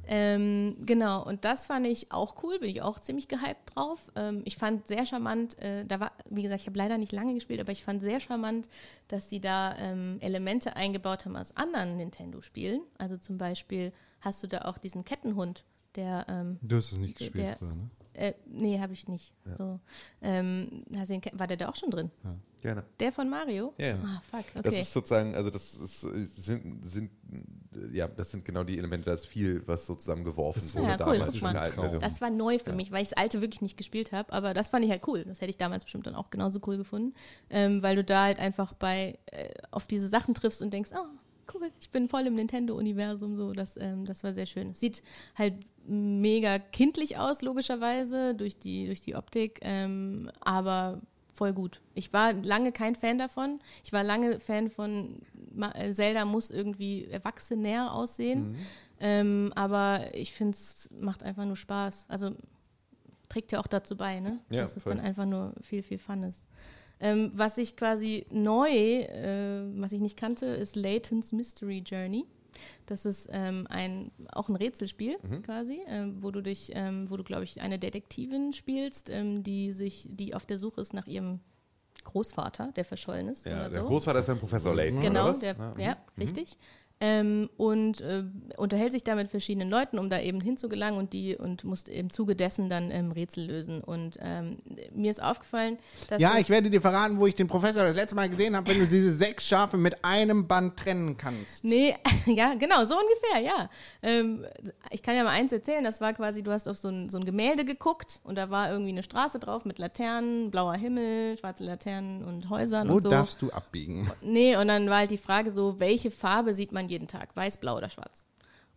Ähm, genau, und das fand ich auch cool, bin ich auch ziemlich gehypt drauf. Ähm, ich fand sehr charmant, äh, da war, wie gesagt, ich habe leider nicht lange gespielt, aber ich fand sehr charmant, dass sie da ähm, Elemente eingebaut haben aus anderen Nintendo-Spielen. Also zum Beispiel hast du da auch diesen Kettenhund, der ähm, Du hast es nicht Der- gespielt der- früher, ne? Äh, nee, habe ich nicht. So, ähm, war der da auch schon drin? Gerne. Der von Mario? Ja, ja. Ah, fuck, Das okay. ist sozusagen, also das ist, sind, sind ja, das sind genau die Elemente, da ist viel, was so zusammengeworfen Das- wurde Ja, cool, damals guck in mal. der alten Version. Das war neu für mich, weil ich das alte wirklich nicht gespielt habe, aber das fand ich halt cool. Das hätte ich damals bestimmt dann auch genauso cool gefunden, ähm, weil du da halt einfach bei äh, auf diese Sachen triffst und denkst, oh, cool, ich bin voll im Nintendo-Universum, so, das, ähm, das war sehr schön. Es sieht halt mega kindlich aus, logischerweise, durch die, durch die Optik, ähm, aber voll gut. Ich war lange kein Fan davon. Ich war lange Fan von äh, Zelda muss irgendwie erwachsener aussehen. Ähm, aber ich finde es macht einfach nur Spaß. Also trägt ja auch dazu bei, ne? Ja, Dass es voll. dann einfach nur viel, viel Fun ist. Ähm, was ich quasi neu, äh, was ich nicht kannte, ist Layton's Mystery Journey. Das ist ähm, ein, auch ein Rätselspiel Mhm. quasi, ähm, wo du dich, ähm, wo du, glaube ich, eine Detektivin spielst, ähm, die sich, die auf der Suche ist nach ihrem Großvater, der verschollen ist. Ja, oder der so. Großvater ist dann Professor Layton. Genau, oder was? der, Ja. ja, richtig. Ähm, und äh, unterhält sich da mit verschiedenen Leuten, um da eben hinzugelangen und die und musste im Zuge dessen dann ähm, Rätsel lösen. Und ähm, mir ist aufgefallen, dass Ja, ich werde dir verraten, wo ich den Professor das letzte Mal gesehen habe, wenn du diese sechs Schafe mit einem Band trennen kannst. Nee, ja, genau, so ungefähr, ja. Ähm, ich kann ja mal eins erzählen, das war quasi, du hast auf so ein, so ein Gemälde geguckt und da war irgendwie eine Straße drauf mit Laternen, blauer Himmel, schwarze Laternen und Häusern Wo und so. darfst du abbiegen? Nee, und dann war halt die Frage so, welche Farbe sieht man jeden Tag? Weiß, blau oder schwarz?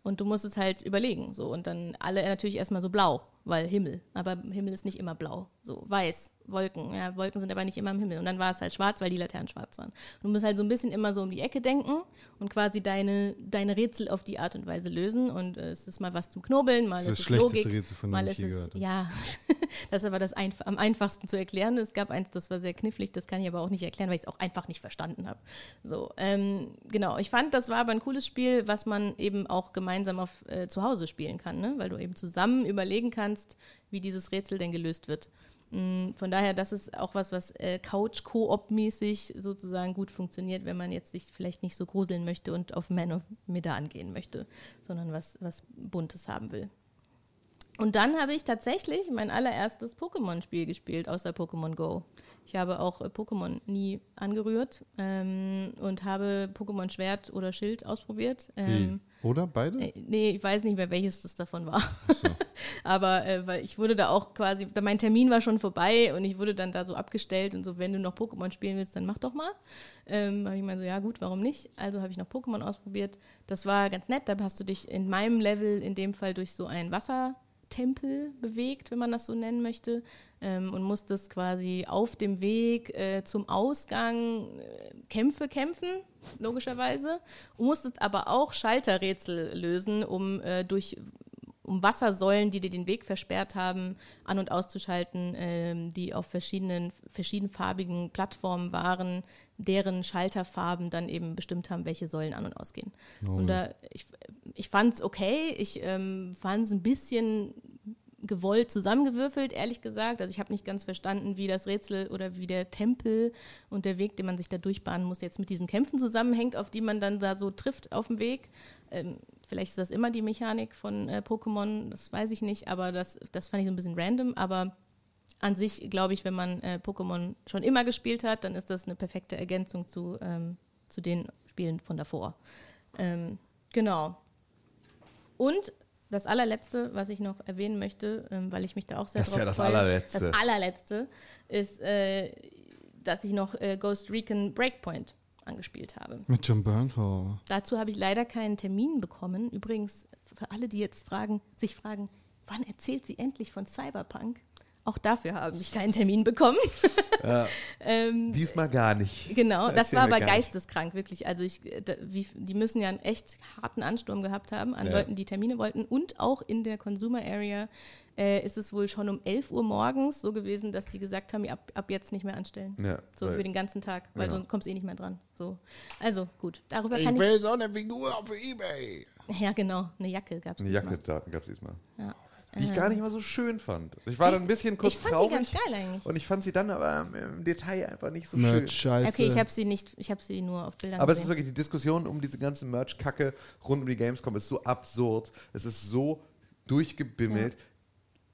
Und du musst es halt überlegen. So. Und dann alle natürlich erstmal so blau, weil Himmel. Aber Himmel ist nicht immer blau. So weiß, Wolken. Ja, Wolken sind aber nicht immer im Himmel. Und dann war es halt schwarz, weil die Laternen schwarz waren. Und du musst halt so ein bisschen immer so um die Ecke denken und quasi deine, deine Rätsel auf die Art und Weise lösen. Und äh, es ist mal was zum Knobeln, mal Das ist ist es das schlechteste Logik. Rätsel, von mal ich ist es, gehört ja, das ist aber das einf am einfachsten zu erklären. Es gab eins, das war sehr knifflig, das kann ich aber auch nicht erklären, weil ich es auch einfach nicht verstanden habe. So, ähm, genau. Ich fand, das war aber ein cooles Spiel, was man eben auch gemeinsam auf äh, zu Hause spielen kann, ne? weil du eben zusammen überlegen kannst, wie dieses Rätsel denn gelöst wird. Mm, Von daher, das ist auch was, was äh, Couch-Koop-mäßig sozusagen gut funktioniert, wenn man jetzt sich vielleicht nicht so gruseln möchte und auf Man of Medan gehen möchte, sondern was, was Buntes haben will. Und dann habe ich tatsächlich mein allererstes Pokémon-Spiel gespielt, außer Pokémon Go. Ich habe auch äh, Pokémon nie angerührt ähm, und habe Pokémon Schwert oder Schild ausprobiert. Ähm, Oder beide? äh, nee, ich weiß nicht mehr, welches das davon war. Aber äh, weil ich wurde da auch quasi, mein Termin war schon vorbei und ich wurde dann da so abgestellt und so, wenn du noch Pokémon spielen willst, dann mach doch mal. Ähm, habe ich mal so, ja gut, warum nicht? Also habe ich noch Pokémon ausprobiert. Das war ganz nett, da hast du dich in meinem Level in dem Fall durch so ein Wassertempel bewegt, wenn man das so nennen möchte, ähm, und musstest quasi auf dem Weg äh, zum Ausgang äh, Kämpfe kämpfen, logischerweise, und musstest aber auch Schalterrätsel lösen, um äh, durch um Wassersäulen, die dir den Weg versperrt haben, an- und auszuschalten, ähm, die auf verschiedenen, verschiedenfarbigen Plattformen waren, deren Schalterfarben dann eben bestimmt haben, welche Säulen an- und ausgehen. Und da, ich, ich fand es okay, ich ähm, fand es ein bisschen gewollt zusammengewürfelt, ehrlich gesagt. Also ich habe nicht ganz verstanden, wie das Rätsel oder wie der Tempel und der Weg, den man sich da durchbahnen muss, jetzt mit diesen Kämpfen zusammenhängt, auf die man dann da so trifft auf dem Weg. Ähm, vielleicht ist das immer die Mechanik von äh, Pokémon, das weiß ich nicht, aber das, das fand ich so ein bisschen random. Aber an sich glaube ich, wenn man äh, Pokémon schon immer gespielt hat, dann ist das eine perfekte Ergänzung zu, ähm, zu den Spielen von davor. Ähm, genau. Und das allerletzte, was ich noch erwähnen möchte, ähm, weil ich mich da auch sehr Das ist ja das freue, allerletzte. Das allerletzte ist, äh, dass ich noch äh, Ghost Recon Breakpoint angespielt habe. Mit John Bernthal. Dazu habe ich leider keinen Termin bekommen. Übrigens, für alle, die jetzt fragen, sich fragen, wann erzählt sie endlich von Cyberpunk? Auch dafür habe ich keinen Termin bekommen. ähm, Diesmal gar nicht. Genau, das erzähl war aber nicht. geisteskrank, wirklich. Also ich, da, wie, die müssen ja einen echt harten Ansturm gehabt haben an Ja. Leuten, die Termine wollten. Und auch in der Consumer Area äh, ist es wohl schon um 11 Uhr morgens so gewesen, dass die gesagt haben, ja, ab, ab jetzt nicht mehr anstellen. Ja, So weil- für den ganzen Tag, weil Genau. sonst kommst du eh nicht mehr dran. So. Also gut, darüber Ich kann ich. will so eine Figur auf Ebay. Ja, genau, eine Jacke gab es Eine nicht Jacke gab es diesmal. mal. Ja. Die ich gar nicht mal so schön fand. Ich war dann ein bisschen kurz ich fand traurig. die ganz geil eigentlich. Und ich fand sie dann aber im Detail einfach nicht so schön. Merch, scheiße. Okay, ich habe sie nicht, ich habe sie nur auf Bildern Aber es ist gesehen. wirklich, die Diskussion um diese ganze Merch-Kacke rund um die Gamescom ist so absurd. Es ist so durchgebimmelt.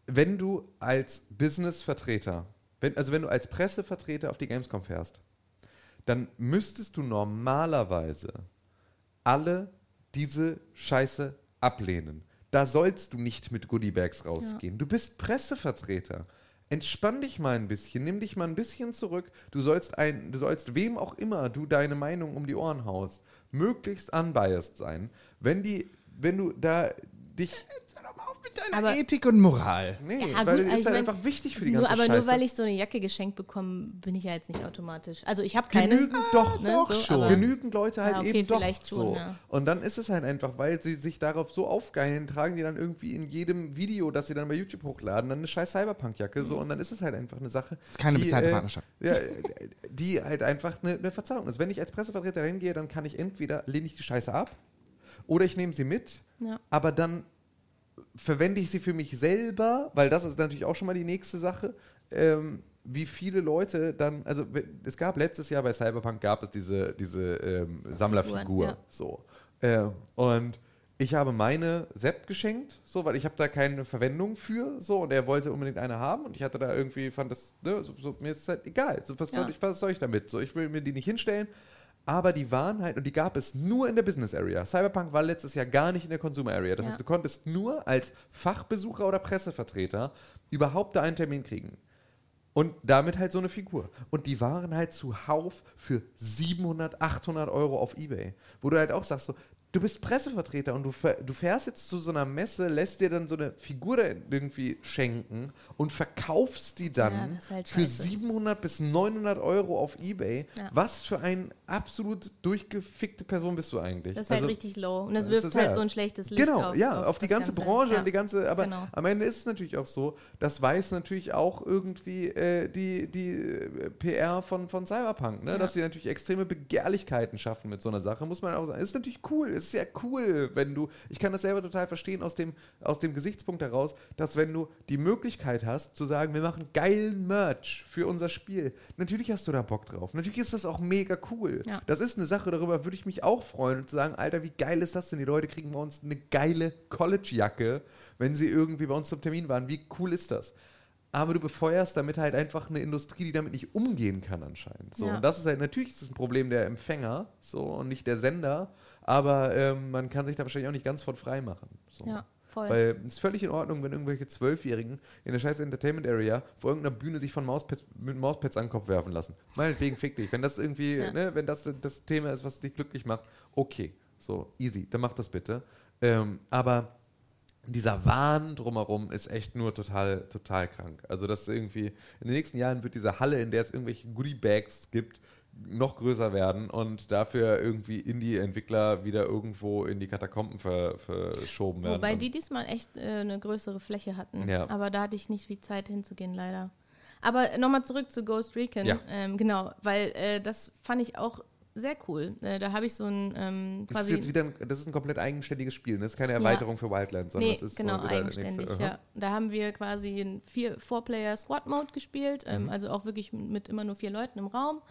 Wenn du als Business-Vertreter, wenn, also wenn du als Pressevertreter auf die Gamescom fährst, dann müsstest du normalerweise alle diese Scheiße ablehnen. Da sollst du nicht mit Goodiebags rausgehen. Du bist Pressevertreter. Entspann dich mal ein bisschen, nimm dich mal ein bisschen zurück. Du sollst ein, du sollst wem auch immer du deine Meinung um die Ohren haust, möglichst unbiased sein. Wenn die, wenn du da dich mal auf mit deiner Aber- Ethik und Moral. Nee, Ja, weil gut, das also ist halt mein, einfach wichtig für die Nur, ganze aber Scheiße. nur weil ich so eine Jacke geschenkt bekomme, bin ich ja jetzt nicht automatisch. Also ich habe keine. Genügend doch, ne, doch so, schon. genügend Leute halt Ah, okay, eben doch vielleicht schon, so. ja. Und dann ist es halt einfach, weil sie sich darauf so aufgeilen, tragen die dann irgendwie in jedem Video, das sie dann bei YouTube hochladen, dann eine scheiß Cyberpunk-Jacke so und dann ist es halt einfach eine Sache. ist keine die, bezahlte äh, Partnerschaft. Ja, die halt einfach eine, eine Verzahlung ist. Wenn ich als Pressevertreter hingehe, dann kann ich entweder lehne ich die Scheiße ab oder ich nehme sie mit, Ja. aber dann verwende ich sie für mich selber, weil das ist natürlich auch schon mal die nächste Sache. Ähm, wie viele Leute dann, also es gab letztes Jahr bei Cyberpunk gab es diese, diese ähm, Sammlerfigur. Ja. So. Ähm, und ich habe meine Sepp geschenkt, so, weil ich habe da keine Verwendung für, so, und er wollte unbedingt eine haben und ich hatte da irgendwie, fand das, ne, so, so, mir ist es halt egal, so, was, Ja. soll ich, was soll ich damit? So, ich will mir die nicht hinstellen, aber die waren halt, und die gab es nur in der Business Area. Cyberpunk war letztes Jahr gar nicht in der Consumer Area. Das Ja. heißt, du konntest nur als Fachbesucher oder Pressevertreter überhaupt da einen Termin kriegen. Und damit halt so eine Figur. Und die waren halt zuhauf für 700, 800 Euro auf Ebay. Wo du halt auch sagst, so, du bist Pressevertreter und du, du fährst jetzt zu so einer Messe, lässt dir dann so eine Figur da irgendwie schenken und verkaufst die dann Ja, das halt für scheiße. 700 bis 900 Euro auf Ebay. Ja. Was für eine absolut durchgefickte Person bist du eigentlich? Das ist halt Also- richtig low. Und das das wirft ist halt ja- so ein schlechtes Licht Genau, auf. ja, auf, die das ganze Ganze. Branche und die ganze, aber Genau. am Ende ist es natürlich auch so, das weiß natürlich auch irgendwie äh, die, die äh, PR von, von Cyberpunk, ne? Dass sie natürlich extreme Begehrlichkeiten schaffen mit so einer Sache, muss man auch sagen. Ist natürlich cool, es ist ja cool, wenn du, ich kann das selber total verstehen aus dem, aus dem Gesichtspunkt heraus, dass wenn du die Möglichkeit hast zu sagen, wir machen geilen Merch für unser Spiel, natürlich hast du da Bock drauf. Natürlich ist das auch mega cool. Ja. Das ist eine Sache, darüber würde ich mich auch freuen und zu sagen, Alter, wie geil ist das denn? Die Leute kriegen bei uns eine geile College-Jacke, wenn sie irgendwie bei uns zum Termin waren. Wie cool ist das? Aber du befeuerst damit halt einfach eine Industrie, die damit nicht umgehen kann anscheinend. So, Ja. und das ist halt, natürlich ist das ein Problem der Empfänger so und nicht der Sender, aber ähm, man kann sich da wahrscheinlich auch nicht ganz von frei machen. So. Ja, voll. Weil es ist völlig in Ordnung, wenn irgendwelche Zwölfjährigen in der scheiß Entertainment Area vor irgendeiner Bühne sich von Mauspads, mit Mauspads an den Kopf werfen lassen. Meinetwegen fick dich. Wenn das irgendwie, Ja. ne, wenn das das Thema ist, was dich glücklich macht, okay. So, easy, dann mach das bitte. Ähm, aber dieser Wahn drumherum ist echt nur total, total krank. Also, das irgendwie, in den nächsten Jahren wird diese Halle, in der es irgendwelche Goodie-Bags gibt, noch größer werden und dafür irgendwie Indie-Entwickler wieder irgendwo in die Katakomben ver, verschoben werden. Wobei die diesmal echt äh, eine größere Fläche hatten. Ja. Aber da hatte ich nicht viel Zeit hinzugehen, leider. Aber nochmal zurück zu Ghost Recon. Ja. Ähm, genau, weil äh, das fand ich auch sehr cool. Äh, da habe ich so ein ähm, Das ist jetzt wieder ein, das ist ein komplett eigenständiges Spiel. ne? Das ist keine Erweiterung für Wildlands, sondern Nee, das ist genau, so eigenständig, ja. Da haben wir quasi in vier Four-Player-Squad-Mode gespielt, Mhm. ähm, also auch wirklich mit immer nur vier Leuten im Raum.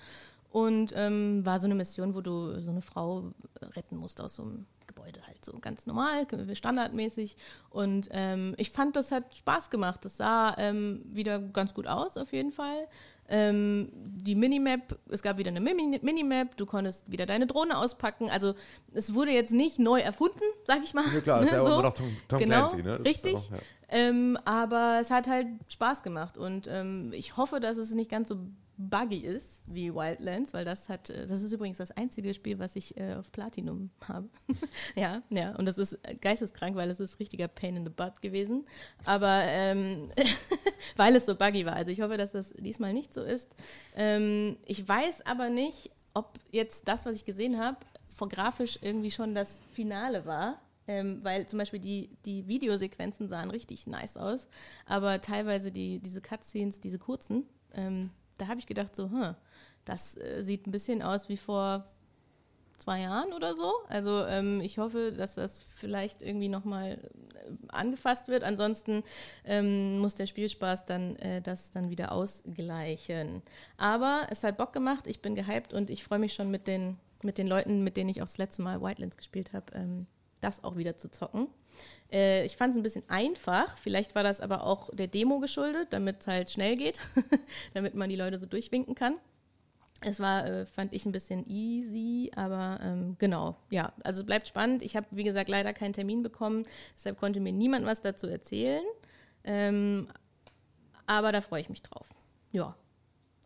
Und ähm, war so eine Mission, wo du so eine Frau retten musst aus so einem Gebäude halt so ganz normal, standardmäßig. Und ähm, ich fand, das hat Spaß gemacht. Das sah ähm, wieder ganz gut aus, auf jeden Fall. Ähm, die Minimap, es gab wieder eine Mini Minimap, du konntest wieder deine Drohne auspacken. Also es wurde jetzt nicht neu erfunden, sag ich mal. Ja klar, ist ja So. immer noch Tom, Tom genau, Clancy, ne? Das Richtig. Auch, ja. ähm, aber es hat halt Spaß gemacht und ähm, ich hoffe, dass es nicht ganz so buggy ist wie Wildlands, weil das hat, äh, das ist übrigens das einzige Spiel, was ich äh, auf Platinum habe. ja, ja, und das ist äh, geisteskrank, weil es ist richtiger Pain in the Butt gewesen. Aber ähm, weil es so buggy war. Also ich hoffe, dass das diesmal nicht so ist. Ähm, ich weiß aber nicht, ob jetzt das, was ich gesehen habe, vor grafisch irgendwie schon das Finale war. Ähm, weil zum Beispiel die, die Videosequenzen sahen richtig nice aus, aber teilweise die, diese Cutscenes, diese kurzen, ähm, da habe ich gedacht so, hm, das äh, sieht ein bisschen aus wie vor zwei Jahren oder so. Also ähm, ich hoffe, dass das vielleicht irgendwie nochmal äh, angefasst wird. Ansonsten ähm, muss der Spielspaß dann äh, das dann wieder ausgleichen. Aber es hat Bock gemacht, ich bin gehypt und ich freue mich schon mit den, mit den Leuten, mit denen ich auch das letzte Mal Wildlands gespielt habe, ähm, das auch wieder zu zocken. Äh, ich fand es ein bisschen einfach. Vielleicht war das aber auch der Demo geschuldet, damit es halt schnell geht, damit man die Leute so durchwinken kann. Es war, äh, fand ich, ein bisschen easy, aber ähm, genau, ja, also es bleibt spannend. Ich habe, wie gesagt, leider keinen Termin bekommen, deshalb konnte mir niemand was dazu erzählen. Ähm, aber da freue ich mich drauf. Ja.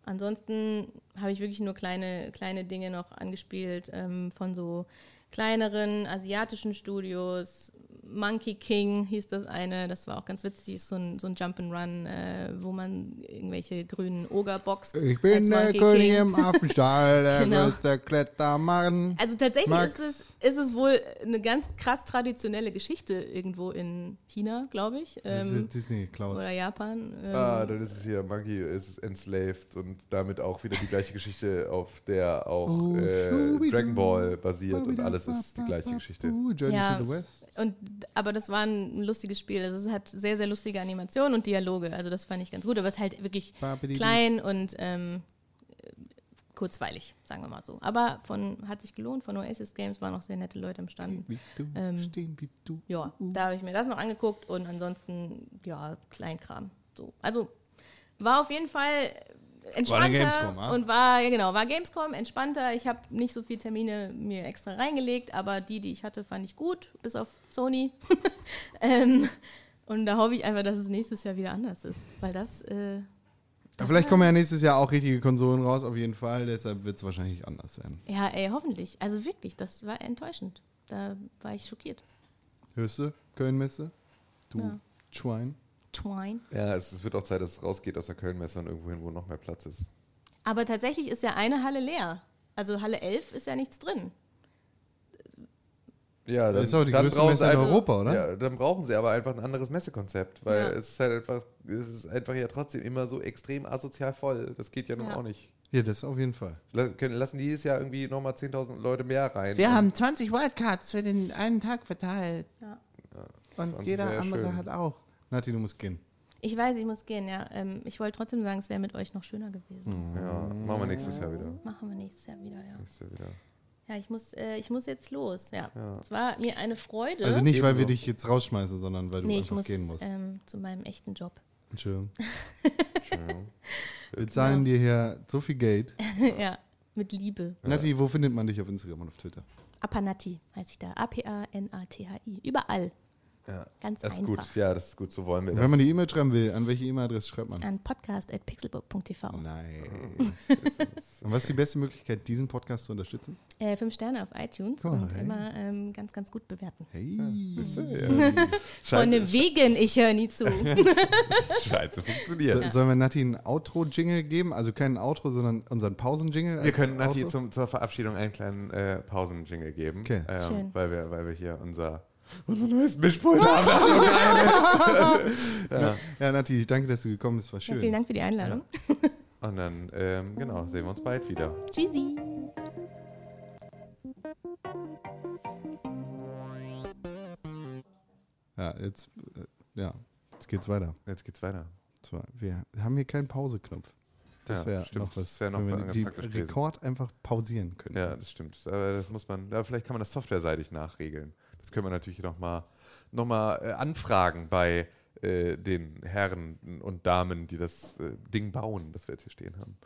Ansonsten habe ich wirklich nur kleine, kleine Dinge noch angespielt ähm, von so kleineren asiatischen Studios. Monkey King hieß das eine, das war auch ganz witzig, ist so ein, so ein Jump'n'Run, äh, wo man irgendwelche grünen Oger boxt. Ich bin der Monkey König King. im Affenstall, der Genau. größte Klettermann. Also tatsächlich Max. ist es, ist es wohl eine ganz krass traditionelle Geschichte irgendwo in China, glaube ich. Ähm, Disney Cloud. oder Japan. Ähm, Ah, dann ist es hier, Monkey ist es enslaved und damit auch wieder die gleiche Geschichte, auf der auch Oh, äh. Dragon Ball basiert und alles ist die gleiche Geschichte. Journey Ja. to the West. Und, aber das war ein lustiges Spiel. Also es hat sehr, sehr lustige Animationen und Dialoge. Also das fand ich ganz gut. Aber es ist halt wirklich Babidi. klein und ähm, äh, kurzweilig, sagen wir mal so. Aber von hat sich gelohnt. Von Oasis Games waren auch sehr nette Leute am Stand. Wie du, Ähm, stehen wie du. Ja, da habe ich mir das noch angeguckt und ansonsten, ja, Kleinkram. So. Also war auf jeden Fall entspannter Gamescom, ah? und war, ja genau, war Gamescom, entspannter. Ich habe nicht so viele Termine mir extra reingelegt, aber die, die ich hatte, fand ich gut, bis auf Sony. ähm, und da hoffe ich einfach, dass es nächstes Jahr wieder anders ist, weil das, äh, das vielleicht war- kommen ja nächstes Jahr auch richtige Konsolen raus, auf jeden Fall. Deshalb wird es wahrscheinlich anders sein. ja, ey, hoffentlich. Also wirklich, das war enttäuschend. Da war ich schockiert. Hörst du? Kölnmesse? Du Ja. Schwein. Twine. Ja, es, es wird auch Zeit, dass es rausgeht aus der Kölnmesse und irgendwo hin, wo noch mehr Platz ist. Aber tatsächlich ist ja eine Halle leer. Also Halle 11 ist ja nichts drin. Ja, Das ist auch die größte brauchen Messe sie in einfach- Europa, oder? Ja, dann brauchen sie aber einfach ein anderes Messekonzept, weil Ja. es ist halt einfach, es ist einfach ja trotzdem immer so extrem asozial voll. Das geht ja nun Ja. auch nicht. Ja, das auf jeden Fall. Lassen die dieses Jahr irgendwie nochmal 10.000 Leute mehr rein. Wir haben 20 Wildcards für den einen Tag verteilt. Ja. Und 20 jeder andere schön. hat auch. Nati, du musst gehen. Ich weiß, ich muss gehen, ja. Ähm, ich wollte trotzdem sagen, es wäre mit euch noch schöner gewesen. Ja, machen wir nächstes Jahr wieder. Machen wir nächstes Jahr wieder, ja. Nächstes Jahr wieder. Ja, ich muss, äh, ich muss jetzt los, ja. Es war mir eine Freude. Also nicht, weil wir dich jetzt rausschmeißen, sondern weil du nee, ich einfach muss gehen musst. ähm, zu meinem echten Job. Entschuldigung. Schön. Wir zahlen dir hier so viel Geld. ja, mit Liebe. Nati, wo findet man dich auf Instagram und auf Twitter? Apanati heißt ich da. A-P-A-N-A-T-H-I. Überall. Ja. Ganz Das ist einfach. gut, ja, das ist gut, so wollen wir das. wenn man die E-Mail schreiben will, an welche E-Mail-Adresse schreibt man? An podcast.pixelbook.tv. Nein. Und was ist die beste Möglichkeit, diesen Podcast zu unterstützen? Äh, fünf Sterne auf iTunes Oh, und hey. immer ähm, ganz, ganz gut bewerten. Hey. Siehst du, ja. Von wegen, ich höre nie zu. scheint zu funktionieren. So, Sollen wir Nati ein Outro-Jingle geben? Also kein Outro, sondern unseren Pausen-Jingle? Wir können Nati zum, zur Verabschiedung einen kleinen äh, Pausen-Jingle geben. Okay. Ähm, Schön. Weil wir, weil wir hier unser, unser neues Mischpult haben, das so geil ist. Ja, Nati, danke, dass du gekommen bist. War Ja, schön. vielen Dank für die Einladung. Und dann, ähm, genau, sehen wir uns bald wieder. Tschüssi. Ja, jetzt, äh, ja, jetzt geht's weiter. Jetzt geht's weiter. Zwar, wir haben hier keinen Pauseknopf. Das Ja, wäre stimmt. noch was, Das wär noch wenn wir die. Rekord einfach pausieren können. Ja, das stimmt. Aber das muss man, ja, vielleicht kann man das softwareseitig nachregeln. Das können wir natürlich nochmal noch mal, äh, anfragen bei äh, den Herren und Damen, die das äh, Ding bauen, das wir jetzt hier stehen haben.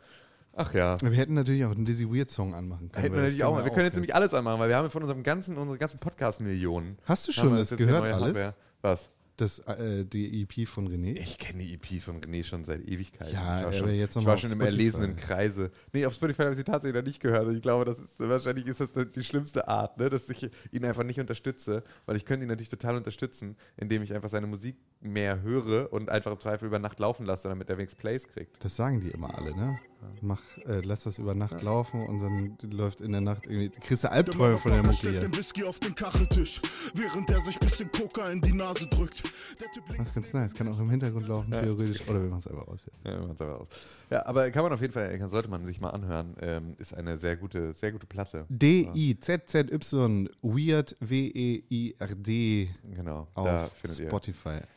Ach ja. Wir hätten natürlich auch einen Dizzy Weird Song anmachen können. Hätten wir das natürlich auch mal. Wir können jetzt nämlich alles anmachen, weil wir haben von unserem ganzen, unsere ganzen Podcast-Millionen. Hast du schon wir das jetzt hier gehört alles? Hardware. Was? Das, äh, die EP von René? Ich kenne die EP von René schon seit Ewigkeiten. Ja, ich war schon, jetzt noch ich war schon im Spotify. erlesenen Kreise. Nee, auf Spotify habe ich sie tatsächlich noch nicht gehört. Und ich glaube, das ist wahrscheinlich ist das die schlimmste Art, ne? dass ich ihn einfach nicht unterstütze. Weil ich könnte ihn natürlich total unterstützen, indem ich einfach seine Musik mehr höre und einfach im Zweifel über Nacht laufen lasse, damit er wenigstens Plays kriegt. Das sagen die immer alle, ne? Mach, äh, lass das über Nacht laufen und dann läuft in der Nacht irgendwie. Kriegst du Albträume von der Mucke hier. den Whisky auf den Kacheltisch, während er sich bisschen Coca in die Nase drückt. Der Typ Das ist ganz nice. Kann auch im Hintergrund laufen, theoretisch. Oder wir machen es einfach aus. Ja. Ja, wir machen's einfach aus. ja, aber kann man auf jeden Fall, sollte man sich mal anhören. Ähm, ist eine sehr gute, sehr gute Platte. D-I-Z-Z-Y, Weird, W-E-I-R-D Genau, da auf findet ihr. Spotify. Felo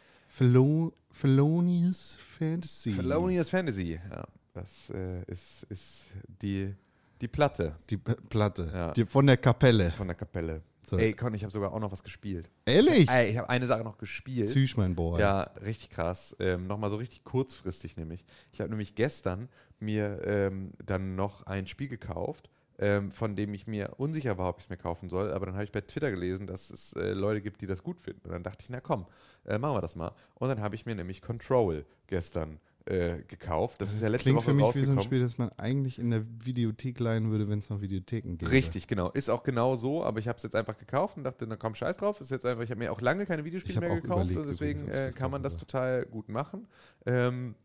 Felonious Fantasy. Felonious Fantasy, ja. Das äh, ist, ist die, die Platte Die P Platte. Ja. Die, von der Kapelle. von der Kapelle. So. Ey, Con, ich habe sogar auch noch was gespielt. Ehrlich? Ey, ich habe eine Sache noch gespielt. Züch, mein Boy. Ja, richtig krass. Ähm, Nochmal so richtig kurzfristig nämlich. Ich habe nämlich gestern mir ähm, dann noch ein Spiel gekauft, ähm, von dem ich mir unsicher war, ob ich es mir kaufen soll. Aber dann habe ich bei Twitter gelesen, dass es äh, Leute gibt, die das gut finden. Und dann dachte ich, na komm, äh, machen wir das mal. Und dann habe ich mir nämlich Control gestern äh, gekauft. Das, ist ja letzte Klingt Woche für mich wie rausgekommen. so ein Spiel, das man eigentlich in der Videothek leihen würde, wenn es noch Videotheken gäbe. Richtig, genau. Ist auch genau so, aber ich habe es jetzt einfach gekauft und dachte, na komm, scheiß drauf. Ist jetzt einfach, ich habe mir auch lange keine Videospiele mehr auch gekauft überlegt und deswegen ob ich äh, das kann man das soll. total gut machen. Ähm,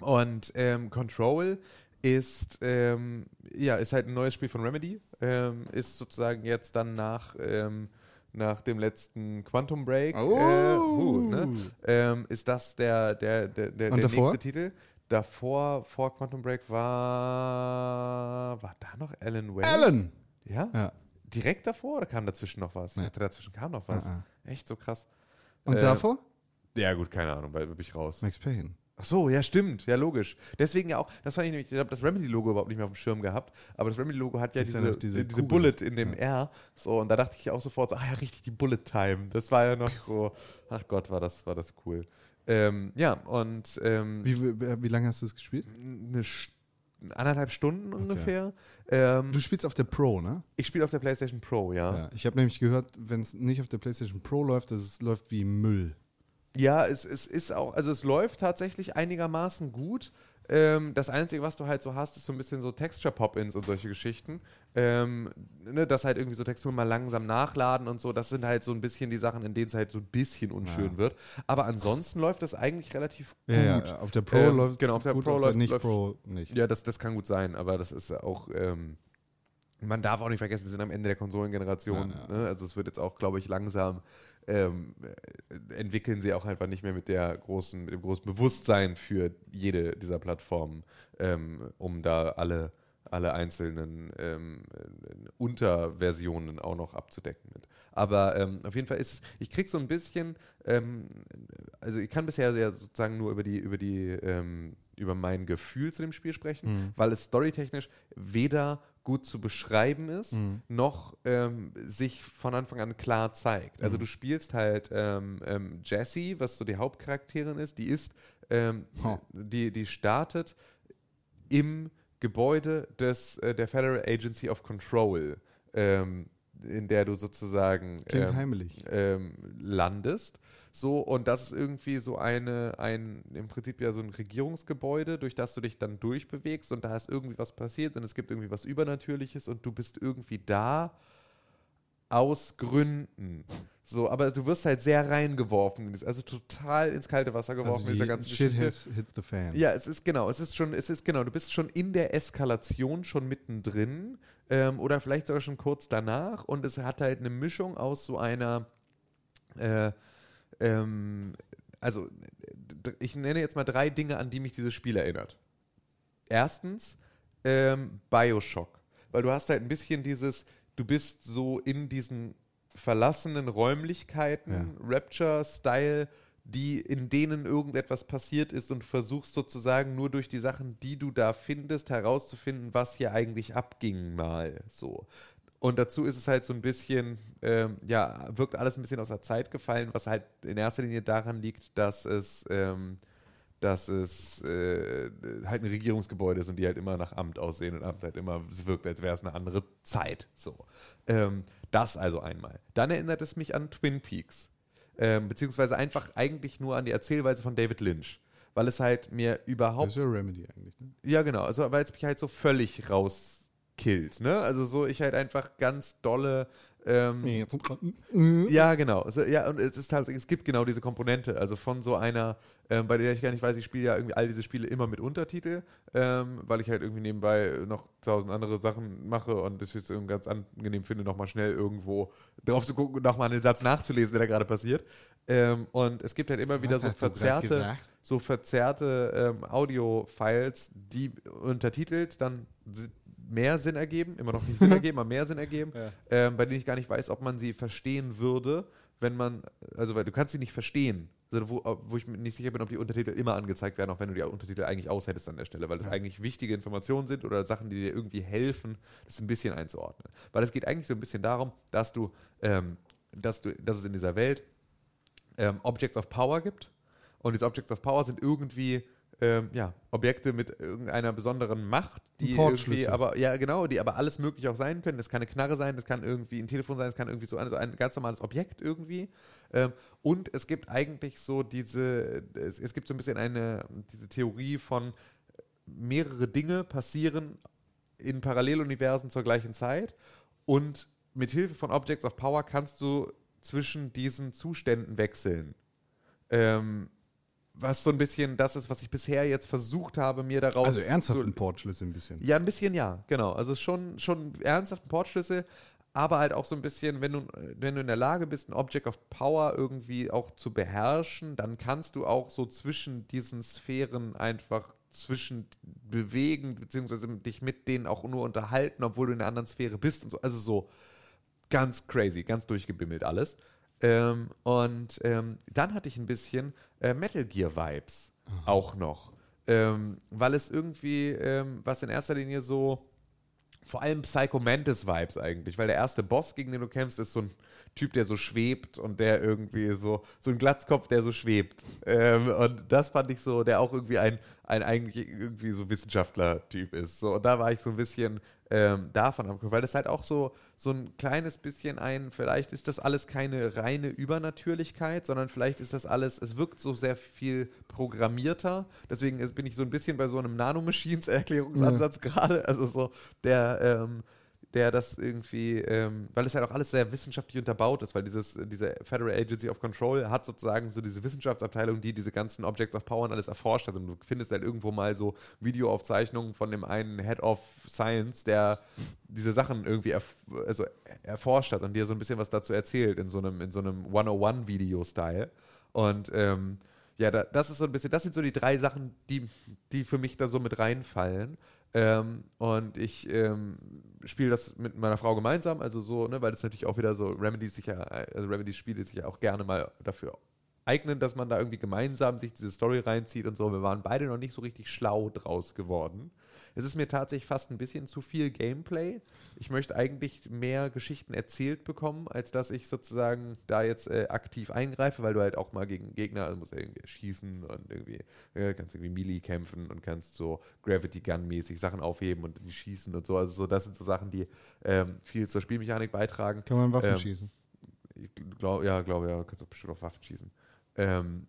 und ähm, Control ist, ähm, ja, ist halt ein neues Spiel von Remedy. Ähm, ist sozusagen jetzt dann nach, ähm, nach dem letzten Quantum Break, äh, Oh. huh, ne? ähm, ist das der, der, der, der, der nächste Titel. Davor, vor Quantum Break war, war da noch Alan Wake? Alan! Ja? Ja. Direkt davor oder kam dazwischen noch was? Ich Nee. dazwischen kam noch was. Ah, Echt so krass. Und Äh, davor? Ja, gut, keine Ahnung, weil bin ich raus. Max Payne. Ach so, ja, stimmt, ja, logisch. Deswegen ja auch, das fand ich nämlich, ich habe das Remedy-Logo überhaupt nicht mehr auf dem Schirm gehabt, aber das Remedy-Logo hat ja Ist ja diese, diese diese, Kugel. Bullet in dem R. So, und da dachte ich auch sofort so, ah ja, richtig, die Bullet-Time. Das war ja noch so, ach Gott, war das, war das cool. Ähm, ja, und ähm, Wie, wie, wie lange hast du es gespielt? eine St anderthalb Stunden ungefähr. Ähm, Du spielst auf der Pro, ne? ich spiele auf der PlayStation Pro, ja. Ja. Ich habe nämlich gehört, wenn es nicht auf der PlayStation Pro läuft, dass es läuft wie Müll. Ja, es, es ist auch, also es läuft tatsächlich einigermaßen gut. Ähm, das Einzige, was du halt so hast, ist so ein bisschen so Texture-Pop-Ins und solche Geschichten. Ähm, ne, dass halt irgendwie so Texturen mal langsam nachladen und so. Das sind halt so ein bisschen die Sachen, in denen es halt so ein bisschen unschön Ja. wird. Aber ansonsten läuft das eigentlich relativ gut. Ja, ja, auf der Pro Ähm, läuft genau, auf der gut, Pro auf läuft- der nicht läuft- Pro nicht. Ja, das, das kann gut sein, aber das ist auch, ähm, man darf auch nicht vergessen, wir sind am Ende der Konsolengeneration. Ne? Also es wird jetzt auch, glaube ich, langsam ähm, äh, entwickeln sie auch einfach nicht mehr mit der großen, mit dem großen Bewusstsein für jede dieser Plattformen, ähm, um da alle, alle einzelnen ähm, äh, Unterversionen auch noch abzudecken mit. Aber ähm, auf jeden Fall ist es, ich krieg so ein bisschen, ähm, also ich kann bisher ja sozusagen nur über die, über die, ähm, über mein Gefühl zu dem Spiel sprechen, weil es storytechnisch weder gut zu beschreiben ist, noch ähm, sich von Anfang an klar zeigt. Also du spielst halt ähm, ähm, Jessie, was so die Hauptcharakterin ist, die ist, Ha. die, die startet im Gebäude des, äh, der Federal Agency of Control, ähm, in der du sozusagen ähm, ähm, landest. So, und das ist irgendwie so eine, ein, im Prinzip ja so ein Regierungsgebäude, durch das du dich dann durchbewegst und da ist irgendwie was passiert und es gibt irgendwie was Übernatürliches und du bist irgendwie da aus Gründen. So, aber du wirst halt sehr reingeworfen, also total ins kalte Wasser geworfen Also mit dieser die ganzen Shit Geschichte. has hit the fan. Ja, es ist genau, es ist schon, es ist genau, du bist schon in der Eskalation schon mittendrin ähm, oder vielleicht sogar schon kurz danach und es hat halt eine Mischung aus so einer, äh, ähm, also ich nenne jetzt mal drei Dinge, an die mich dieses Spiel erinnert. Erstens ähm, Bioshock, weil du hast halt ein bisschen dieses, du bist so in diesen verlassenen Räumlichkeiten, Rapture-Style, die, in denen irgendetwas passiert ist und versuchst sozusagen nur durch die Sachen, die du da findest, herauszufinden, was hier eigentlich abging mal. So. Und dazu ist es halt so ein bisschen, ähm, ja, wirkt alles ein bisschen aus der Zeit gefallen, was halt in erster Linie daran liegt, dass es, ähm, dass es äh, halt ein Regierungsgebäude ist und die halt immer nach Amt aussehen und Amt halt immer, es wirkt, als wäre es eine andere Zeit. So. Ähm, das also einmal. Dann erinnert es mich an Twin Peaks. Ähm, beziehungsweise einfach eigentlich nur an die Erzählweise von David Lynch. Weil es halt mir Das überhaupt ist ja Remedy eigentlich. Ne? ja, genau. Also, weil es mich halt so völlig rauskillt, ne? Also so, ich halt einfach ganz dolle. Ähm, ja, genau. Also, ja, und es ist halt, es gibt genau diese Komponente. Also von so einer, ähm, bei der ich gar nicht weiß, ich spiele ja irgendwie all diese Spiele immer mit Untertitel, ähm, weil ich halt irgendwie nebenbei noch tausend andere Sachen mache und es jetzt irgendwie ganz angenehm finde, nochmal schnell irgendwo drauf zu gucken und nochmal einen Satz nachzulesen, der da gerade passiert. Ähm, und es gibt halt immer wieder so verzerrte so verzerrte ähm, Audio-Files, die untertitelt dann mehr Sinn ergeben, immer noch nicht Sinn ergeben, aber mehr Sinn ergeben, ähm, bei denen ich gar nicht weiß, ob man sie verstehen würde, wenn man, also weil du kannst sie nicht verstehen. Also wo, wo ich mir nicht sicher bin, ob die Untertitel immer angezeigt werden, auch wenn du die Untertitel eigentlich aushättest an der Stelle, weil das eigentlich wichtige Informationen sind oder Sachen, die dir irgendwie helfen, das ein bisschen einzuordnen. Weil es geht eigentlich so ein bisschen darum, dass du, ähm, dass du, dass es in dieser Welt ähm, Objects of Power gibt. Und diese Objects of Power sind irgendwie ähm, ja, Objekte mit irgendeiner besonderen Macht, die irgendwie, aber ja genau, die aber alles möglich auch sein können. Das kann eine Knarre sein, das kann irgendwie ein Telefon sein, das kann irgendwie so ein, so ein ganz normales Objekt irgendwie. Ähm, und es gibt eigentlich so diese, es, es gibt so ein bisschen eine, diese Theorie von mehrere Dinge passieren in Paralleluniversen zur gleichen Zeit und mit Hilfe von Objects of Power kannst du zwischen diesen Zuständen wechseln. Ähm, was so ein bisschen das ist, was ich bisher jetzt versucht habe, mir daraus Also ernsthaft zu, ein Portschlüssel ein bisschen. ja, ein bisschen ja, genau. Also schon, schon ernsthaft ein Portschlüssel, aber halt auch so ein bisschen, wenn du, wenn du in der Lage bist, ein Object of Power irgendwie auch zu beherrschen, dann kannst du auch so zwischen diesen Sphären einfach zwischen bewegen, beziehungsweise dich mit denen auch nur unterhalten, obwohl du in einer anderen Sphäre bist und so. Also so ganz crazy, ganz durchgebimmelt alles. Ähm, und ähm, dann hatte ich ein bisschen äh, Metal Gear Vibes auch noch. Ähm, weil es irgendwie, ähm, was in erster Linie so, vor allem Psycho Mantis Vibes eigentlich, weil der erste Boss, gegen den du kämpfst, ist so ein Typ, der so schwebt und der irgendwie so, so ein Glatzkopf, der so schwebt. Ähm, und das fand ich so, der auch irgendwie ein, ein eigentlich irgendwie so Wissenschaftler-Typ ist. So, und da war ich so ein bisschen ähm, davon am weil das halt auch so, so ein kleines bisschen ein, vielleicht ist das alles keine reine Übernatürlichkeit, sondern vielleicht ist das alles, es wirkt so sehr viel programmierter. Deswegen bin ich so ein bisschen bei so einem Nanomachines-Erklärungsansatz gerade. Also so der, ähm, der das irgendwie, ähm, weil es halt auch alles sehr wissenschaftlich unterbaut ist, weil dieses, diese Federal Agency of Control hat sozusagen so diese Wissenschaftsabteilung, die diese ganzen Objects of Power und alles erforscht hat. Und du findest halt irgendwo mal so Videoaufzeichnungen von dem einen Head of Science, der diese Sachen irgendwie erf also erforscht hat und dir so ein bisschen was dazu erzählt in so einem, in so einem 101-Video-Style. Und ähm, ja, da, das ist so ein bisschen, das sind so die drei Sachen, die, die für mich da so mit reinfallen. Ähm, und ich ähm, spiele das mit meiner Frau gemeinsam, also so, ne, weil das natürlich auch wieder so Remedies sich ja, also Remedies Spiele sich ja auch gerne mal dafür eignen, dass man da irgendwie gemeinsam sich diese Story reinzieht und so. Wir waren beide noch nicht so richtig schlau draus geworden. Es ist mir tatsächlich fast ein bisschen zu viel Gameplay. Ich möchte eigentlich mehr Geschichten erzählt bekommen, als dass ich sozusagen da jetzt äh, aktiv eingreife, weil du halt auch mal gegen Gegner, also musst irgendwie schießen und irgendwie äh, kannst irgendwie Melee kämpfen und kannst so Gravity Gun mäßig Sachen aufheben und die schießen und so. Also so, das sind so Sachen, die ähm, viel zur Spielmechanik beitragen. Kann man Waffen Ähm, schießen? Ich glaube, ja, glaube ja, kannst du bestimmt auf Waffen schießen. Ähm,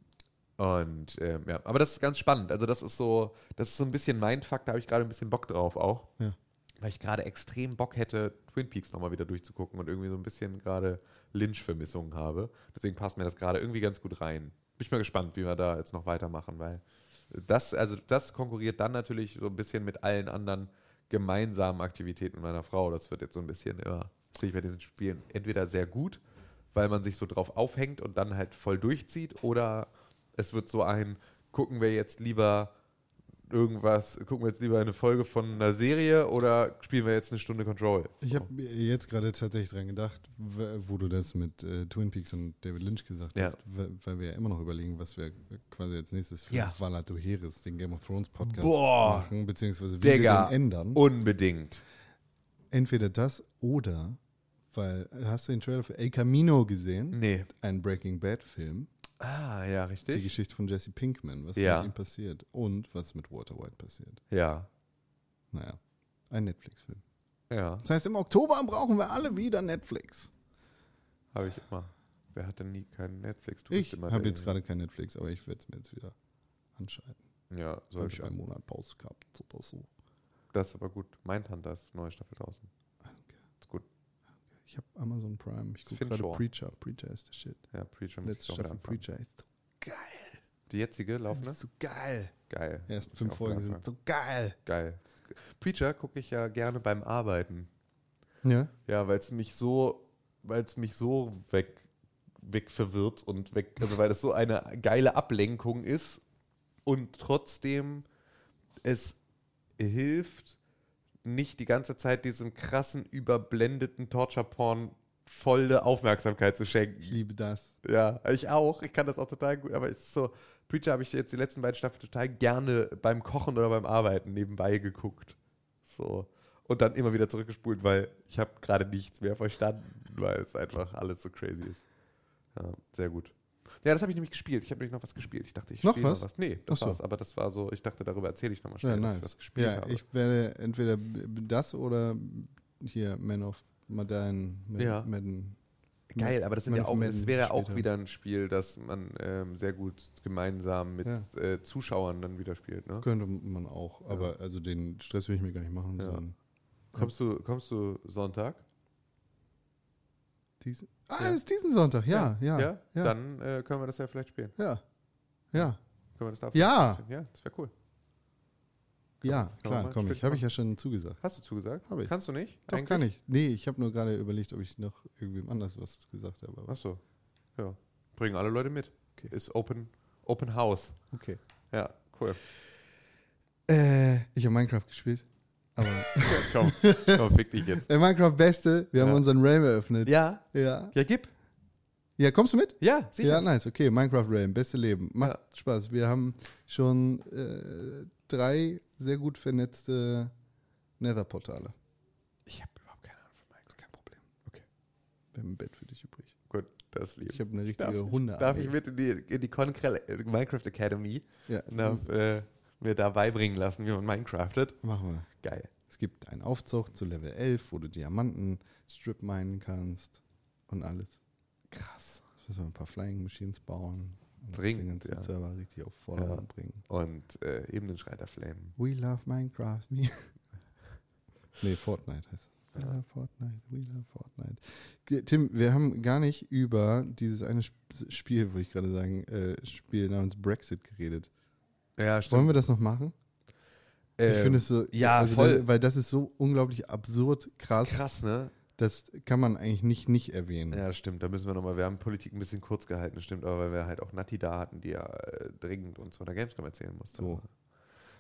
und ähm, ja, aber das ist ganz spannend. Also das ist so, das ist so ein bisschen Mindfuck, da habe ich gerade ein bisschen Bock drauf auch. Ja. Weil ich gerade extrem Bock hätte, Twin Peaks nochmal wieder durchzugucken und irgendwie so ein bisschen gerade Lynch-Vermissungen habe. Deswegen passt mir das gerade irgendwie ganz gut rein. Bin ich mal gespannt, wie wir da jetzt noch weitermachen, weil das, also das konkurriert dann natürlich so ein bisschen mit allen anderen gemeinsamen Aktivitäten meiner Frau. Das wird jetzt so ein bisschen, ja, das sehe ich bei diesen Spielen entweder sehr gut, weil man sich so drauf aufhängt und dann halt voll durchzieht, oder es wird so ein, gucken wir jetzt lieber irgendwas, gucken wir jetzt lieber eine Folge von einer Serie oder spielen wir jetzt eine Stunde Control? Ich habe jetzt gerade tatsächlich dran gedacht, wo du das mit äh, Twin Peaks und David Lynch gesagt Ja. hast, weil wir ja immer noch überlegen, was wir quasi als nächstes für Ja. Valato Heres, den Game of Thrones Podcast, Boah. machen, beziehungsweise wie Digga, wir den ändern. unbedingt. Entweder das oder, weil, hast du den Trailer für El Camino gesehen? Nee. Ein Breaking Bad Film. Ah, ja, Die richtig. Geschichte von Jesse Pinkman, was Ja. mit ihm passiert und was mit Walter White passiert. Ja, Naja, ein Netflix-Film. ja, Das heißt, im Oktober brauchen wir alle wieder Netflix. habe ich immer. Wer hat denn nie keinen Netflix? Du Ich habe jetzt gerade kein Netflix, aber ich werde es mir jetzt wieder anschalten. Ja, Habe sollte ich einen Monat Pause gehabt oder so. Das ist aber gut. Mindhunter ist neue Staffel draußen. I don't care. Ist gut. Ich habe Amazon Prime. Ich gucke gerade. Preacher. Preacher ist der Shit. Ja, Preacher Letzte Staffel. Preacher ist so geil. Die jetzige laufende? Ist so geil. Geil. Die ersten fünf Folgen sind so geil. Geil. Preacher gucke ich ja gerne beim Arbeiten. Ja? Ja, weil es mich so, weil es mich so weg, weg verwirrt und weg, also weil es so eine geile Ablenkung ist und trotzdem es hilft, nicht die ganze Zeit diesem krassen, überblendeten Torture-Porn volle Aufmerksamkeit zu schenken. Ich liebe das. Ja, ich auch. Ich kann das auch total gut. Aber es ist so, Preacher habe ich jetzt die letzten beiden Staffeln total gerne beim Kochen oder beim Arbeiten nebenbei geguckt. So. Und dann immer wieder zurückgespult, weil ich habe gerade nichts mehr verstanden, weil es einfach alles so crazy ist. Ja, sehr gut. Ja, das habe ich nämlich gespielt. Ich habe nämlich noch was gespielt. Ich dachte, ich Noch spiele was? noch was. Nee, das so. war's. Aber das war so, ich dachte, darüber erzähle ich nochmal Ja, schnell, dass nice. ich was gespielt ja, habe. ich werde entweder das oder hier Man of Madden. Mad- Ja. Madden. Geil, aber das, sind ja auch, das wäre ja auch wieder ein Spiel, das man ähm, sehr gut gemeinsam mit Ja. äh, Zuschauern dann wieder spielt. Ne? Könnte man auch, aber also den Stress will ich mir gar nicht machen. Ja. Kommst, du, kommst du Sonntag? Diesen, ah, Ja. ist diesen Sonntag, ja, ja. Ja, ja. Dann äh, können wir das ja vielleicht spielen. ja. Ja, Können wir das da Ja. vielleicht spielen? Ja, das wäre cool. ja kann man klar, komm ich. Habe ich ja schon zugesagt. Hast du zugesagt? Hab ich. Kannst du nicht? Doch, Eigentlich? kann ich. Nee, ich habe nur gerade überlegt, ob ich noch irgendwem anders was gesagt habe. aber- Achso. Ja. Bringen alle Leute mit. Okay. Ist Open, Open House. Okay. Ja, cool. Äh, ich habe Minecraft gespielt. Aber komm, komm, fick dich jetzt. äh, Minecraft Beste, wir haben Ja. unseren Realm eröffnet. Ja, Ja. ja, gib. Ja, kommst du mit? Ja, sicher. Ja, nice, okay. Minecraft Realm, beste Leben. Macht Ja. Spaß. Wir haben schon äh, drei sehr gut vernetzte Nether-Portale. Ich habe überhaupt keine Ahnung von Minecraft. Kein Problem. Okay. Wir haben ein Bett für dich übrig. Gut, das liebe Ich habe eine Darf, richtige Hunde. darf ich mit in die, in die Minecraft Academy Ja, und darf, äh, mir da beibringen lassen, wie man Minecraftet? machen wir. Geil. Es gibt einen Aufzug zu Level 11, wo du Diamanten strip minen kannst und alles. Krass. Jetzt müssen wir ein paar Flying Machines bauen. Und Dringend, den ganzen ja. Server richtig auf Vordermann bringen. Und äh, eben den Schreiter Flame. We love Minecraft. Me. nee, Fortnite heißt es. We love Fortnite, we love Fortnite. Tim, wir haben gar nicht über dieses eine Sp Spiel, wollte ich gerade sagen, äh, Spiel namens Brexit geredet. Ja, Wollen wir das noch machen? ich finde es so, Ähm, ja, also voll. Da, weil das ist so unglaublich absurd krass, krass, ne? das kann man eigentlich nicht nicht erwähnen. Ja, stimmt. Da müssen wir nochmal, wir haben Politik ein bisschen kurz gehalten, stimmt, aber weil wir halt auch Nati da hatten, die ja äh, dringend uns von der Gamescom erzählen musste. So.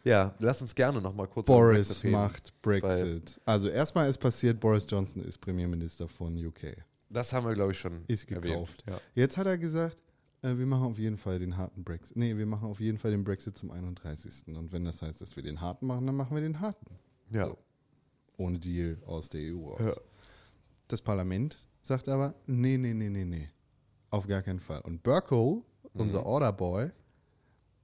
Ja, lass uns gerne nochmal kurz Boris macht Brexit. Also erstmal ist passiert, Boris Johnson ist Premierminister von UK. Das haben wir, glaube ich, schon Ist erwähnt. gekauft. Ja. Jetzt hat er gesagt, äh, wir machen auf jeden Fall den harten Brexit. Nee, wir machen auf jeden Fall den Brexit zum 31. Und wenn das heißt, dass wir den harten machen, dann machen wir den harten. Ja. So. Ohne Deal aus der EU raus. Ja. Das Parlament sagt aber, nee, nee, nee, nee, nee. Auf gar keinen Fall. Und Burko, Mhm. unser Orderboy,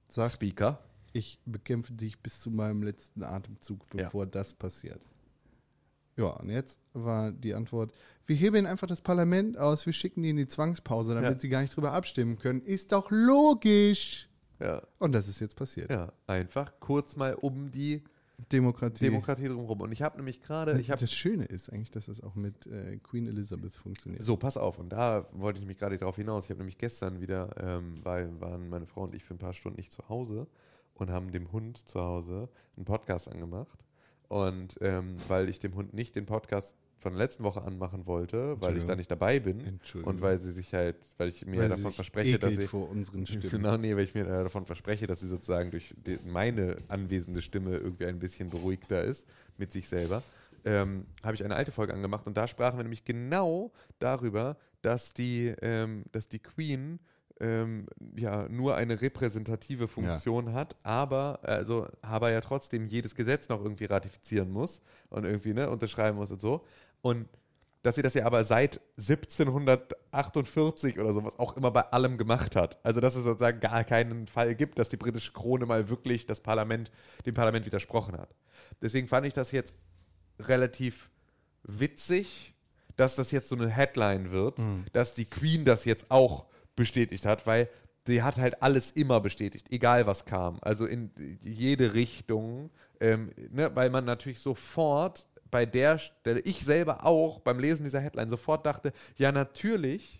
sagt, Speaker. ich bekämpfe dich bis zu meinem letzten Atemzug, Ja. bevor das passiert. Ja, und jetzt war die Antwort, wir hebeln einfach das Parlament aus, wir schicken die in die Zwangspause, damit Ja. sie gar nicht drüber abstimmen können. Ist doch logisch. Ja. Und das ist jetzt passiert. ja, einfach kurz mal um die Demokratie. Demokratie drumherum. Und ich habe nämlich gerade, ich habe das Schöne ist eigentlich, dass das auch mit äh, Queen Elizabeth funktioniert. So, pass auf. Und da wollte ich mich gerade darauf hinaus. Ich habe nämlich gestern wieder, ähm, weil waren meine Frau und ich für ein paar Stunden nicht zu Hause und haben dem Hund zu Hause einen Podcast angemacht. Und ähm, weil ich dem Hund nicht den Podcast von der letzten Woche anmachen wollte, weil ich da nicht dabei bin. Entschuldigung. Und weil sie sich halt, weil ich mir Weil davon verspreche, dass sie. vor unseren Stimmen. Genau, nee, weil ich mir davon verspreche, dass sie sozusagen durch die, meine anwesende Stimme irgendwie ein bisschen beruhigter ist mit sich selber, ähm, habe ich eine alte Folge angemacht und da sprachen wir nämlich genau darüber, dass die, ähm, dass die Queen ähm, ja nur eine repräsentative Funktion hat, aber also aber ja trotzdem jedes Gesetz noch irgendwie ratifizieren muss und irgendwie ne, unterschreiben muss und so. Und dass sie das ja aber seit 1748 oder sowas auch immer bei allem gemacht hat. Also dass es sozusagen gar keinen Fall gibt, dass die britische Krone mal wirklich das Parlament, dem Parlament widersprochen hat. Deswegen fand ich das jetzt relativ witzig, dass das jetzt so eine Headline wird, dass die Queen das jetzt auch bestätigt hat, weil sie hat halt alles immer bestätigt, egal was kam. Also in jede Richtung, ähm, ne, weil man natürlich sofort bei der Stelle, ich selber auch beim Lesen dieser Headline sofort dachte, ja natürlich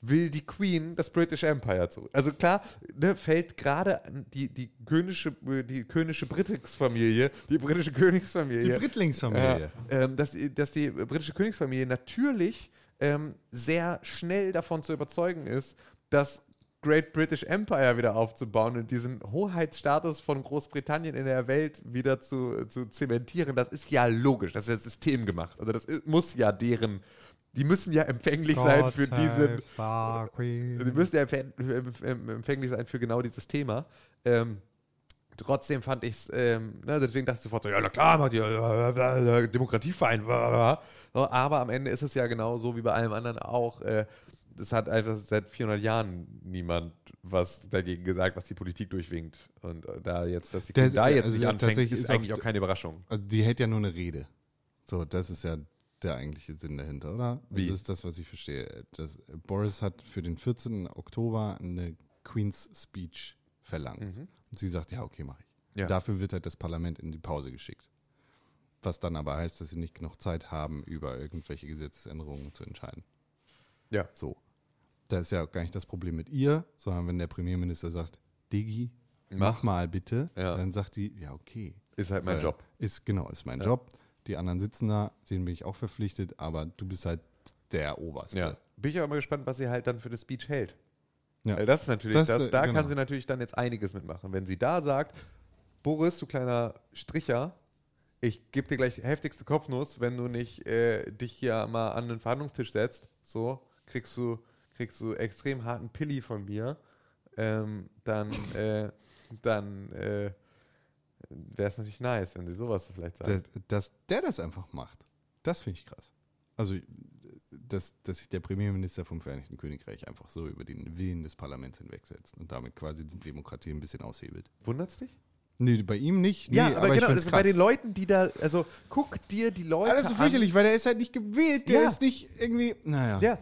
will die Queen das British Empire zurück. Also klar, ne, fällt gerade die, die könische, die könische Britigsfamilie, die britische Die Königsfamilie, Brittlingsfamilie. ja, ähm, dass, die- dass die britische Königsfamilie natürlich ähm, sehr schnell davon zu überzeugen ist, das Great British Empire wieder aufzubauen und diesen Hoheitsstatus von Großbritannien in der Welt wieder zu, zu zementieren. Das ist ja logisch, das ist ja systemgemacht. Also das ist, muss ja deren, die müssen ja empfänglich sein für diesen. Die müssen ja empfäng- empf- empf- empfänglich sein für genau dieses Thema. Ähm, trotzdem fand ich es, ähm, ne, deswegen dachte ich sofort so, ja, na klar, macht ihr äh, äh, Demokratieverein. bla. So, aber am Ende ist es ja genau so wie bei allem anderen auch. Äh, es hat einfach seit 400 Jahren niemand was dagegen gesagt, was die Politik durchwinkt. Und äh, da jetzt, dass die Queen da jetzt also nicht anfängt, ist, ist eigentlich auch- auch keine Überraschung. Also die hält ja nur eine Rede. So, das ist ja der eigentliche Sinn dahinter, oder? Wie? Das ist das, was ich verstehe. Das, Boris hat für den 14. Oktober eine Queen's Speech verlangt. Und sie sagt, ja, okay, mache ich. Mhm. Ja. Dafür wird halt das Parlament in die Pause geschickt. Was dann aber heißt, dass sie nicht genug Zeit haben, über irgendwelche Gesetzesänderungen zu entscheiden. Ja. So. Da ist ja auch gar nicht das Problem mit ihr, sondern wenn der Premierminister sagt, Digi, mach Mach. mal bitte, Ja. dann sagt die, ja, okay. Ist halt mein Äh, Job. Ist genau, ist mein Ja. Job. Die anderen sitzen da, denen bin ich auch verpflichtet, aber du bist halt der Oberste. Ja. Bin ich aber mal gespannt, was sie halt dann für das Speech hält. Ja. Weil das ist natürlich, Das, das, äh, da genau. kann sie natürlich dann jetzt einiges mitmachen. Wenn sie da sagt, Boris, du kleiner Stricher, ich gebe dir gleich heftigste Kopfnuss, wenn du nicht äh, dich hier mal an den Verhandlungstisch setzt, so, kriegst du, kriegst du extrem harten Pilli von mir, ähm, dann, äh, dann äh, wäre es natürlich nice, wenn sie sowas vielleicht sagt. Der, dass der das einfach macht, das finde ich krass. Also, dass, dass sich der Premierminister vom Vereinigten Königreich einfach so über den Willen des Parlaments hinwegsetzt und damit quasi die Demokratie ein bisschen aushebelt. Wundert's dich? Nee, bei ihm nicht. Nee, ja, aber, ich genau, also bei den Leuten, die da, also guck dir die Leute Ah, das ist so fürchterlich, weil der ist halt nicht gewählt, der Ja. ist nicht irgendwie, naja. Ja,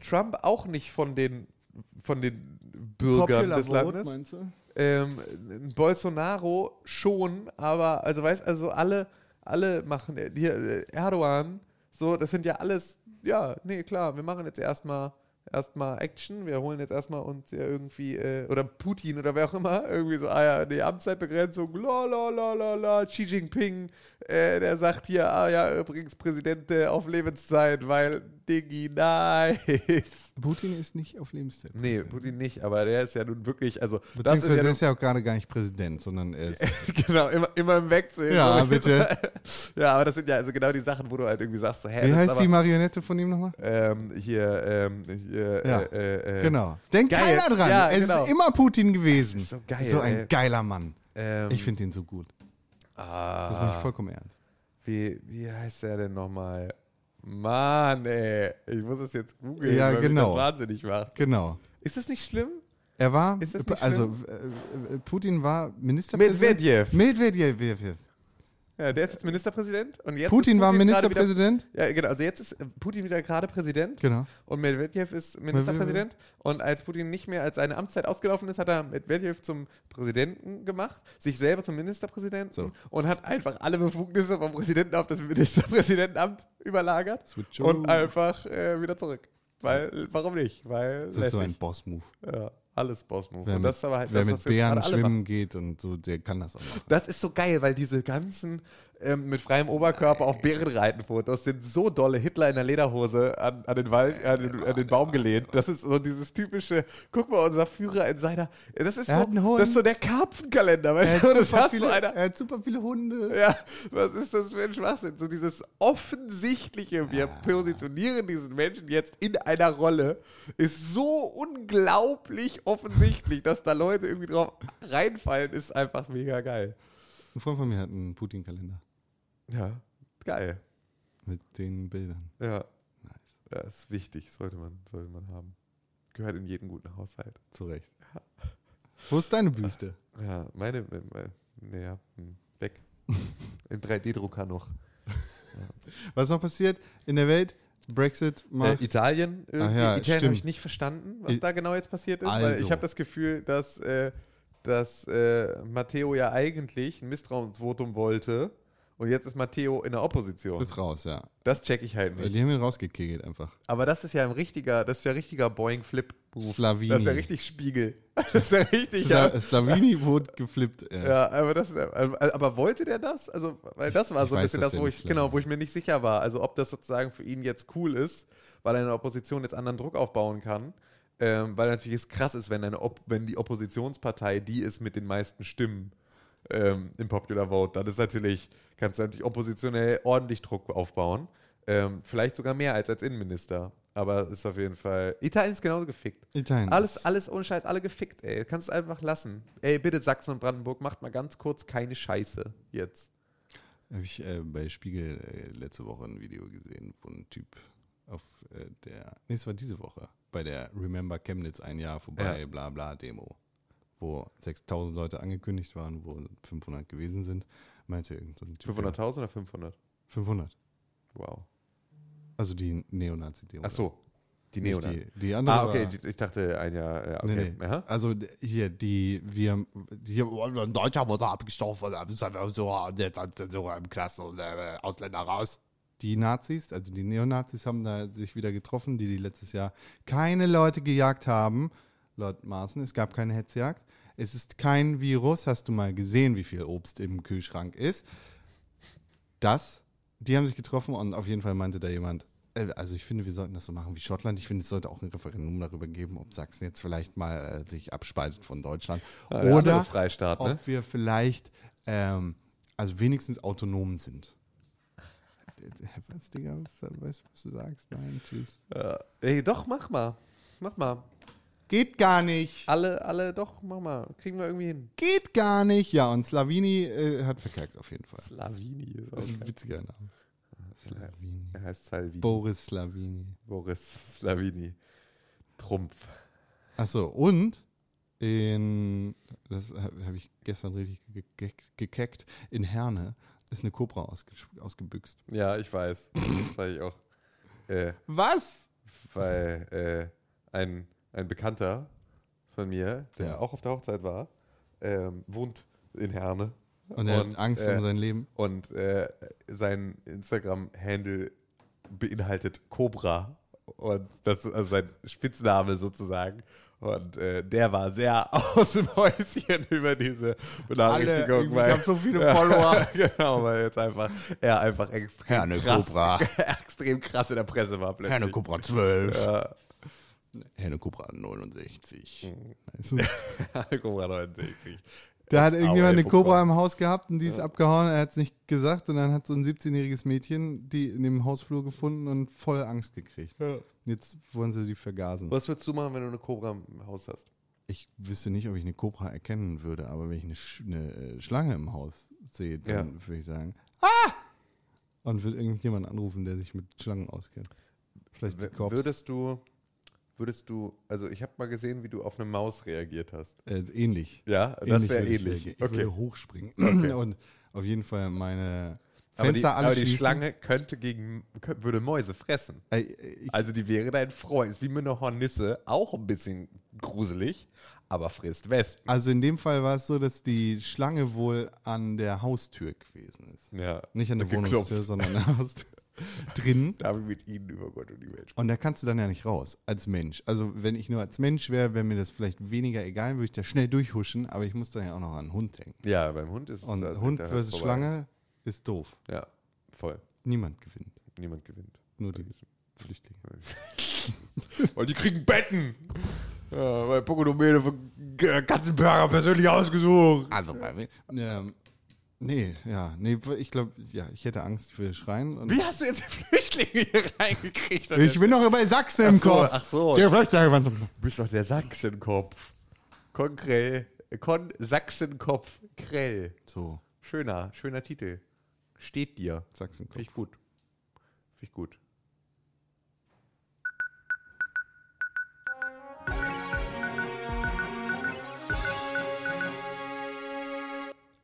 Trump auch nicht von den, von den Bürgern des Landes. meinst du? Ähm, Bolsonaro schon, aber also weißt also alle, alle machen hier äh, Erdogan, so das sind ja alles, ja, nee klar, wir machen jetzt erstmal erstmal Action, wir holen jetzt erstmal uns ja irgendwie äh, oder Putin oder wer auch immer irgendwie so, ah ja, die Amtszeitbegrenzung, la la la la la, Xi Jinping, äh, der sagt hier, ah ja, übrigens Präsident äh, auf Lebenszeit, weil Diggi, nice. Putin ist nicht auf Lebenszeit. Nee, Putin nicht, aber der ist ja nun wirklich, also das ist Beziehungsweise ja, er ist ja auch gerade gar nicht Präsident, sondern er ist. genau, immer, immer im Wechsel. ja, bitte. Ja, aber das sind ja also genau die Sachen, wo du halt irgendwie sagst, so, hä, Wie heißt ist die aber, Marionette von ihm nochmal? ähm, hier, ähm, hier, Ja, äh, äh, Genau. Denkt geil. keiner dran. Ja, es genau. ist immer Putin gewesen. So geil, So ein ey. geiler Mann. Ähm, Ich finde den so gut. Das meine ich ah, vollkommen ernst. wie, wie heißt der denn nochmal? Mann, ey, ich muss es jetzt googeln, Ja, weil genau. mich das wahnsinnig macht. Genau. Ist das nicht schlimm? Er war, das also äh, äh, Putin war Ministerpräsident. Medvedev. Medvedev. Ja, der ist jetzt Ministerpräsident. Und jetzt Putin ist war Ministerpräsident. Wieder, ja, genau. Also jetzt ist Putin wieder gerade Präsident. Genau. Und Medvedev ist Ministerpräsident. Und als Putin nicht mehr als seine Amtszeit ausgelaufen ist, hat er Medvedev zum Präsidenten gemacht, sich selber zum Ministerpräsidenten So. und hat einfach alle Befugnisse vom Präsidenten auf das Ministerpräsidentenamt überlagert Switch und einfach äh, wieder zurück. Weil, warum nicht? Weil Das ist so ein. Boss-Move. ja, alles Boss-Move. Wer, Und mit, das ist aber halt wer das, mit Bären schwimmen geht und so, der kann das auch machen. Das ist so geil, weil diese ganzen ähm, mit freiem Oberkörper auf Bären reiten Fotos sind so dolle Hitler in der Lederhose an, an, den, Wald, an, den, an den Baum gelehnt. Das ist so dieses typische, guck mal, unser Führer in seiner, das ist, so, das ist so der Karpfenkalender, weißt Er du, hat, das hast so viele, einer. er hat super viele Hunde. Ja, was ist das für ein Schwachsinn? So dieses offensichtliche, wir positionieren diesen Menschen jetzt in einer Rolle, ist so unglaublich offensichtlich, dass da Leute irgendwie drauf reinfallen, ist einfach mega geil. Ein Freund von mir hat einen Putin-Kalender Ja, geil. mit den Bildern. Ja, Nice. ja ist wichtig, sollte man, sollte man haben. Gehört in jeden guten Haushalt. Zu Recht. Wo ist deine Büste? Ja, meine, meine naja, hm, weg. Im 3D-Drucker noch. Was noch passiert in der Welt? Brexit Äh, macht. Italien, irgendwie. Ach ja, Italien habe ich nicht verstanden, was I- da genau jetzt passiert ist, weil Also. ich habe das Gefühl, dass, äh, dass äh, Matteo ja eigentlich ein Misstrauensvotum wollte und jetzt ist Matteo in der Opposition. ist raus, ja. Das check ich halt nicht. Die haben ihn rausgekegelt einfach. Aber das ist ja ein richtiger, das ist ja richtiger Boeing-Flip-Move. Slavini. Das ist ja richtig Spiegel. Das ist ja richtig, ja. Sla Slavini wurde geflippt. Ja. Ja, aber das, also, aber wollte der das? Also, weil das war Ich so ein bisschen das das, ja wo ich, genau, wo ich mir nicht sicher war. Also, ob das sozusagen für ihn jetzt cool ist, weil er in der Opposition jetzt anderen Druck aufbauen kann. Ähm, weil natürlich es krass ist, wenn, eine Op wenn die Oppositionspartei die ist mit den meisten Stimmen ähm, im Popular Vote, dann ist natürlich, kannst du natürlich oppositionell ordentlich Druck aufbauen. Ähm, vielleicht sogar mehr als als Innenminister. Aber ist auf jeden Fall. Italien ist genauso gefickt. Italien. Alles, alles ohne Scheiß, alle gefickt, ey. Kannst es einfach lassen. Ey, bitte Sachsen und Brandenburg, macht mal ganz kurz keine Scheiße jetzt. Habe ich äh, bei Spiegel äh, letzte Woche ein Video gesehen, wo ein Typ auf äh, der, nee, es war diese Woche, bei der Remember Chemnitz ein Jahr vorbei, Ja. bla bla Demo, wo 6000 Leute angekündigt waren, wo 500 gewesen sind, meinte irgend so ein Typ. 500.000 oder 500? 500. Wow. Also die Neonazi-Demo. Ach so, die Neonazi. Die, die andere Ah, okay, war- ich dachte ein Jahr. Ja, Nee, okay. nee. Aha. Also hier, die, wir, hier, in Deutschland wurde abgestochen, so, jetzt so im Klassen und äh, Ausländer raus. Die Nazis, also die Neonazis haben da sich wieder getroffen, die die letztes Jahr keine Leute gejagt haben, laut Maaßen. Es gab keine Hetzjagd. Es ist kein Virus. Hast du mal gesehen, wie viel Obst im Kühlschrank ist? Das, die haben sich getroffen und auf jeden Fall meinte da jemand, äh, also ich finde, wir sollten das so machen wie Schottland. Ich finde, es sollte auch ein Referendum darüber geben, ob Sachsen jetzt vielleicht mal äh, sich abspaltet von Deutschland. Andere Oder Freistaat, ne? ob wir vielleicht, ähm, also wenigstens autonom sind. Was, Digga? Was, weißt du, was du sagst? Nein, tschüss. Ja. Ey, doch, mach mal. Mach mal. Geht gar nicht. Alle, alle, doch, mach mal. Kriegen wir irgendwie hin. Geht gar nicht. Ja, und Slavini äh, hat verkackt auf jeden Fall. Slavini ist Das ist ein witziger Name. Slavini. Er heißt Salvini. Boris Slavini. Boris Slavini. Trumpf. Achso, und in, das habe hab ich gestern richtig ge ge gekeckt, in Herne ist eine Cobra ausge ausgebüxt. Ja, ich weiß. Das sage ich auch. Äh, Was? weil äh, ein, ein Bekannter von mir, der Ja. auch auf der Hochzeit war, ähm, wohnt in Herne. Und er Und, hat Angst äh, um sein Leben. Und äh, sein Instagram-Handle beinhaltet Cobra. Und das ist also sein Spitzname sozusagen. Und äh, der war sehr aus dem Häuschen über diese Benachrichtigung. irgendwie gab so viele Follower. genau, weil jetzt einfach er einfach extrem Herne krass, Cobra. extrem krass in der Presse war plötzlich. Herne Cobra 12. Ja. Herne Cobra 69. Mhm. Weißt du? Herne Cobra 69. Da hat irgendjemand eine Cobra. Im Haus gehabt und die ist abgehauen. Er hat es nicht gesagt und dann hat so ein 17-jähriges Mädchen die in dem Hausflur gefunden und voll Angst gekriegt. Jetzt wollen sie die vergasen. Was würdest du machen, wenn du eine Cobra im Haus hast? Ich wüsste nicht, ob ich eine Cobra erkennen würde, aber wenn ich eine, Sch eine äh, Schlange im Haus sehe, dann würde ich sagen, ah! Und würde irgendjemand anrufen, der sich mit Schlangen auskennt. Vielleicht. Würdest du, würdest du, also ich habe mal gesehen, wie du auf eine Maus reagiert hast. Äh, ähnlich. Ja, das wäre ich ähnlich. reagieren. Ich Okay. würde hochspringen Okay. und auf jeden Fall meine Aber die, Fenster aber die. Schlange könnte gegen, kö- würde Mäuse fressen. Äh, ich, Also die wäre dein Freund. Ist wie mit einer Hornisse, auch ein bisschen gruselig, aber frisst Wespen. also in dem Fall war es so, dass die Schlange wohl an der Haustür gewesen ist. Ja. Nicht an der Geklopft. Wohnungstür, sondern an der Haustür. Drin. Da habe ich mit ihnen über Gott und die Welt. Und da kannst du dann ja nicht raus, als Mensch. Also wenn ich nur als Mensch wäre, wäre mir das vielleicht weniger egal, würde ich da schnell durchhuschen, aber ich muss dann ja auch noch an einen Hund denken. Ja, beim Hund ist Und Hund versus vorbei. Schlange ist doof. Ja, voll. Niemand gewinnt. Niemand gewinnt. Nur die Flüchtlinge. Weil die kriegen Betten. Ja, weil Pokodomene von G- Katzenberger persönlich ausgesucht. Also bei ja, Nee, ja, nee, ich glaube, ja, ich hätte Angst, ich würde schreien. Und Wie hast du jetzt die Flüchtlinge hier reingekriegt? ich bin doch bei Sachsen im Kopf. ach so. Der Flüchtlinge. Du bist doch der Sachsenkopf. Konkrell. Kon Sachsenkopf Krell. So, Schöner, schöner Titel. Steht dir. Sachsen Finde ich gut. Finde ich gut.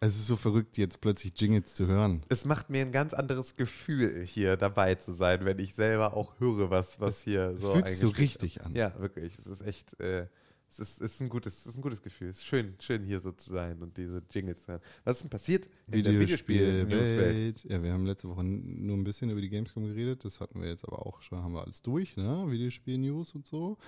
Es ist so verrückt, jetzt plötzlich Jingles zu hören. Es macht mir ein ganz anderes Gefühl, hier dabei zu sein, wenn ich selber auch höre, was, was hier so Fühlt sich so richtig an. Ja, wirklich. Es ist echt, äh, es ist, es ist, ein gutes, es ist ein gutes Gefühl. Es ist schön, schön hier so zu sein und diese Jingles zu hören. Was ist denn passiert in der Videospiel-Newswelt? Videospielwelt. Ja, wir haben letzte Woche nur ein bisschen über die Gamescom geredet. Das hatten wir jetzt aber auch schon, haben wir alles durch, ne? Videospiel-News und so.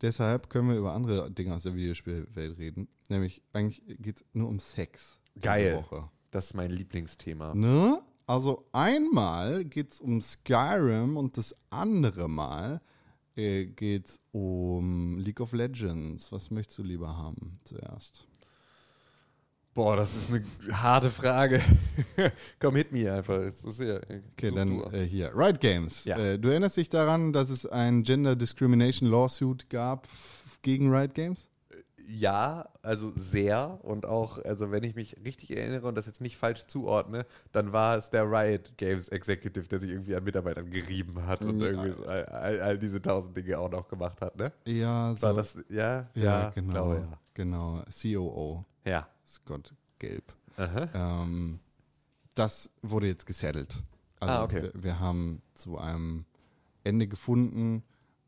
Deshalb können wir über andere Dinge aus der Videospielwelt reden. Nämlich, eigentlich geht es nur um Sex. Geil. Woche. Das ist mein Lieblingsthema. Ne? Also einmal geht es um Skyrim und das andere Mal äh, geht es um League of Legends. Was möchtest du lieber haben zuerst? Boah, das ist eine harte Frage. Komm, hit me einfach. Ja, Okay, dann äh, hier. Riot Games. Ja. Äh, du erinnerst dich daran, dass es ein Gender Discrimination Lawsuit gab gegen Riot Games? Ja, also sehr und auch, also wenn ich mich richtig erinnere und das jetzt nicht falsch zuordne, dann war es der Riot Games Executive, der sich irgendwie an Mitarbeitern gerieben hat und Ja. irgendwie so all, all, all diese tausend Dinge auch noch gemacht hat, ne? Ja, so. War das, ja? ja, genau. glaube, Genau. COO. ja. Ja. Scott Gelb. Ähm, das wurde jetzt gesettelt. Also Ah, okay. wir, wir haben zu einem Ende gefunden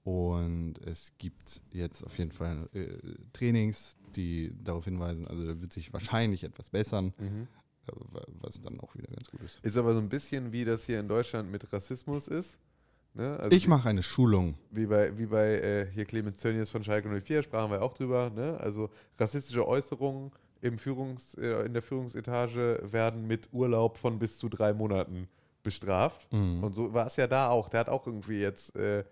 und es gibt jetzt auf jeden Fall äh, Trainings, die darauf hinweisen, also da wird sich wahrscheinlich etwas bessern, Mhm. äh, wa- was dann auch wieder ganz gut ist. Ist aber so ein bisschen wie das hier in Deutschland mit Rassismus ist. Ne? Also Ich mache eine Schulung. Wie bei, wie bei äh, hier Clemens Tönnies von Schalke 04, sprachen wir auch drüber. Ne? Also rassistische Äußerungen im Führungs, äh, in der Führungsetage werden mit Urlaub von bis zu drei Monaten bestraft. Und so war es ja da auch. Der hat auch irgendwie jetzt äh,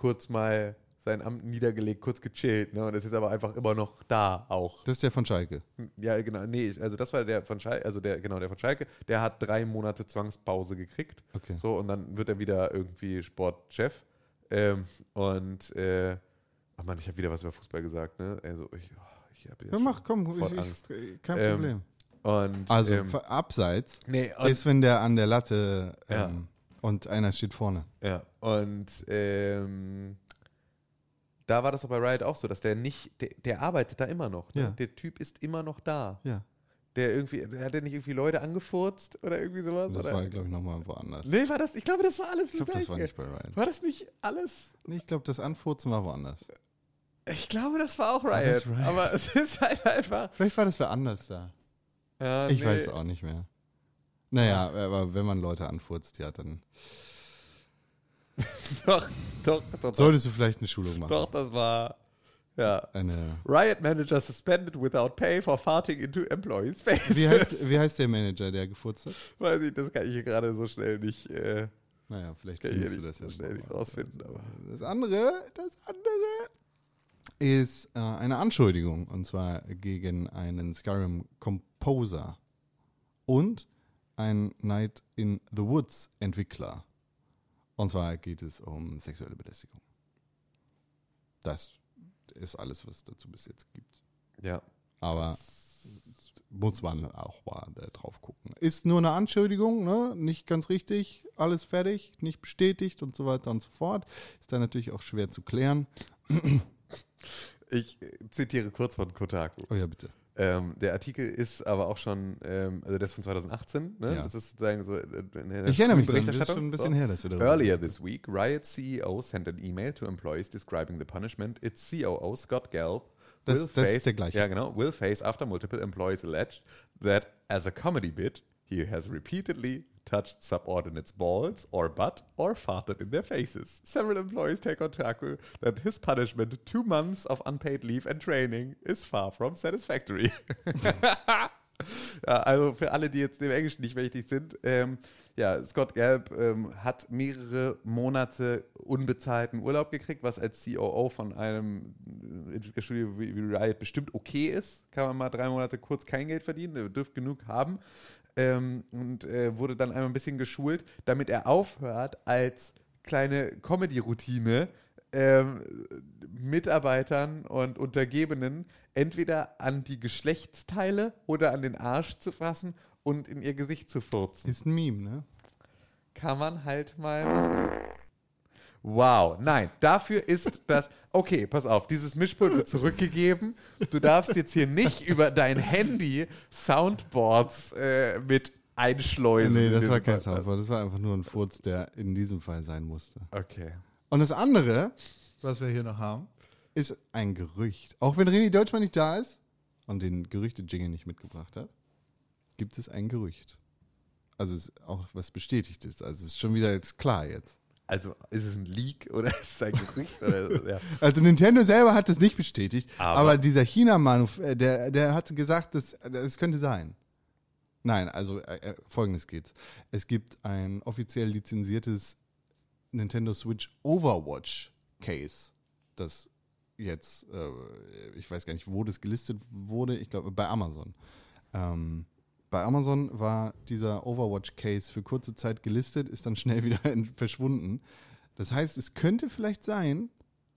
kurz mal sein Amt niedergelegt, kurz gechillt. Ne? Und ist jetzt aber einfach immer noch da auch. Das ist der von Schalke. Ja, genau. Nee, also das war der von Schalke, also der, genau, der von Schalke. Der hat drei Monate Zwangspause gekriegt. Okay. So, und dann wird er wieder irgendwie Sportchef. Ähm, und, äh, ach man, ich habe wieder was über Fußball gesagt, ne? Also, ich, oh, ich habe Ja, mach, komm, ich, Angst. ich, kein Ähm, Problem. Und, Also ähm, abseits nee, ist, wenn der an der Latte Ja. Und einer steht vorne. ja, und, ähm, da war das doch bei Riot auch so, dass der nicht, der, der arbeitet da immer noch. Ne? Ja. Der Typ ist immer noch da. Ja, Der irgendwie, der hat der nicht irgendwie Leute angefurzt oder irgendwie sowas? das oder? war, glaube ich, nochmal woanders. Nee, war das, ich glaube, das war alles Ich glaube, das war nicht bei Riot. War das nicht alles? Nee, ich glaube, das Anfurzen war woanders. Ich glaube, das war auch War Riot. Riot? Aber es ist halt einfach. Vielleicht war das wer anders da. Ja, Ich nee. weiß es auch nicht mehr. Naja, aber wenn man Leute anfurzt, ja, dann Doch, doch, doch, solltest du vielleicht eine Schulung machen. doch, das war. Ja. Eine, Riot Manager suspended without pay for farting into employees' faces. wie, heißt, wie heißt der Manager, der gefurzt hat? Weiß ich, das kann ich hier gerade so schnell nicht, äh, Naja, vielleicht kann ich hier findest du das so jetzt schnell nicht rausfinden. Aber. Das andere, das andere ist äh, eine Anschuldigung und zwar gegen einen Skyrim Composer und ein Night in the Woods Entwickler. Und zwar geht es um sexuelle Belästigung. Das ist alles, was es dazu bis jetzt gibt. Ja. Aber muss man auch mal drauf gucken. Ist nur eine Anschuldigung, ne? nicht ganz richtig, alles fertig, nicht bestätigt und so weiter und so fort. Ist dann natürlich auch schwer zu klären. Ich äh, zitiere kurz von Kotaku. Oh ja, bitte. Ähm, der Artikel ist aber auch schon, ähm, also der ist von 2018, ne? Ja. Das ist sozusagen so. äh, der Ich erinnere mich dran, das ist schon ein bisschen her, dass wir darüber Earlier this week, Riot CEO sent an email to employees describing the punishment its COO Scott Gelb Das- will das ist face, der gleiche. Ja, genau, will face after multiple employees alleged that as a comedy bit he has repeatedly touched subordinates' balls or butt or farted in their faces. Several employees take on Taku that his punishment, two months of unpaid leave and training, is far from satisfactory. Ja, also für alle, die jetzt dem Englischen nicht mächtig sind, ähm, ja, Scott Gelb ähm, hat mehrere Monate unbezahlten Urlaub gekriegt, was als COO von einem äh, Entwicklerstudio wie, wie Riot bestimmt okay ist. Kann man mal drei Monate kurz kein Geld verdienen, er dürfte genug haben. Ähm, und äh, wurde dann einmal ein bisschen geschult, damit er aufhört, als kleine Comedy-Routine ähm, Mitarbeitern und Untergebenen entweder an die Geschlechtsteile oder an den Arsch zu fassen und in ihr Gesicht zu furzen. Ist ein Meme, ne? Kann man halt mal machen. Wow, nein, dafür ist das. Okay, pass auf, dieses Mischpult wird zurückgegeben. Du darfst jetzt hier nicht über dein Handy Soundboards äh, mit einschleusen. Nee, das war kein. Soundboard, das war einfach nur ein Furz, der in diesem Fall sein musste. Okay. Und das andere, was wir hier noch haben, ist ein Gerücht. Auch wenn René Deutschmann nicht da ist und den Gerüchte-Jingle nicht mitgebracht hat, gibt es ein Gerücht. Also auch was bestätigt ist. Also es ist schon wieder jetzt klar jetzt. Also ist es ein Leak oder ist es ein Gerücht? oder, ja. Also Nintendo selber hat es nicht bestätigt, aber, Aber- dieser China-Mann, äh, der, der hat gesagt, das, das könnte sein. Nein, also äh, äh, folgendes geht's. Es gibt ein offiziell lizenziertes Nintendo Switch Overwatch Case, das jetzt, äh, ich weiß gar nicht, wo das gelistet wurde, ich glaube bei Amazon. Ähm, bei Amazon war dieser Overwatch-Case für kurze Zeit gelistet, ist dann schnell wieder verschwunden. Das heißt, es könnte vielleicht sein,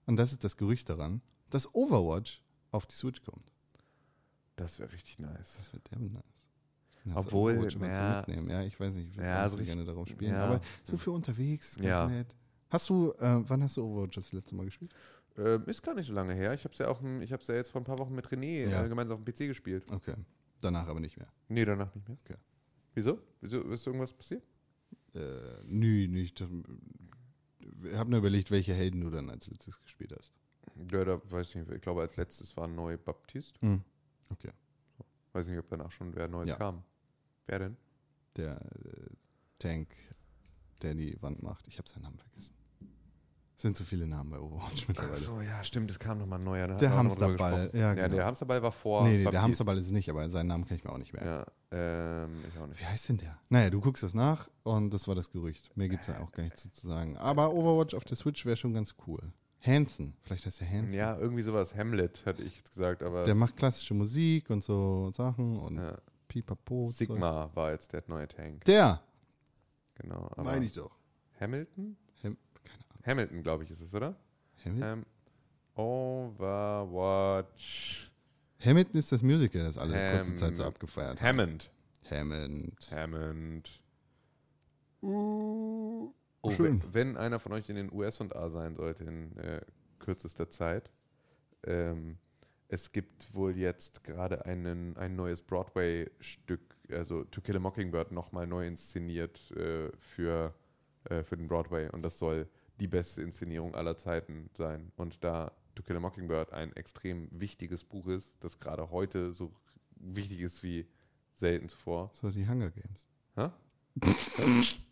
und das ist das Gerücht daran, dass Overwatch auf die Switch kommt. Das wäre richtig nice. Das wird derbe nice. Du Obwohl. Mitnehmen. ja, ich weiß nicht, ich will Ja, ja, so richtig- gerne darauf spielen. ja. Aber so für unterwegs ist ganz Ja. nett. Hast du, äh, wann hast du Overwatch das letzte Mal gespielt? Ähm, ist gar nicht so lange her. Ich habe es ja auch, ich habe ja jetzt vor ein paar Wochen mit René Ja. äh, gemeinsam auf dem PC gespielt. Okay. Danach aber nicht mehr. Nee, danach nicht mehr. Okay. Wieso? Wieso ist irgendwas passiert? Äh, nö, nicht. Ich habe nur überlegt, welche Helden du dann als letztes gespielt hast. Ja, da weiß ich nicht. Ich glaube, als letztes war neu Baptist. Okay. Weiß nicht, ob danach schon wer Neues Ja. kam. Wer denn? Der äh, Tank, der die Wand macht. Ich habe seinen Namen vergessen. Es sind so viele Namen bei Overwatch mittlerweile. so, ja, stimmt. Es kam nochmal ein neuer. da Der Hamsterball, ja, Ja, genau. der Hamsterball war vor. nee, nee, der. Hamsterball ist es nicht, aber seinen Namen kann ich mir auch nicht merken. Ja, ähm, ich auch nicht. Wie heißt denn der? Naja, du guckst das nach und das war das Gerücht. Mehr gibt es ja auch gar nichts zu zu sagen. Aber Overwatch auf der Switch wäre schon ganz cool. Hansen, vielleicht heißt der Hansen. Ja, irgendwie sowas. Hamlet, hätte ich jetzt gesagt, aber. Der macht klassische Musik und so Sachen und ja, pipapo. Zeug. Sigma war jetzt der neue Tank. Der, Genau. Meine ich doch. Hamilton? Ham. Hamilton, glaube ich, ist es, oder? Hamilton? Ham Overwatch. Hamilton ist das Musical, das alle kurze Zeit so Ham- abgefeiert haben. Hammond. Hammond. Hammond. Oh, Schön. Wenn, wenn einer von euch in den US und A sein sollte in äh, kürzester Zeit, ähm, es gibt wohl jetzt gerade einen, ein neues Broadway-Stück, also To Kill a Mockingbird, nochmal neu inszeniert äh, für, äh, für den Broadway. Und das soll die beste Inszenierung aller Zeiten sein. Und da To Kill a Mockingbird ein extrem wichtiges Buch ist, das gerade heute so wichtig ist wie selten zuvor. So, die Hunger Games. Hä?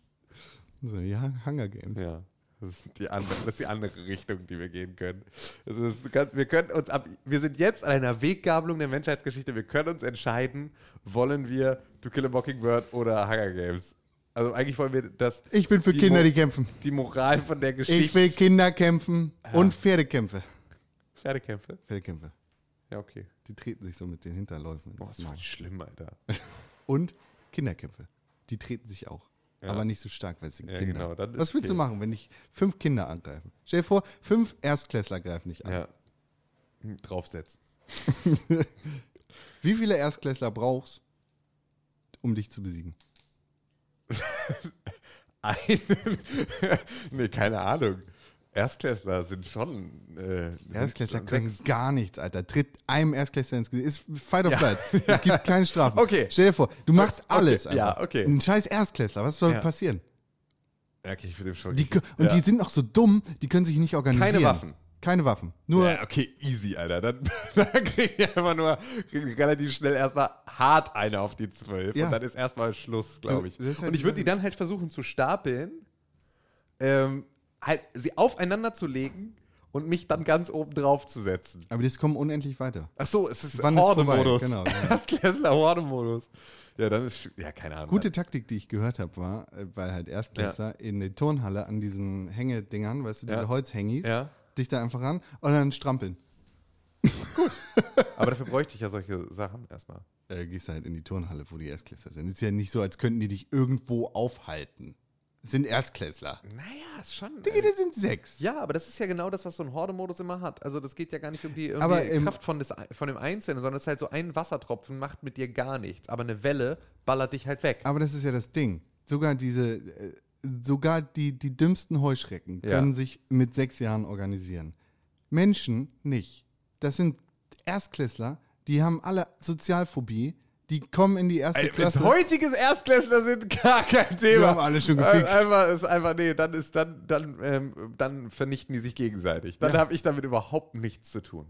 So, die Hun- Hunger Games. Ja. Das ist, die andere, das ist die andere Richtung, die wir gehen können. Das ist, wir, können uns ab, wir sind jetzt an einer Weggabelung der Menschheitsgeschichte. Wir können uns entscheiden, wollen wir To Kill a Mockingbird oder Hunger Games. Also eigentlich wollen wir das, Ich bin für Die Kinder, Mo- die kämpfen. die Moral von der Geschichte. Ich will Kinder kämpfen und Pferdekämpfe. Pferdekämpfe. Pferdekämpfe. Ja, okay. Die treten sich so mit den Hinterläufen Boah, das ist voll schlimm, Alter. Und Kinderkämpfe. Die treten sich auch. Ja. Aber nicht so stark, weil es sind Ja, Kinder. genau, Was willst du okay. machen, wenn dich fünf Kinder angreifen? Stell dir vor, fünf Erstklässler greifen dich an. Ja. Hm, Draufsetzen. Wie viele Erstklässler brauchst um dich zu besiegen? Einen. nee, keine Ahnung. Erstklässler sind schon. Äh, sind Erstklässler schon können sechs. gar nichts, Alter. Tritt einem Erstklässler ins Gesicht. Ist Fight or Flight. Es gibt keine Strafen. Okay. Stell dir vor, du machst Okay, alles. ja, einfach. okay. Ein scheiß Erstklässler. Was soll Ja. passieren? Ja, okay, ich finde schon. Die, und ja. die sind auch so dumm, die können sich nicht organisieren. Keine Waffen. Keine Waffen. Nur Ja, okay, easy, Alter. Dann, dann kriegen die einfach nur relativ schnell erstmal hart eine auf die zwölf. Ja. Und dann ist erstmal Schluss, glaube ich. das halt und ich würde die dann halt versuchen zu stapeln, ähm, halt sie aufeinander zu legen und mich dann ganz oben drauf zu setzen. Aber die kommen unendlich weiter. Ach so, es ist Horde-Modus. Genau, genau. Erstklässler Horde-Modus. Ja, dann ist, ja, keine Ahnung. Gute Taktik, die ich gehört habe, war, äh, weil halt Erstklässler in der Turnhalle an diesen Hängedingern, weißt du, diese Ja. Holzhängis, Ja. Dich da einfach ran und dann strampeln. Aber dafür bräuchte ich ja solche Sachen erstmal. Äh, gehst halt in die Turnhalle, wo die Erstklässler sind. ist ja nicht so, als könnten die dich irgendwo aufhalten. Es sind Erstklässler. Naja, ist schon. Digga, das sind sechs. Ja, aber das ist ja genau das, was so ein Horde-Modus immer hat. Also das geht ja gar nicht um die irgendwie Aber, ähm, Kraft von, des, von dem Einzelnen, sondern es ist halt so ein Wassertropfen macht mit dir gar nichts. Aber eine Welle ballert dich halt weg. Aber das ist ja das Ding. Sogar diese, äh, sogar die, die dümmsten Heuschrecken Ja. können sich mit sechs Jahren organisieren. Menschen nicht. Das sind Erstklässler, die haben alle Sozialphobie, die kommen in die erste Ey, Klasse. heutiges Erstklässler sind, gar kein Thema. Wir haben alle schon gefickt. Einfach, ist einfach, nee, dann ist, dann, dann, ähm, dann vernichten die sich gegenseitig. Dann Ja. habe ich damit überhaupt nichts zu tun.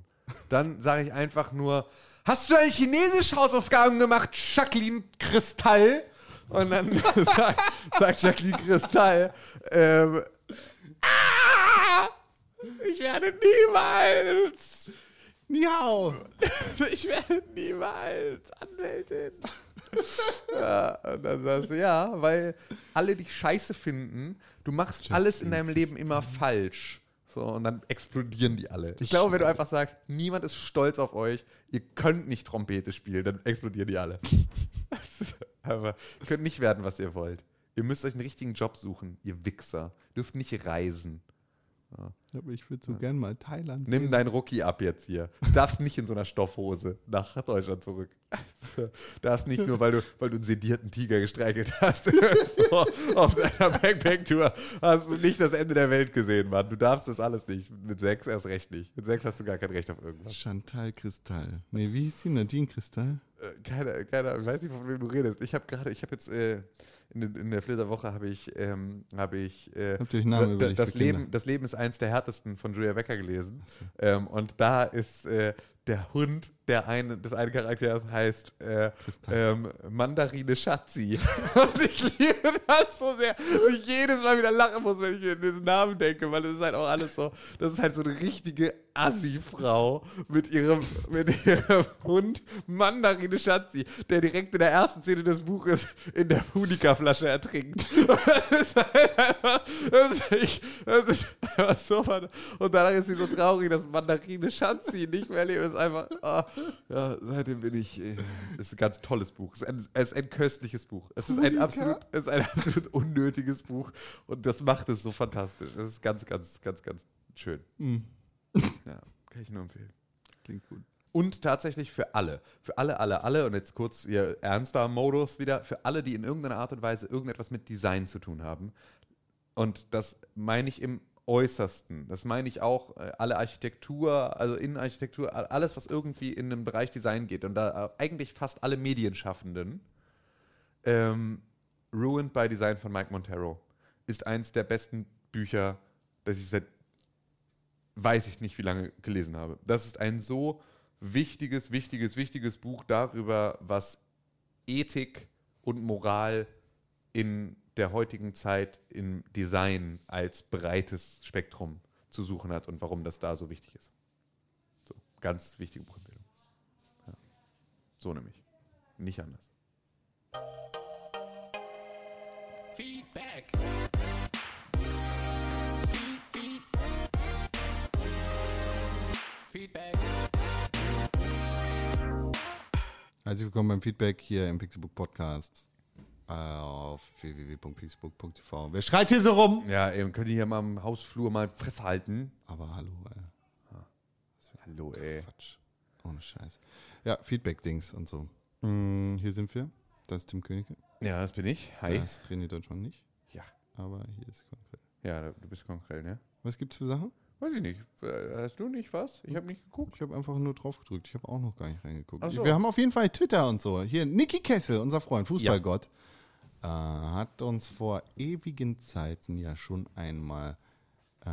Dann sage ich einfach nur, hast du deine chinesische Hausaufgaben gemacht, Jacqueline Kristall? Und dann sagt, sagt Jacqueline Kristall, ähm, ah, ich werde niemals Miau! ich werde niemals Anwältin. ja, und dann sagst du, ja, weil alle dich scheiße finden. Du machst alles in deinem Leben immer falsch. So, und dann explodieren die alle. Ich glaube, wenn du einfach sagst, niemand ist stolz auf euch, ihr könnt nicht Trompete spielen, dann explodieren die alle. Aber könnt nicht werden, was ihr wollt. Ihr müsst euch einen richtigen Job suchen, ihr Wichser. Dürft nicht reisen. Aber ich würde so gern mal Thailand. Nimm dein Rookie ab jetzt hier. Du darfst nicht in so einer Stoffhose nach Deutschland zurück. Du darfst nicht nur, weil du, weil du einen sedierten Tiger gestreichelt hast. Auf deiner Backpack-Tour hast du nicht das Ende der Welt gesehen, Mann. Du darfst das alles nicht. Mit sechs erst recht nicht. Mit sechs hast du gar kein Recht auf irgendwas. Chantal Kristall. Nee, wie hieß die? Nadine Kristall? Äh, Keine, keine, ich weiß nicht, von wem du redest. Ich habe gerade, ich habe jetzt äh, in, in der Flitterwoche habe ich, ähm, habe ich äh, das Kinder? Leben, das Leben ist eins der härtesten von Julia Becker gelesen. Ähm, und da ist äh, der Hund der eine, des einen Charakters heißt äh, ähm, Mandarine Schatzi. und ich liebe das so sehr. Und ich jedes Mal wieder lachen muss, wenn ich mir diesen Namen denke, weil das ist halt auch alles so, das ist halt so eine richtige Assi-Frau mit ihrem, mit ihrem Hund Mandarine Schatzi, der direkt in der ersten Szene des Buches in der Punika-Flasche ertrinkt. das ist halt einfach, das ist, ich, das ist einfach so Und danach ist sie so traurig, dass Mandarine Schatzi nicht mehr lebt. ist einfach, ah, ja, seitdem bin ich, äh, es ist ein ganz tolles Buch. Es ist ein, es ist ein köstliches Buch. Es ist ein absolut, es ist ein absolut unnötiges Buch und das macht es so fantastisch. Es ist ganz, ganz, ganz, ganz schön. Ja, kann ich nur empfehlen. Klingt gut. Und tatsächlich für alle. Für alle, alle, alle. Und jetzt kurz ihr ernster Modus wieder. Für alle, die in irgendeiner Art und Weise irgendetwas mit Design zu tun haben. Und das meine ich im Äußersten. Das meine ich auch äh, alle Architektur, also Innenarchitektur, alles, was irgendwie in den Bereich Design geht. Und da eigentlich fast alle Medienschaffenden. Ähm, Ruined by Design von Mike Montero ist eins der besten Bücher, das ich seit weiß ich nicht, wie lange gelesen habe. Das ist ein so wichtiges, wichtiges, wichtiges Buch darüber, was Ethik und Moral in der heutigen Zeit im Design als breites Spektrum zu suchen hat und warum das da so wichtig ist. So, ganz wichtige Buchempfehlung. Ja. So nämlich. Nicht anders. Feedback. Feedback. Herzlich willkommen beim Feedback hier im Pixelbook Podcast auf www.pixelbook.tv. Wer schreit hier so rum? Ja, eben, könnt ihr hier mal im Hausflur mal Fresse halten? Aber hallo, ey. Hallo, ey. Quatsch. Ohne Scheiß. Ja, Feedback-Dings und so. Hm, hier sind wir. Das ist Tim Königke. Ja, das bin ich. Hi. Das ist René Deutschmann nicht. Ja. Aber hier ist konkret. Ja, du bist konkret, ne? Was gibt's für Sachen? Weiß ich nicht. Äh, Hast du nicht was? Ich habe nicht geguckt. Ich habe einfach nur drauf gedrückt. Ich habe auch noch gar nicht reingeguckt. So. Wir haben auf jeden Fall Twitter und so. Hier, Niki Kessel, unser Freund, Fußballgott, äh, hat uns vor ewigen Zeiten ja schon einmal äh,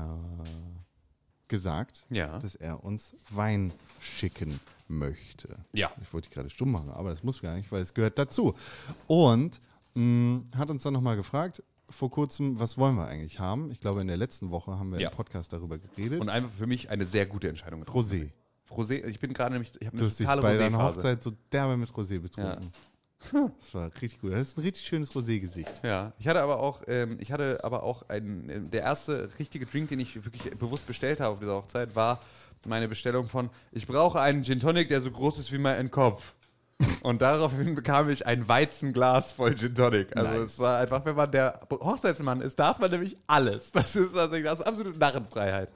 gesagt, Ja. dass er uns Wein schicken möchte. Ja. Ich wollte dich gerade stumm machen, aber das muss gar nicht, weil es gehört dazu. Und mh, hat uns dann nochmal gefragt, vor kurzem, was wollen wir eigentlich haben? Ich glaube, in der letzten Woche haben wir Ja. im Podcast darüber geredet. Und einfach für mich eine sehr gute Entscheidung. Rosé. Rosé, ich bin gerade nämlich, ich habe Du eine hast dich totale bei deiner Rosé-Phase. Hochzeit so derbe mit Rosé betrunken. Das war richtig gut. Das ist ein richtig schönes Rosé-Gesicht. Ja, ich hatte aber auch, ähm, ich hatte aber auch einen, der erste richtige Drink, den ich wirklich bewusst bestellt habe auf dieser Hochzeit, war meine Bestellung von, ich brauche einen Gin Tonic, der so groß ist wie mein Kopf. Und daraufhin bekam ich ein Weizenglas voll Gin Tonic. Also Nice. es war einfach, wenn man der Hochzeitsmann ist, darf man nämlich alles. Das ist, also, das ist absolute Narrenfreiheit.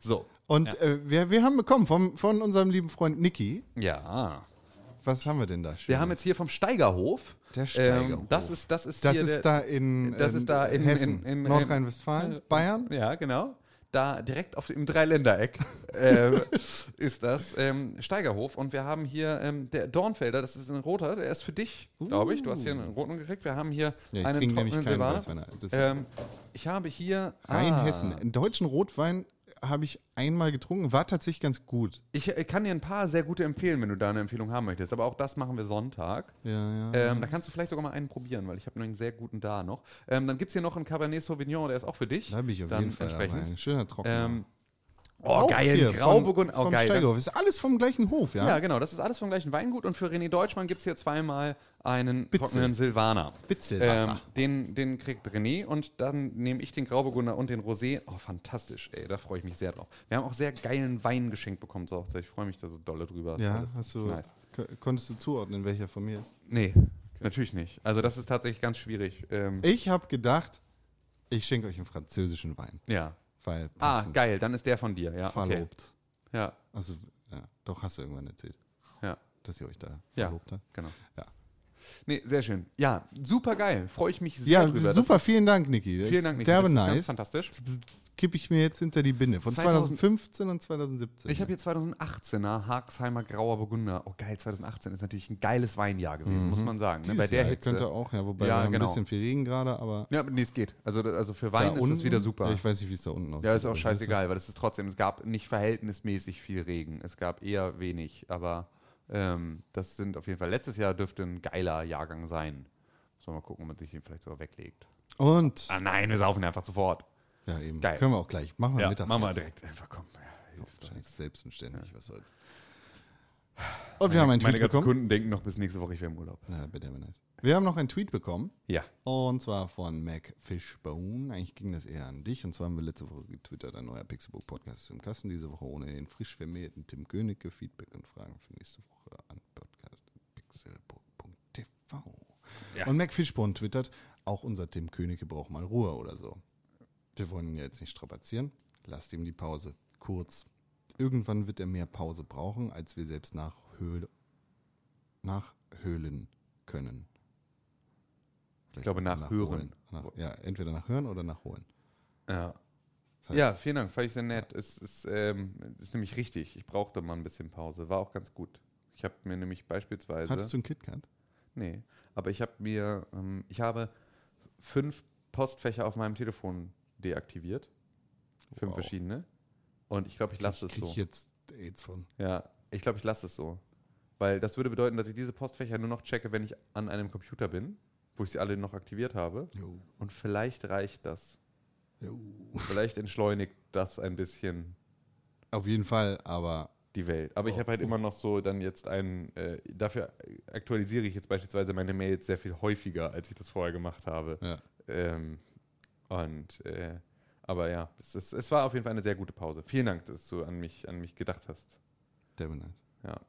So. Und äh, wir, wir haben bekommen vom, von unserem lieben Freund Niki, Ja. Was haben wir denn da? Wir Schönes? haben jetzt hier vom Steigerhof. Der Steigerhof. Ähm, das ist, das ist das ist der, da in, das ist da in- Hessen, in- in- Nordrhein-Westfalen, Bayern. Ja, genau. Da direkt auf, im Dreiländereck ähm, ist das ähm, Steigerhof. Und wir haben hier ähm, der Dornfelder, das ist ein roter, der ist für dich, glaube ich. Du hast hier einen roten gekriegt. Wir haben hier. Ja, ich einen trockenen Silvaner. Ähm, ich habe hier Rheinhessen. Ah, Einen deutschen Rotwein habe ich einmal getrunken, war tatsächlich ganz gut. ich äh, kann dir ein paar sehr gute empfehlen, wenn du da eine Empfehlung haben möchtest. Aber auch das machen wir Sonntag. Ja, ja. Ähm, da kannst du vielleicht sogar mal einen probieren, weil ich habe einen sehr guten da noch. Ähm, dann gibt es hier noch einen Cabernet Sauvignon, der ist auch für dich. da bin ich auf dann jeden Fall schöner Trockener. Ähm, Oh, Auch geil, Grauburgund, vom, oh, geil. Steigerhof. Ist alles vom gleichen Hof, ja? Ja, genau, das ist alles vom gleichen Weingut und für René Deutschmann gibt es hier zweimal einen Bitzel. trockenen Silvaner. Bitzelwasser. Ähm, den, den kriegt René und dann nehme ich den Grauburgunder und den Rosé. Oh, fantastisch, ey, da freue ich mich sehr drauf. Wir haben auch sehr geilen Wein geschenkt bekommen zur Hochzeit. Ich freue mich da so dolle drüber. Ja, Das hast du, Nice. ko- konntest du zuordnen, welcher von mir ist? Nee, natürlich nicht. Also das ist tatsächlich ganz schwierig. Ähm, Ich habe gedacht, ich schenke euch einen französischen Wein, ja. Weil Ah, geil, dann ist der von dir, ja. Okay. verlobt. Ja, Also, ja, doch hast du irgendwann erzählt, ja, dass ihr euch da Ja. verlobt habt. genau. Ja. Nee, sehr schön. Ja, super geil. Freue ich mich sehr Ja, drüber. Das super, ist- vielen Dank, Niki. Das Vielen Dank, Niki. Derbe Das nice. fantastisch. Kippe ich mir jetzt hinter die Binde. Von 2000 2015 und 2017. Ich habe hier 2018er Hagsheimer Grauer Burgunder. Oh geil, 2018 ist natürlich ein geiles Weinjahr gewesen, muss man sagen. Ne? Bei der Jahr Hitze. Könnte auch, ja, wobei Ja, wir haben genau. ein bisschen viel Regen gerade, aber Ja, aber nee, es geht. Also, also für da Wein ist unten, es wieder super. Ja, ich weiß nicht, wie es da unten aussieht. Ja, ist auch scheißegal, weil es ist trotzdem, es gab nicht verhältnismäßig viel Regen. Es gab eher wenig, aber ähm, das sind auf jeden Fall, letztes Jahr dürfte ein geiler Jahrgang sein. Muss man mal gucken, ob man sich den vielleicht sogar weglegt. Und, Ah nein, wir saufen einfach sofort. Ja eben, Geil. können wir auch gleich. Machen wir Ja, Mittag. machen wir direkt einfach, komm. Ja, Scheiß, nichts. selbstständig, was soll's. Und wir haben einen Meine Tweet ganzen bekommen. Kunden denken noch bis nächste Woche, ich wäre im Urlaub. Ja, bitte, nice. Wir haben noch einen Tweet bekommen. Ja. Und zwar von Mac Fishbone. Eigentlich ging das eher an dich. Und zwar haben wir letzte Woche getwittert, ein neuer Pixelbook Podcast ist im Kasten. Diese Woche ohne den frisch vermählten Tim Königke. Feedback und Fragen für nächste Woche an podcast.pixelbook.tv. Ja. Und Mac Fishbone twittert, auch unser Tim Königke braucht mal Ruhe oder so. Wir wollen ihn ja jetzt nicht strapazieren. Lasst ihm die Pause. Kurz. Irgendwann wird er mehr Pause brauchen, als wir selbst nachhöhlen, nachhöhlen können. Ich glaube, nachhören. Nach, ja, entweder nachhören oder nachholen. Ja. Das heißt, Ja, vielen Dank, fand ich sehr nett. Es ist, ähm, ist nämlich richtig. Ich brauchte mal ein bisschen Pause. War auch ganz gut. Ich habe mir nämlich beispielsweise. Hattest du ein KitKat? Nee, aber ich habe mir, ähm, ich habe fünf Postfächer auf meinem Telefon deaktiviert. Fünf Wow. verschiedene. Und ich glaube, ich lasse es so. ich jetzt AIDS von. Ja, ich glaube, ich lasse es so. Weil das würde bedeuten, dass ich diese Postfächer nur noch checke, wenn ich an einem Computer bin, wo ich sie alle noch aktiviert habe. Jo. Und vielleicht reicht das. Jo. Vielleicht entschleunigt das ein bisschen Auf jeden Fall, aber die Welt. Aber ich Oh, habe halt oh. immer noch so dann jetzt einen, äh, dafür aktualisiere ich jetzt beispielsweise meine Mails sehr viel häufiger, als ich das vorher gemacht habe. ja. Ähm, und, äh, aber ja, es, ist, es war auf jeden Fall eine sehr gute Pause. Vielen Dank, dass du an mich, an mich gedacht hast. der nice. Ja,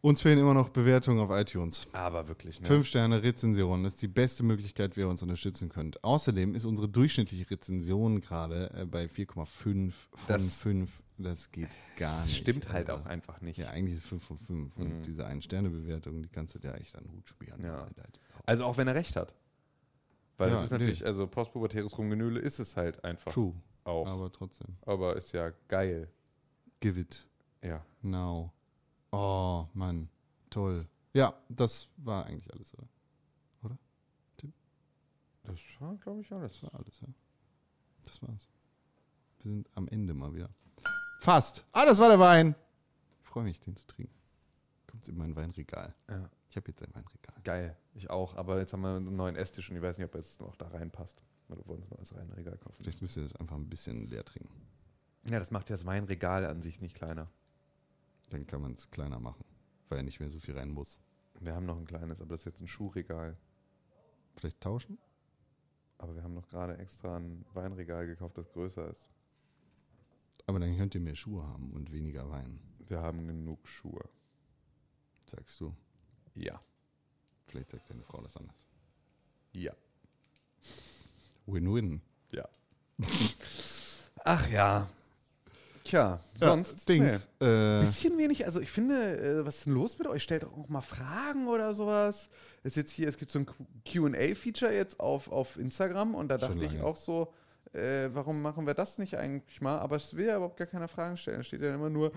Uns fehlen immer noch Bewertungen auf iTunes. aber wirklich. Ne? Fünf Sterne Rezension ist die beste Möglichkeit, wie ihr uns unterstützen könnt. Außerdem ist unsere durchschnittliche Rezension gerade äh, bei 4,5 von Das- 5. Das geht gar Das nicht. stimmt halt Alter. auch einfach nicht. Ja, eigentlich ist es 5 von 5. Mhm. Und diese Ein-Sterne-Bewertung, die kannst du dir echt an den Hut spielen. Ja. Also auch wenn er recht hat. Weil Ja, das ist nee. natürlich, also postpubertäres Rumgenüle ist es halt einfach True. auch. Aber trotzdem. Aber ist ja geil. Give it Ja. now. Oh, Mann. Toll. Ja, das war eigentlich alles, oder? Das war, glaube ich, alles. Das war alles, ja. Das war's. Wir sind am Ende mal wieder. Fast. Ah, das war der Wein. Ich freue mich, den zu trinken. Kommt in mein Weinregal. Ja. Ich habe jetzt ein Weinregal. Geil. Ich auch. Aber jetzt haben wir einen neuen Esstisch und ich weiß nicht, ob es noch da reinpasst. Oder wollen wir ein neues Reinregal kaufen? Vielleicht müsst ihr das einfach ein bisschen leer trinken. Ja, das macht ja das Weinregal an sich nicht kleiner. Dann kann man es kleiner machen, weil ja nicht mehr so viel rein muss. Wir haben noch ein kleines, aber das ist jetzt ein Schuhregal. Vielleicht tauschen? Aber wir haben noch gerade extra ein Weinregal gekauft, das größer ist. Aber dann könnt ihr mehr Schuhe haben und weniger Wein, Wir haben genug Schuhe. sagst du. Ja. Vielleicht sagt deine Frau das anders. Ja. Win-win. Ja. Ach ja. Tja, sonst. Ja, nee. Dings. Äh, Bisschen wenig, also ich finde, äh, was ist denn los mit euch? Stellt doch auch mal Fragen oder sowas. Ist jetzt hier, es gibt so ein QA-Feature jetzt auf, auf Instagram und da dachte ich auch so, äh, warum machen wir das nicht eigentlich mal? Aber es will ja überhaupt gar keine Fragen stellen. Da steht ja immer nur,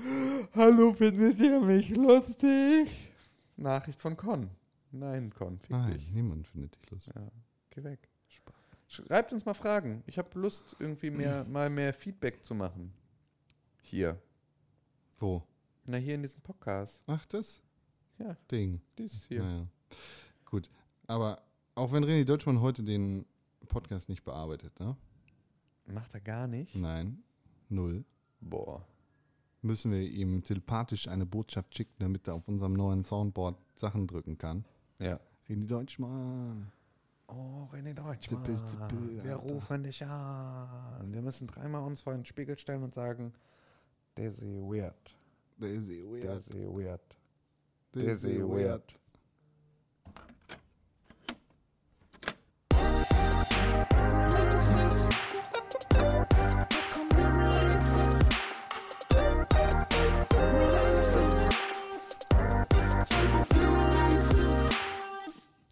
Hallo, findet ihr mich lustig? Nachricht von Con. Nein, Con, fick nein, dich. niemand findet dich lustig. Ja, geh weg. Schreibt uns mal Fragen. Ich habe Lust, irgendwie mehr, mal mehr Feedback zu machen. Hier. Wo? Na, hier in diesem Podcast. Ach, das Ja, Ding. dies hier. Naja. Gut. Aber auch wenn René Deutschmann heute den Podcast nicht bearbeitet, ne? Macht er gar nicht. Nein. Null. Boah. Müssen wir ihm telepathisch eine Botschaft schicken, damit er auf unserem neuen Soundboard Sachen drücken kann. Ja. René Deutschmann. Oh, René Deutschmann. Zippel, zippel, wir rufen dich an. Wir müssen dreimal uns vor den Spiegel stellen und sagen, Daisy weird. Daisy weird. Daisy weird. Daisy weird.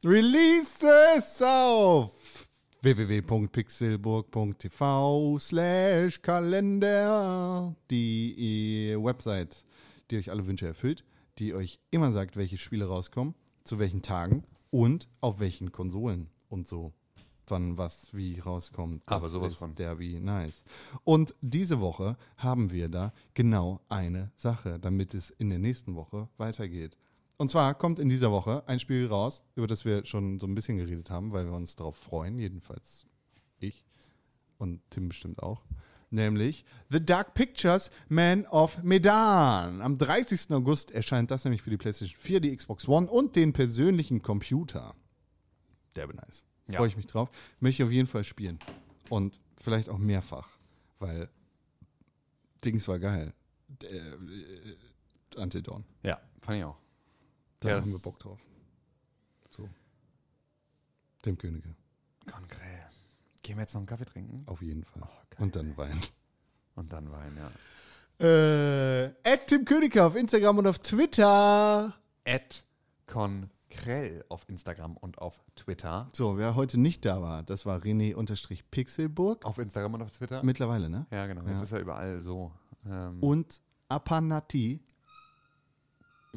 Releases auf www.pixelburg.tv slash Kalender. Die äh, Website, die euch alle Wünsche erfüllt, die euch immer sagt, welche Spiele rauskommen, zu welchen Tagen und auf welchen Konsolen und so. Wann was wie rauskommt. Das Aber sowas von. Derby nice. Und diese Woche haben wir da genau eine Sache, damit es in der nächsten Woche weitergeht. Und zwar kommt in dieser Woche ein Spiel raus, über das wir schon so ein bisschen geredet haben, weil wir uns darauf freuen, jedenfalls ich und Tim bestimmt auch. Nämlich The Dark Pictures Man of Medan. Am 30. August erscheint das nämlich für die PlayStation 4, die Xbox One und den persönlichen Computer. Der bin nice. Ja. Freue ich mich drauf. Möchte ich auf jeden Fall spielen. Und vielleicht auch mehrfach, weil Dings war geil. Äh, äh, Until Dawn. Ja, fand ich auch. Da Ja, haben wir Bock drauf. So. Dem Könige. Konkret. Gehen wir jetzt noch einen Kaffee trinken? Auf jeden Fall. Oh. Und dann Wein. Und dann Wein, ja. Äh, at Tim Königke auf Instagram und auf Twitter. Ed Konkrell auf Instagram und auf Twitter. So, wer heute nicht da war, das war René-Pixelburg. Auf Instagram und auf Twitter? Mittlerweile, ne? ja, genau. Jetzt Ja. ist er überall so. Ähm, Und Apanati,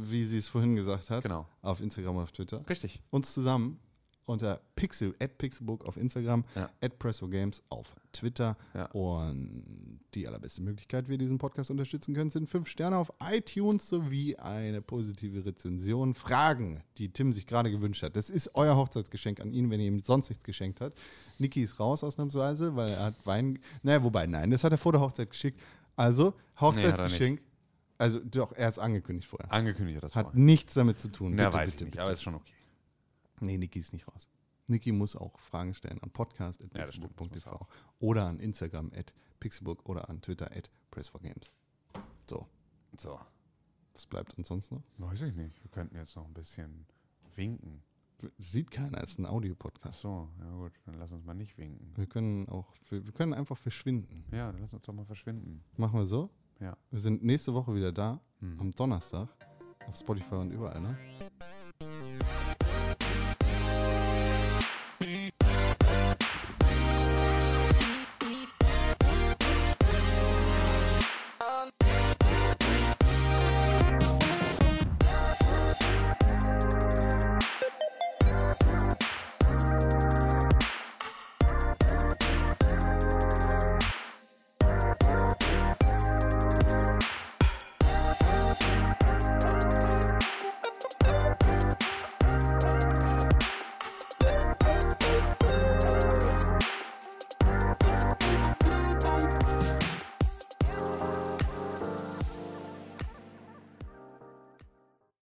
wie sie es vorhin gesagt hat, Genau. auf Instagram und auf Twitter. Richtig. Uns zusammen unter Pixel, at Pixelburg auf Instagram, Ja. at PressoGames auf Twitter. Ja. Und die allerbeste Möglichkeit, wie ihr diesen Podcast unterstützen könnt, sind fünf Sterne auf iTunes sowie eine positive Rezension. Fragen, die Tim sich gerade gewünscht hat. Das ist euer Hochzeitsgeschenk an ihn, wenn ihr ihm sonst nichts geschenkt habt. Niki ist raus ausnahmsweise, weil er hat Wein. Naja, wobei, nein, das hat er vor der Hochzeit geschickt. Also, Hochzeitsgeschenk. Also, doch, er hat es angekündigt vorher. Angekündigt hat das Hat vorher. nichts damit zu tun. Na, Bitte, weiß bitte, ich nicht, bitte. aber ist schon okay. Nee, Niki ist nicht raus. Niki muss auch Fragen stellen an Ja, podcast.pixelbook.tv auch. oder an Instagram at pixelbook oder an Twitter at press4games. So, So. was bleibt uns sonst noch? Weiß ich nicht. Wir könnten jetzt noch ein bisschen winken. Sieht keiner, es ist ein Audiopodcast. so, ja gut, dann lass uns mal nicht winken. Wir können auch, wir, wir können einfach verschwinden. Ja, dann lass uns doch mal verschwinden. Machen wir so. Ja. Wir sind nächste Woche wieder da, Hm. am Donnerstag, auf Spotify und überall, ne?